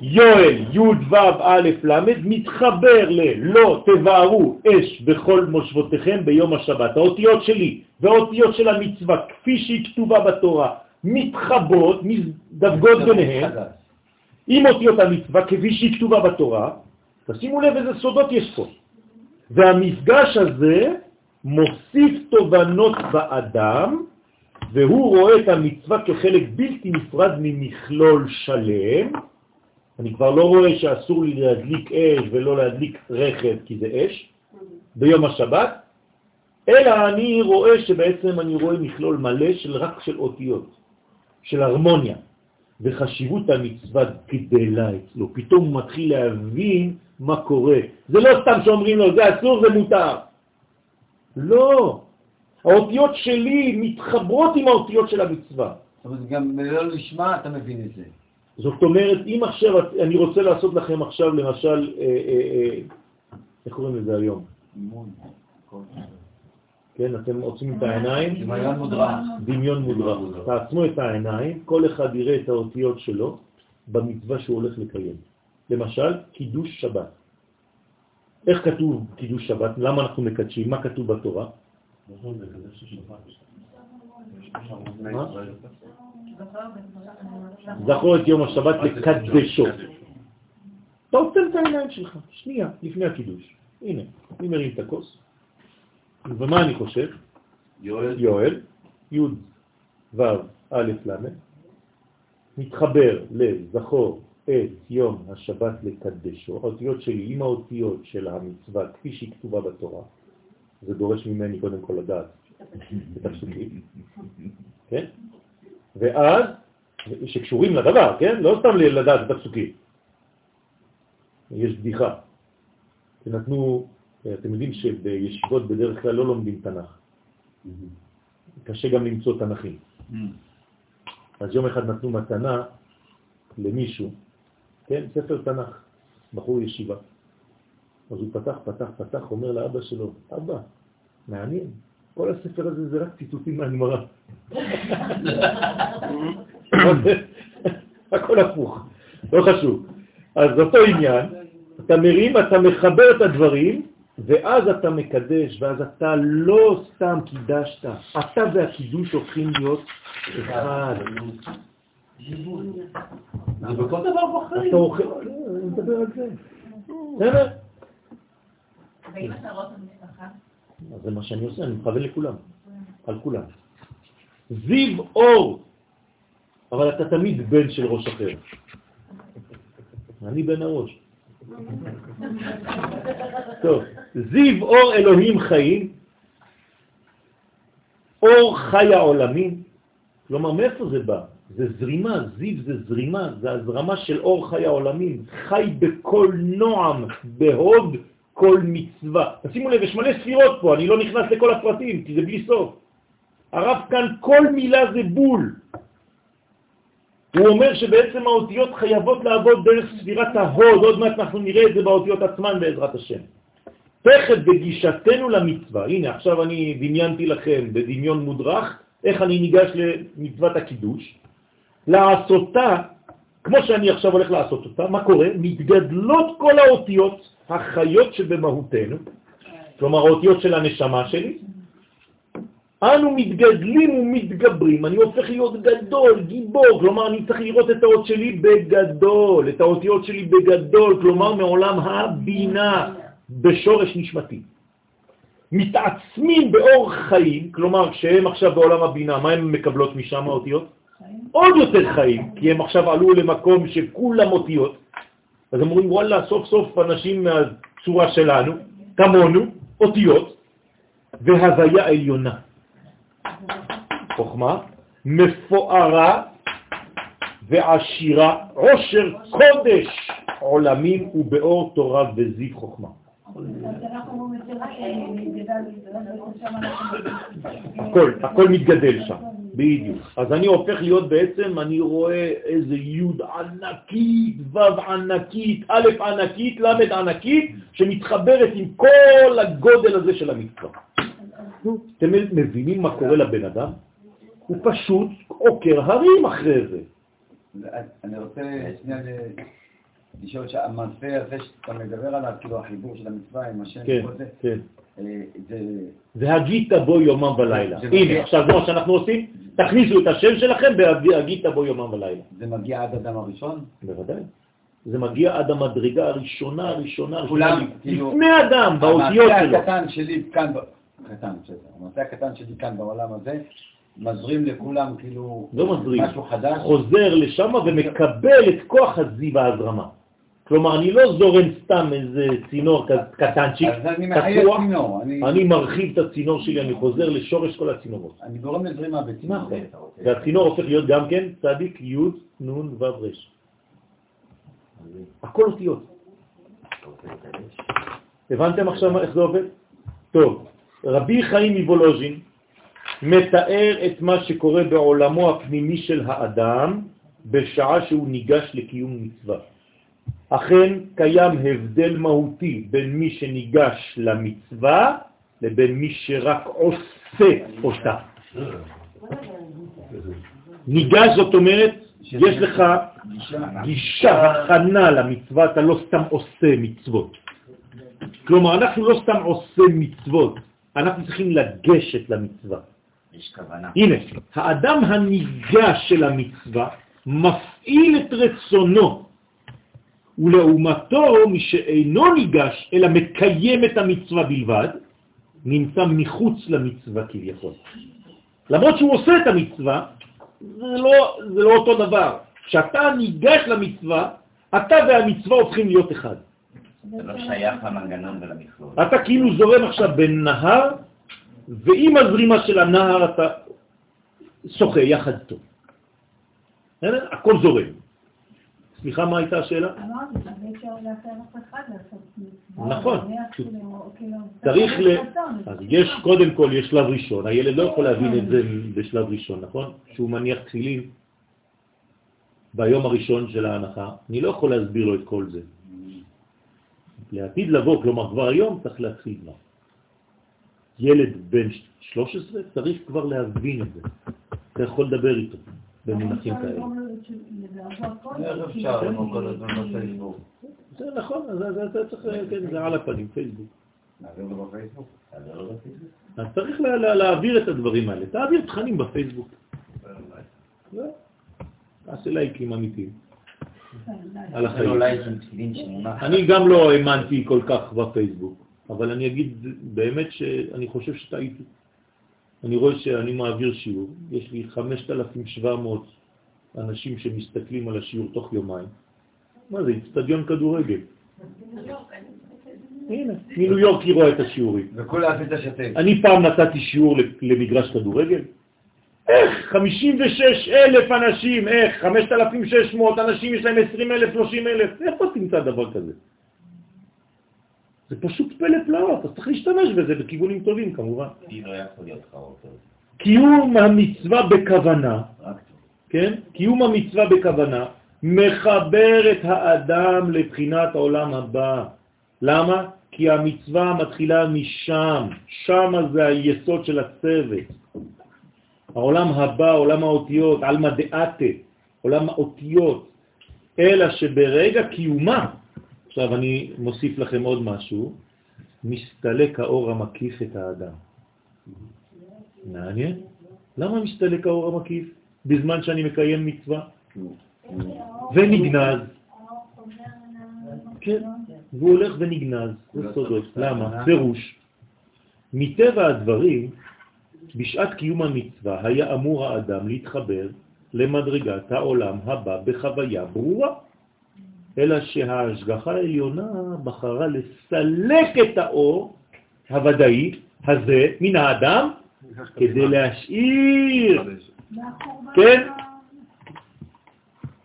Speaker 1: יואל, י' ו' א' ל', מתחבר ל"לא תבערו אש בכל מושבותיכם ביום השבת". האותיות שלי והאותיות של המצווה, כפי שהיא כתובה בתורה, מתחבות, מזדווגות ביניהן, עם אותיות המצווה, כפי שהיא כתובה בתורה, תשימו לב איזה סודות יש פה. והמפגש הזה מוסיף תובנות באדם, והוא רואה את המצווה כחלק בלתי נפרד ממכלול שלם. אני כבר לא רואה שאסור לי להדליק אש ולא להדליק רכב כי זה אש ביום השבת, אלא אני רואה שבעצם אני רואה מכלול מלא של רק של אותיות, של הרמוניה. וחשיבות המצווה גדלה אצלו. פתאום הוא מתחיל להבין מה קורה. זה לא סתם שאומרים לו, זה אסור, זה מותר. לא. האותיות שלי מתחברות עם האותיות של המצווה.
Speaker 3: אומרת, גם ללא לשמה אתה מבין את זה.
Speaker 1: זאת אומרת, אם עכשיו אני רוצה לעשות לכם עכשיו, למשל, אה, אה, אה, איך קוראים לזה היום? כן, אתם עושים את העיניים?
Speaker 3: דמיון מודרך.
Speaker 1: דמיון מודרך. תעצמו את העיניים, כל אחד יראה את האותיות שלו במצווה שהוא הולך לקיים. למשל, קידוש שבת. איך כתוב קידוש שבת? למה אנחנו מקדשים? מה כתוב בתורה? זכור את יום השבת לקדשו. אתה עוצם את העיניים שלך, שנייה, לפני הקידוש. הנה, אני מרים את הכוס. ומה אני חושב?
Speaker 8: יואל.
Speaker 1: יואל, י' ו' א' ל', מתחבר לזכור את יום השבת לקדשו, האותיות שלי עם האותיות של המצווה כפי שהיא כתובה בתורה, זה דורש ממני קודם כל לדעת את הפסוקים, כן? ואז, שקשורים לדבר, כן? לא סתם לדעת את הפסוקים. יש בדיחה. נתנו, אתם יודעים שבישיבות בדרך כלל לא לומדים תנ"ך. קשה גם למצוא תנ"כים. אז יום אחד נתנו מתנה למישהו, כן, ספר תנ"ך, בחור ישיבה. אז הוא פתח, פתח, פתח, אומר לאבא שלו, אבא, מעניין, כל הספר הזה זה רק ציטוטים מהגמרא. הכל הפוך, לא חשוב. אז אותו עניין, אתה מרים, אתה מחבר את הדברים, ואז אתה מקדש, ואז אתה לא סתם קידשת, אתה והקידוש הופכים להיות אחד.
Speaker 8: זה בכל דבר בחיים.
Speaker 1: אתה אני מדבר על זה.
Speaker 6: ואם אתה רואה את המשפחה?
Speaker 1: זה מה שאני עושה, אני מכוון לכולם, על כולם. זיו אור, אבל אתה תמיד בן של ראש אחר. אני בן הראש. טוב, זיו אור אלוהים חיים, אור חי העולמים, כלומר מאיפה זה בא? זה זרימה, זיו זה זרימה, זה הזרמה של אור חי העולמים, חי בכל נועם, בהוד כל מצווה. תשימו לב, יש מלא ספירות פה, אני לא נכנס לכל הפרטים, כי זה בלי סוף. הרב כאן, כל מילה זה בול. הוא אומר שבעצם האותיות חייבות לעבוד דרך ספירת ההוד, עוד מעט אנחנו נראה את זה באותיות עצמן בעזרת השם. תכף בגישתנו למצווה, הנה עכשיו אני דמיינתי לכם בדמיון מודרך, איך אני ניגש למצוות הקידוש, לעשותה, כמו שאני עכשיו הולך לעשות אותה, מה קורה? מתגדלות כל האותיות החיות שבמהותנו, כלומר האותיות של הנשמה שלי, אנו מתגדלים ומתגברים, אני הופך להיות גדול, גיבור, כלומר אני צריך לראות את האות שלי בגדול, את האותיות שלי בגדול, כלומר מעולם הבינה, בשורש נשמתי. מתעצמים באור חיים, כלומר כשהם עכשיו בעולם הבינה, מה הם מקבלות משם האותיות? עוד יותר חיים, כי הם עכשיו עלו למקום שכולם אותיות, אז אומרים, וואלה, סוף סוף אנשים מהצורה שלנו, כמונו, אותיות, והוויה עליונה. חוכמה, מפוארה ועשירה, עושר קודש עולמים ובאור תורה וזיו חוכמה. הכל, הכל מתגדל שם. בדיוק. אז אני הופך להיות בעצם, אני רואה איזה י' ענקית, ו' ענקית, א' ענקית, ל' ענקית, שמתחברת עם כל הגודל הזה של המקצוע. אתם מבינים מה קורה לבן אדם? הוא פשוט עוקר הרים אחרי זה.
Speaker 3: אני רוצה שנייה לשאול שהמעשה הזה שאתה מדבר עליו, כאילו החיבור של המצווה עם השם,
Speaker 1: כן, כן.
Speaker 3: אה, זה...
Speaker 1: והגית בו יומם ולילה. הנה, עכשיו זה מה שאנחנו עושים, תכניסו את השם שלכם והגית בו יומם ולילה.
Speaker 3: זה מגיע עד אדם הראשון?
Speaker 1: בוודאי. זה מגיע עד המדרגה הראשונה, הראשונה,
Speaker 3: כולם, כאילו...
Speaker 1: לפני אדם, באותיות שלו.
Speaker 3: המעשה הקטן שלי כאן, קטן, בסדר. המעשה הקטן שלי כאן בעולם הזה, מזרים לכולם כאילו
Speaker 1: לא מזרים,
Speaker 3: משהו חדש.
Speaker 1: חוזר לשם ומקבל את כוח הזיו ההזרמה. כלומר, אני לא זורם סתם איזה צינור קטנצ'יק, תקוע,
Speaker 3: אני-
Speaker 1: מרחיב את הצינור שלי, אני חוזר לשורש כל הצינורות.
Speaker 3: אני גורם לזרימה בצינור.
Speaker 1: נכון. והצינור הופך להיות גם כן צדיק, י', נ', ו', ר'. הכל אותיות. הבנתם עכשיו איך זה עובד? טוב, רבי חיים מוולוז'ין מתאר את מה שקורה בעולמו הפנימי של האדם בשעה שהוא ניגש לקיום מצווה. אכן קיים הבדל מהותי בין מי שניגש למצווה לבין מי שרק עושה אותה. ניגש זאת אומרת, יש לך גישה, הכנה למצווה, אתה לא סתם עושה מצוות. כלומר, אנחנו לא סתם עושה מצוות, אנחנו צריכים לגשת למצווה.
Speaker 2: יש כוונה.
Speaker 1: הנה, האדם הניגש של המצווה מפעיל את רצונו, ולעומתו מי שאינו ניגש אלא מקיים את המצווה בלבד, נמצא מחוץ למצווה כביכול. למרות שהוא עושה את המצווה, זה לא, זה לא אותו דבר. כשאתה ניגש למצווה, אתה והמצווה הופכים להיות אחד.
Speaker 2: זה לא שייך למנגנון ולמכלול.
Speaker 1: אתה כאילו זורם עכשיו בנהר, ועם הזרימה של הנהר אתה שוחה יחד איתו. הכל זורם. סליחה, מה הייתה השאלה?
Speaker 5: אמרתי שאי אפשר לאחר אף אחד לעשות מצווה.
Speaker 1: נכון.
Speaker 5: כאילו,
Speaker 1: צריך ל... אז יש, קודם כל, יש שלב ראשון. הילד לא יכול להבין את זה בשלב ראשון, נכון? שהוא מניח תפילין ביום הראשון של ההנחה. אני לא יכול להסביר לו את כל זה. לעתיד לבוא, כלומר כבר היום צריך להתחיל כבר. ילד בן 13 צריך כבר להבין את זה. אתה יכול לדבר איתו במונחים כאלה.
Speaker 3: איך
Speaker 5: כאילו,
Speaker 3: אפשר לנו כל הזמן בפייסבוק?
Speaker 1: זה נכון, אתה צריך, כן, זה על הפנים, פייסבוק. אז צריך לה- לה- להעביר את הדברים האלה. תעביר תכנים בפייסבוק. זהו. תעשה לייקים אמיתיים על
Speaker 2: זה
Speaker 1: החיים.
Speaker 2: לא.
Speaker 1: אני גם לא האמנתי כל כך בפייסבוק, אבל אני אגיד באמת שאני חושב שטעיתי. אני רואה שאני מעביר שיעור, יש לי 5,700 אנשים שמסתכלים על השיעור תוך יומיים. מה זה, אצטדיון כדורגל. הנה, מניו יורק היא רואה את השיעורים.
Speaker 3: וכולה עשית שתק.
Speaker 1: אני פעם נתתי שיעור למגרש כדורגל. איך 56 אלף אנשים, איך 5,600 אנשים, יש להם 20 אלף, 30 אלף, איפה תמצא דבר כזה? זה פשוט פלא פלאות, אז צריך להשתמש בזה בכיוונים טובים כמובן.
Speaker 2: לא.
Speaker 1: קיום המצווה בכוונה, כן? קיום המצווה בכוונה מחבר את האדם לבחינת העולם הבא. למה? כי המצווה מתחילה משם, שם זה היסוד של הצוות. העולם הבא, עולם האותיות, עלמא דעתה, עולם האותיות, אלא שברגע קיומה, עכשיו אני מוסיף לכם עוד משהו, מסתלק האור המקיף את האדם. מעניין? למה מסתלק האור המקיף בזמן שאני מקיים מצווה? ונגנז. כן, והוא הולך ונגנז, זה. למה? פירוש. מטבע הדברים, בשעת קיום המצווה היה אמור האדם להתחבר למדרגת העולם הבא בחוויה ברורה. אלא שההשגחה העליונה בחרה לסלק את האור הוודאי הזה מן האדם כדי להשאיר, כן,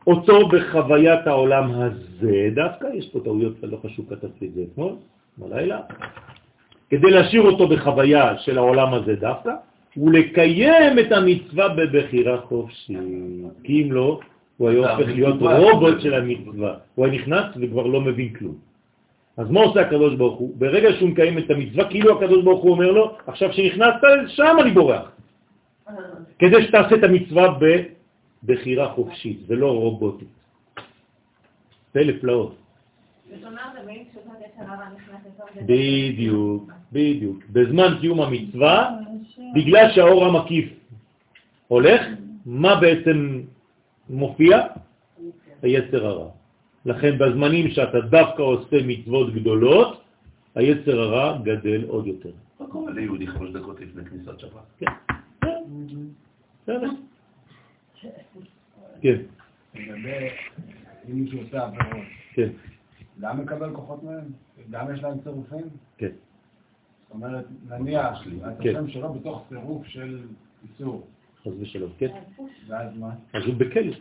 Speaker 1: אותו בחוויית העולם הזה, דווקא יש פה טעויות, לא חשוב כתבתי את זה אתמול, בלילה, כדי להשאיר אותו בחוויה של העולם הזה דווקא, ולקיים את המצווה בבחירה חופשית. כי אם לא, הוא היה הופך להיות רובוט של המצווה. הוא היה נכנס וכבר לא מבין כלום. אז מה עושה הקדוש ברוך הוא? ברגע שהוא מקיים את המצווה, כאילו הקדוש ברוך הוא אומר לו, עכשיו שנכנסת, שם אני בורח. כדי שתעשה את המצווה בבחירה חופשית ולא רובוטית. פלא פלאות. בדיוק, בדיוק. בזמן קיום המצווה, בגלל שהאור המקיף הולך, מה בעצם מופיע? היצר הרע. לכן בזמנים שאתה דווקא עושה מצוות גדולות, היצר הרע גדל עוד יותר.
Speaker 8: מה קורה ליהודי חמש דקות לפני כניסת שבת?
Speaker 1: כן. בסדר. כן,
Speaker 7: לגבי אם מישהו עושה עבירות,
Speaker 1: כן.
Speaker 7: גם מקבל כוחות מהם? גם יש להם צירופים?
Speaker 1: כן.
Speaker 7: זאת אומרת, נניח, את
Speaker 1: כן.
Speaker 7: השם שלו בתוך צירוף של איסור.
Speaker 1: חס ושלום, כן?
Speaker 7: ואז מה?
Speaker 1: אז הוא בכלא.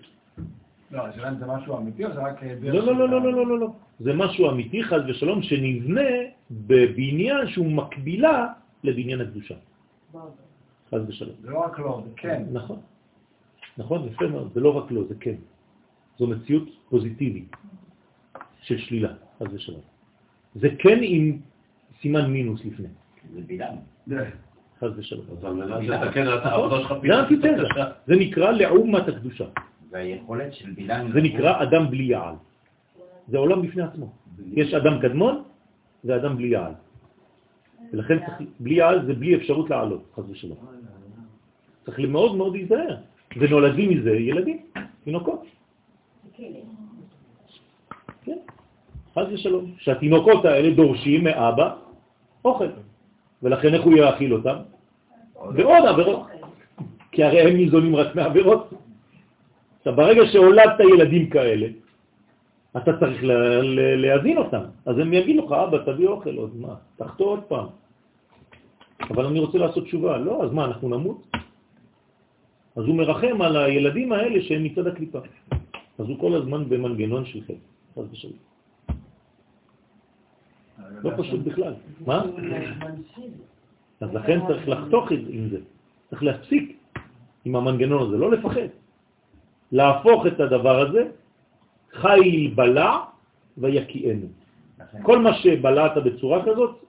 Speaker 7: לא, השאלה אם זה משהו אמיתי או זה רק היעדר
Speaker 1: לא, לא, לא, לא, לא, לא, לא, לא. זה משהו אמיתי, חס ושלום, שנבנה בבניין שהוא מקבילה לבניין הקדושה. חס ושלום.
Speaker 7: זה לא רק לא, זה כן.
Speaker 1: נכון. נכון, יפה מאוד. זה לא רק לא, זה כן. זו מציאות פוזיטיבית של שלילה, חס ושלום. זה כן עם סימן מינוס לפני,
Speaker 2: זה בלעם.
Speaker 1: חס ושלום.
Speaker 8: אז על מנת לתקן את העבודה שלך
Speaker 1: זה אנטיתזה. זה נקרא לעומת הקדושה.
Speaker 2: והיכולת של בלעם...
Speaker 1: זה נקרא אדם בלי יעל. זה עולם בפני עצמו. יש אדם קדמון ואדם בלי יעל. ולכן צריך, בלי יעל זה בלי אפשרות לעלות, חס ושלום. צריך מאוד מאוד להיזהר. ונולדים מזה ילדים, תינוקות. כן, חס ושלום. שהתינוקות האלה דורשים מאבא אוכל. ולכן איך הוא יאכיל אותם? ועוד עבירות. כי הרי הם ניזונים רק מעבירות. עכשיו, ברגע שהולדת ילדים כאלה, אתה צריך להזין אותם. אז הם יגידו לך, אבא, תביא אוכל עוד מה, תחתור עוד פעם. אבל אני רוצה לעשות תשובה. לא, אז מה, אנחנו נמות? אז הוא מרחם על הילדים האלה שהם מצד הקליפה. אז הוא כל הזמן במנגנון של חטא. חס ושלום. לא פשוט בכלל. מה? אז לכן צריך לחתוך עם זה. צריך להפסיק עם המנגנון הזה, לא לפחד. להפוך את הדבר הזה, חי בלע ויקיענו. כל מה שבלעת בצורה כזאת,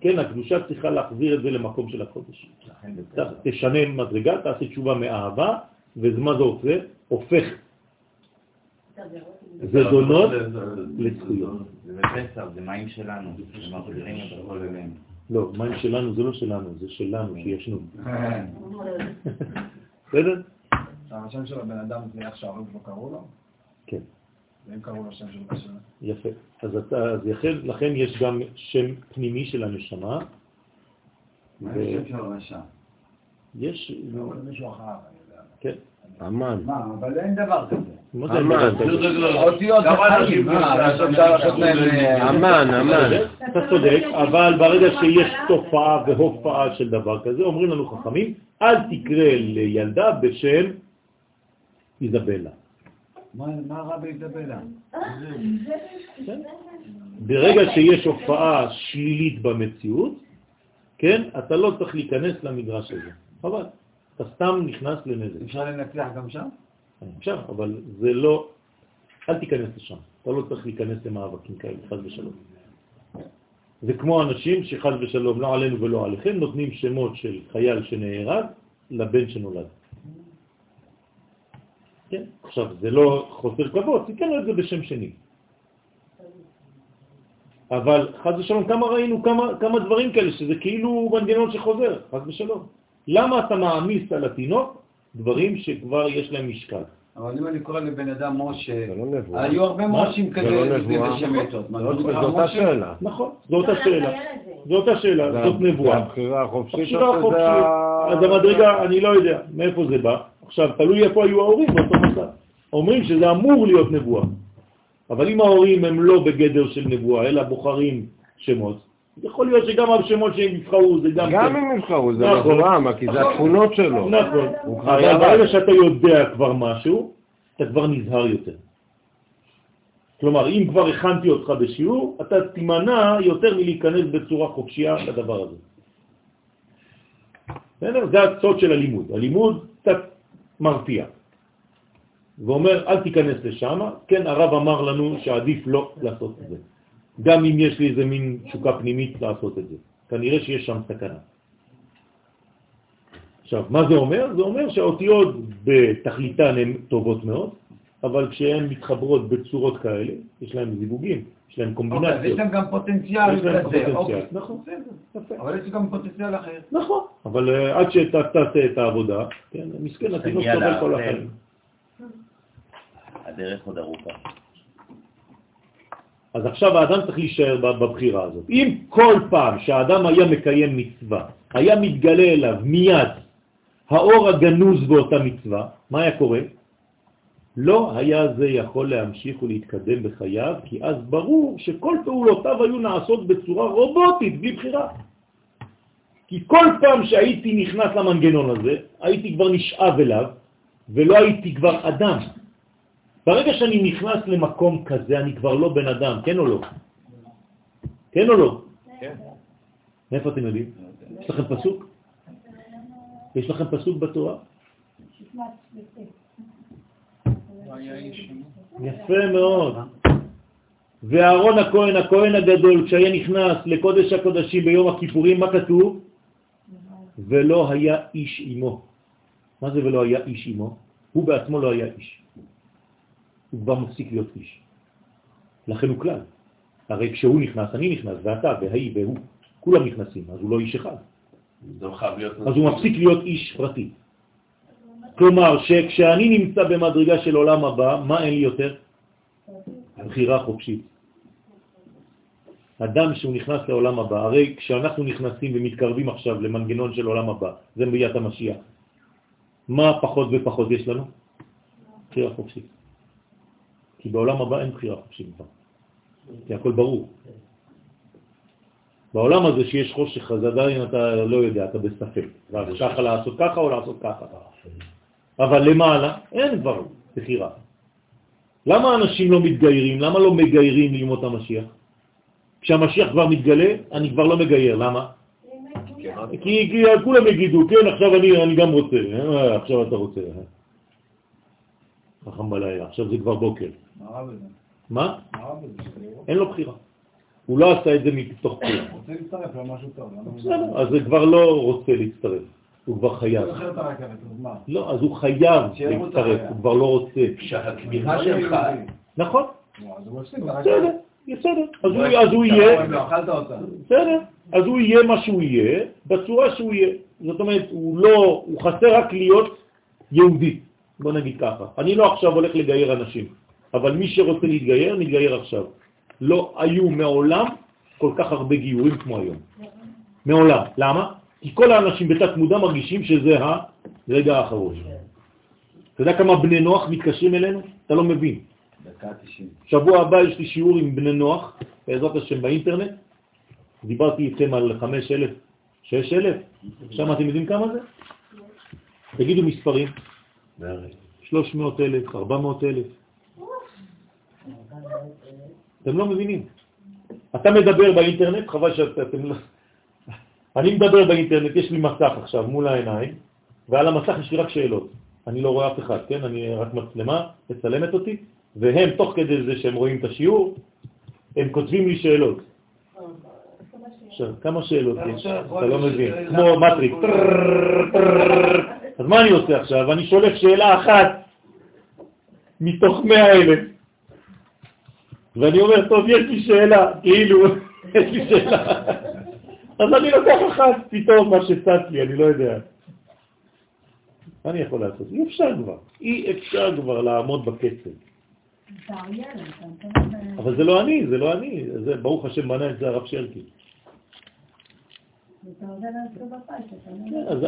Speaker 1: כן, הקדושה צריכה להחזיר את זה למקום של הקודש. תשנה מדרגה, תעשה תשובה מאהבה, ומה זה עושה? הופך זדונות לזכויות.
Speaker 2: זה בפסח, זה מים שלנו, שמחזירים את הכל אלינו.
Speaker 1: לא, מים שלנו זה לא שלנו, זה שלנו שישנו. בסדר?
Speaker 7: עכשיו, השם של הבן אדם זה איך שההורים שלו קראו לו?
Speaker 1: כן.
Speaker 7: ואם קראו לו שם שלו בשם?
Speaker 1: יפה. אז, אתה, אז לכן, לכן יש גם שם פנימי של הנשמה.
Speaker 3: מה
Speaker 1: ו-
Speaker 3: השם של הרשע?
Speaker 1: יש,
Speaker 7: קראו למישהו אחר, אני יודע.
Speaker 1: כן.
Speaker 9: אמן.
Speaker 3: מה, אבל אין דבר כזה.
Speaker 9: אמן.
Speaker 3: להם... אה,
Speaker 9: אמן, אמן.
Speaker 1: אתה צודק, אבל ברגע שיש תופעה והופעה של דבר כזה, אומרים לנו חכמים, אל תקרא לילדה בשם איזבלה.
Speaker 3: מה רע באיזבלה?
Speaker 1: ברגע שיש הופעה שלילית במציאות, כן, אתה לא צריך להיכנס למגרש הזה. חבל. אתה סתם נכנס לנזק.
Speaker 3: אפשר לנצח גם שם?
Speaker 1: אפשר, אבל זה לא... אל תיכנס לשם. אתה לא צריך להיכנס למאבקים כאלה, חד ושלום. זה כמו אנשים שחד ושלום, לא עלינו ולא עליכם, נותנים שמות של חייל שנהרג לבן שנולד. כן? עכשיו, זה לא חוסר כבוד, תיתן לו את זה בשם שני. אבל חד ושלום, כמה ראינו, כמה, כמה דברים כאלה, שזה כאילו מנגנון שחוזר, חד ושלום. למה אתה מעמיס על התינוק דברים שכבר יש להם משקל?
Speaker 3: אבל אם אני קורא לבן אדם משה,
Speaker 9: לא נבואה.
Speaker 3: היו הרבה? מושים
Speaker 9: לא
Speaker 3: כאלה
Speaker 9: זאת
Speaker 3: זה נקרא
Speaker 9: זאת אותה? שאלה.
Speaker 1: נכון, זו אותה שאלה. זו אותה שאלה, זאת
Speaker 9: זה
Speaker 1: נבואה.
Speaker 9: הבחירה החופשית.
Speaker 1: הבחירה החופשית. אז המדרגה, אני לא יודע מאיפה זה בא. עכשיו, תלוי איפה היו ההורים באותו מצב. אומרים שזה אמור להיות נבואה. אבל אם ההורים הם לא בגדר של נבואה, אלא בוחרים שמות, יכול להיות שגם השמות שהם יבחרו זה גם...
Speaker 9: גם
Speaker 1: כן.
Speaker 9: אם יבחרו, זה
Speaker 1: נכון.
Speaker 9: מבואה, כי זה התכונות שלו.
Speaker 1: נכון. אבל
Speaker 9: חייב.
Speaker 1: ברגע שאתה יודע כבר משהו, אתה כבר נזהר יותר. כלומר, אם כבר הכנתי אותך בשיעור, אתה תימנע יותר מלהיכנס בצורה חופשייה לדבר הזה. בסדר? זה הצוד של הלימוד. הלימוד קצת מרתיע. ואומר, אל תיכנס לשם. כן, הרב אמר לנו שעדיף לא לעשות את זה. גם אם יש לי איזה מין תשוקה פנימית לעשות את זה. כנראה שיש שם סכנה. עכשיו, מה זה אומר? זה אומר שהאותיות בתכליתן הן טובות מאוד, אבל כשהן מתחברות בצורות כאלה, יש להן זיווגים, יש להן
Speaker 3: אוקיי, אז יש
Speaker 1: קומבינציות.
Speaker 3: להם גם פוטנציאל
Speaker 1: יש להם
Speaker 3: כזה,
Speaker 1: פוטנציאל,
Speaker 3: אוקיי.
Speaker 1: נכון.
Speaker 3: בסדר.
Speaker 1: יפה.
Speaker 3: אבל יש גם פוטנציאל אחר.
Speaker 1: נכון, אבל אה, עד שאתה תעשה את העבודה, כן, מסכן, התינוק סובל כל. החיים.
Speaker 2: הדרך עוד ארוכה.
Speaker 1: אז עכשיו האדם צריך להישאר בבחירה הזאת. אם כל פעם שהאדם היה מקיים מצווה, היה מתגלה אליו מיד האור הגנוז באותה מצווה, מה היה קורה? לא היה זה יכול להמשיך ולהתקדם בחייו, כי אז ברור שכל פעולותיו היו נעשות בצורה רובוטית, בלי בחירה. כי כל פעם שהייתי נכנס למנגנון הזה, הייתי כבר נשאב אליו, ולא הייתי כבר אדם. ברגע שאני נכנס למקום כזה, אני כבר לא בן אדם, כן או לא? כן או לא? כן. מאיפה אתם יודעים? יש לכם פסוק? יש לכם פסוק בתורה? יפה מאוד. ואהרון הכהן, הכהן הגדול, כשהיה נכנס לקודש הקודשים ביום הכיפורים, מה כתוב? ולא היה איש עמו. מה זה ולא היה איש עמו? הוא בעצמו לא היה איש. הוא כבר מפסיק להיות איש. לכן הוא כלל. הרי כשהוא נכנס, אני נכנס, ואתה, והיא, והוא, כולם נכנסים, אז הוא לא איש אחד. אז הוא מפסיק להיות איש פרטי. כלומר, שכשאני נמצא במדרגה של עולם הבא, מה אין לי יותר? בחירה חופשית. אדם שהוא נכנס לעולם הבא, הרי כשאנחנו נכנסים ומתקרבים עכשיו למנגנון של עולם הבא, זה מביאת המשיח, מה פחות ופחות יש לנו? בחירה חופשית. כי בעולם הבא אין בחירה חופשית כבר, כי הכל ברור. בעולם הזה שיש חושך, אז עדיין אתה לא יודע, אתה בספק. ככה לעשות ככה או לעשות ככה. אבל למעלה אין כבר בחירה. למה אנשים לא מתגיירים? למה לא מגיירים ללמוד המשיח? כשהמשיח כבר מתגלה, אני כבר לא מגייר. למה? כי, כולם יגידו, כן, עכשיו אני, אני גם רוצה. אה, עכשיו אתה רוצה. אה. חכם בלילה, עכשיו זה כבר בוקר. מה? אין לו בחירה. הוא לא עשה את זה מתוך
Speaker 7: בחירה. הוא רוצה להצטרף למשהו טוב.
Speaker 1: בסדר, אז זה כבר לא רוצה להצטרף. הוא כבר חייב. לא, אז הוא חייב להצטרף, הוא כבר לא רוצה.
Speaker 8: כשהכמיהה שלך...
Speaker 1: נכון. בסדר, בסדר. אז הוא יהיה... בסדר. אז הוא יהיה מה שהוא יהיה, בצורה שהוא יהיה. זאת אומרת, הוא לא... הוא חסר רק להיות יהודי. בוא נגיד ככה. אני לא עכשיו הולך לגייר אנשים, אבל מי שרוצה להתגייר, מתגייר עכשיו. לא היו מעולם כל כך הרבה גיורים כמו היום. מעולם. למה? כי כל האנשים בתת מודע מרגישים שזה הרגע האחרון. אתה יודע כמה בני נוח מתקשרים אלינו? אתה לא מבין. שבוע הבא יש לי שיעור עם בני נוח, בעזרת השם באינטרנט. דיברתי איתכם על 5,000, 6,000, עכשיו אתם יודעים כמה זה? תגידו מספרים. 300,000, 400,000. אתם לא מבינים. אתה מדבר באינטרנט, חבל שאתם לא... אני מדבר באינטרנט, יש לי מסך עכשיו מול העיניים, ועל המסך יש לי רק שאלות. אני לא רואה אף אחד, כן? אני רק מצלמה, מצלמת אותי, והם, תוך כדי זה שהם רואים את השיעור, הם כותבים לי שאלות. עכשיו, כמה שאלות יש? אתה לא מבין. כמו מטריק. אז מה אני עושה עכשיו? אני שולף שאלה אחת מתוך מאה אלף. ואני אומר, טוב, יש לי שאלה, כאילו, יש לי שאלה. אז אני לוקח אחת פתאום מה שצץ לי, אני לא יודע. מה אני יכול לעשות? אי אפשר כבר. אי אפשר כבר לעמוד בקצב. אבל זה לא אני, זה לא אני. זה, ברוך השם בנה את זה הרב שרקי. אז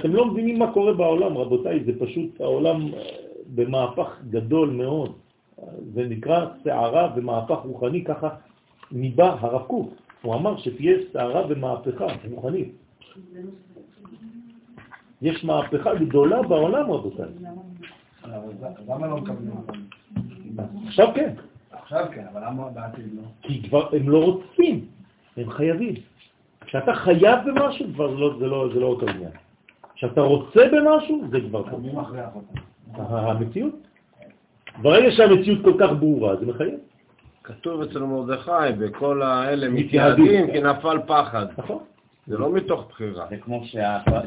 Speaker 1: אתם, לא מבינים מה קורה בעולם, רבותיי, זה פשוט העולם במהפך גדול מאוד. זה נקרא שערה ומהפך רוחני, ככה ניבא הרב קוק. הוא אמר שתהיה שערה ומהפכה רוחנית. יש מהפכה גדולה בעולם, רבותיי.
Speaker 7: למה לא מקבלים
Speaker 1: עכשיו כן.
Speaker 7: עכשיו כן, אבל למה בעתיד לא?
Speaker 1: כי כבר הם לא רוצים, הם חייבים. כשאתה חייב במשהו, כבר לא, זה, לא, זה לא אותו עניין. כשאתה רוצה במשהו, זה כבר.
Speaker 7: מי מכריח אותם?
Speaker 1: המציאות. ברגע שהמציאות כל כך ברורה, זה מחייב.
Speaker 9: כתוב אצל מרדכי, וכל האלה מתייעדים כי נפל פחד.
Speaker 1: נכון.
Speaker 9: זה לא מתוך בחירה.
Speaker 2: זה כמו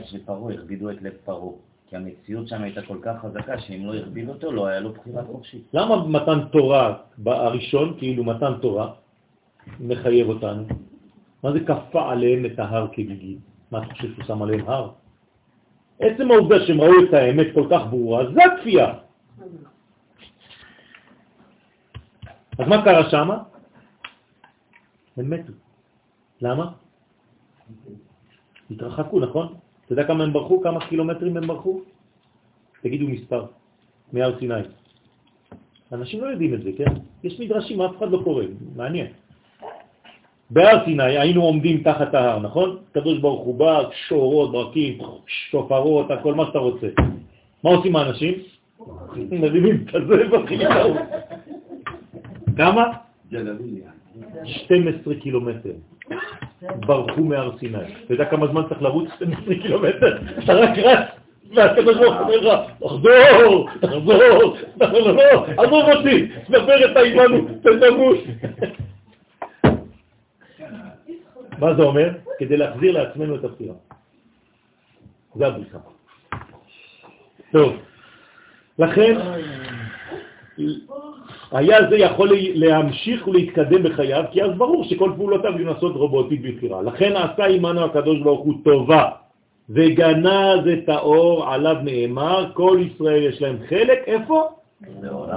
Speaker 2: שפרעה, הכבידו את לב פרעה. כי המציאות שם הייתה כל כך חזקה, שאם לא הכביד אותו, לא היה לו בחירה חופשית.
Speaker 1: למה מתן תורה הראשון, כאילו מתן תורה, מחייב אותנו? מה זה כפה עליהם את ההר כגיגים? מה אתה חושב שהוא שם עליהם הר? עצם העובדה שהם ראו את האמת כל כך ברורה, זה הכפייה. אז מה קרה שם? הם מתו. למה? התרחקו, נכון? אתה יודע כמה הם ברחו? כמה קילומטרים הם ברחו? תגידו מספר, מהר סיני. אנשים לא יודעים את זה, כן? יש מדרשים, אף אחד לא קורא, מעניין. בהר סיני היינו עומדים תחת ההר, נכון? קדוש ברוך הוא בא, שורות, ברקים, שופרות, הכל מה שאתה רוצה. מה עושים האנשים? מרימים את זה ומתחילים. כמה? 12 קילומטר. ברחו מהר סיני. אתה יודע כמה זמן צריך לרוץ 12 קילומטר? אתה רק רץ, והקדוש ברוך הוא אומר לך, תחזור, תחזור, תחזור, לא, לא, עזוב אותי, ספר את האימנו, תנמוש. מה זה אומר? כדי להחזיר לעצמנו את הבחירה. זה הבריחה. טוב, לכן היה זה יכול להמשיך ולהתקדם בחייו, כי אז ברור שכל פעולותיו נעשות רובוטית בבחירה. לכן עשה עמנו הקדוש ברוך הוא טובה, וגנז את האור, עליו נאמר, כל ישראל יש להם חלק, איפה?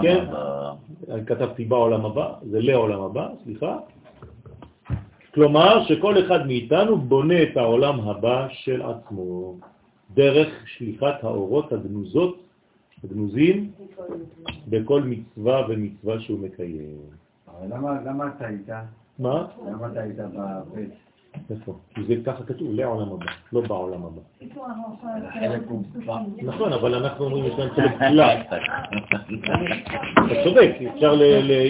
Speaker 1: כן.
Speaker 2: הבא.
Speaker 1: אני כתבתי בעולם הבא, זה לעולם הבא, סליחה. כלומר שכל אחד מאיתנו בונה את העולם הבא של עצמו דרך שליחת האורות הגנוזות, הגנוזים, בכל מצווה ומצווה שהוא מקיים.
Speaker 3: אבל למה, למה אתה היית?
Speaker 1: מה?
Speaker 3: למה אתה היית בבית?
Speaker 1: איפה? כי זה ככה כתוב, לעולם הבא, לא בעולם הבא. נכון, אבל אנחנו אומרים יש להם חלק תפילה. אתה צודק, אפשר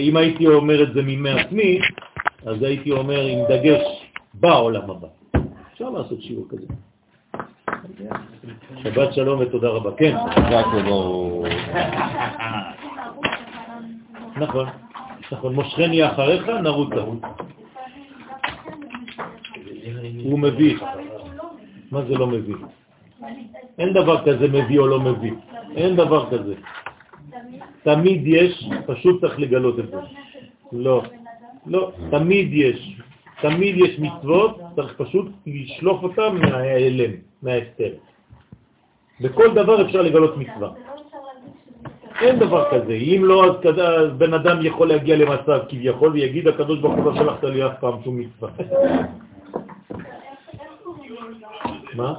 Speaker 1: אם הייתי אומר את זה מעצמי, אז הייתי אומר עם דגש בעולם הבא. אפשר לעשות שיעור כזה. שבת שלום ותודה רבה. כן. נכון, נכון, מושכני אחריך, נרוצה. הוא מביא. מה זה לא מביא? אין דבר כזה מביא או לא מביא. אין דבר כזה. תמיד יש, פשוט צריך לגלות את זה. לא, לא, תמיד יש. תמיד יש מצוות, צריך פשוט לשלוף אותם מההיעלם, מההסתר. בכל דבר אפשר לגלות מצווה. אין דבר כזה. אם לא, אז בן אדם יכול להגיע למצב כביכול ויגיד, הקדוש ברוך הוא לא שלחת לי אף פעם שום מצווה. מה?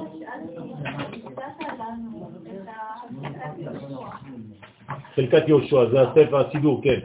Speaker 1: חלקת יהושע, זה הספר הסידור, כן.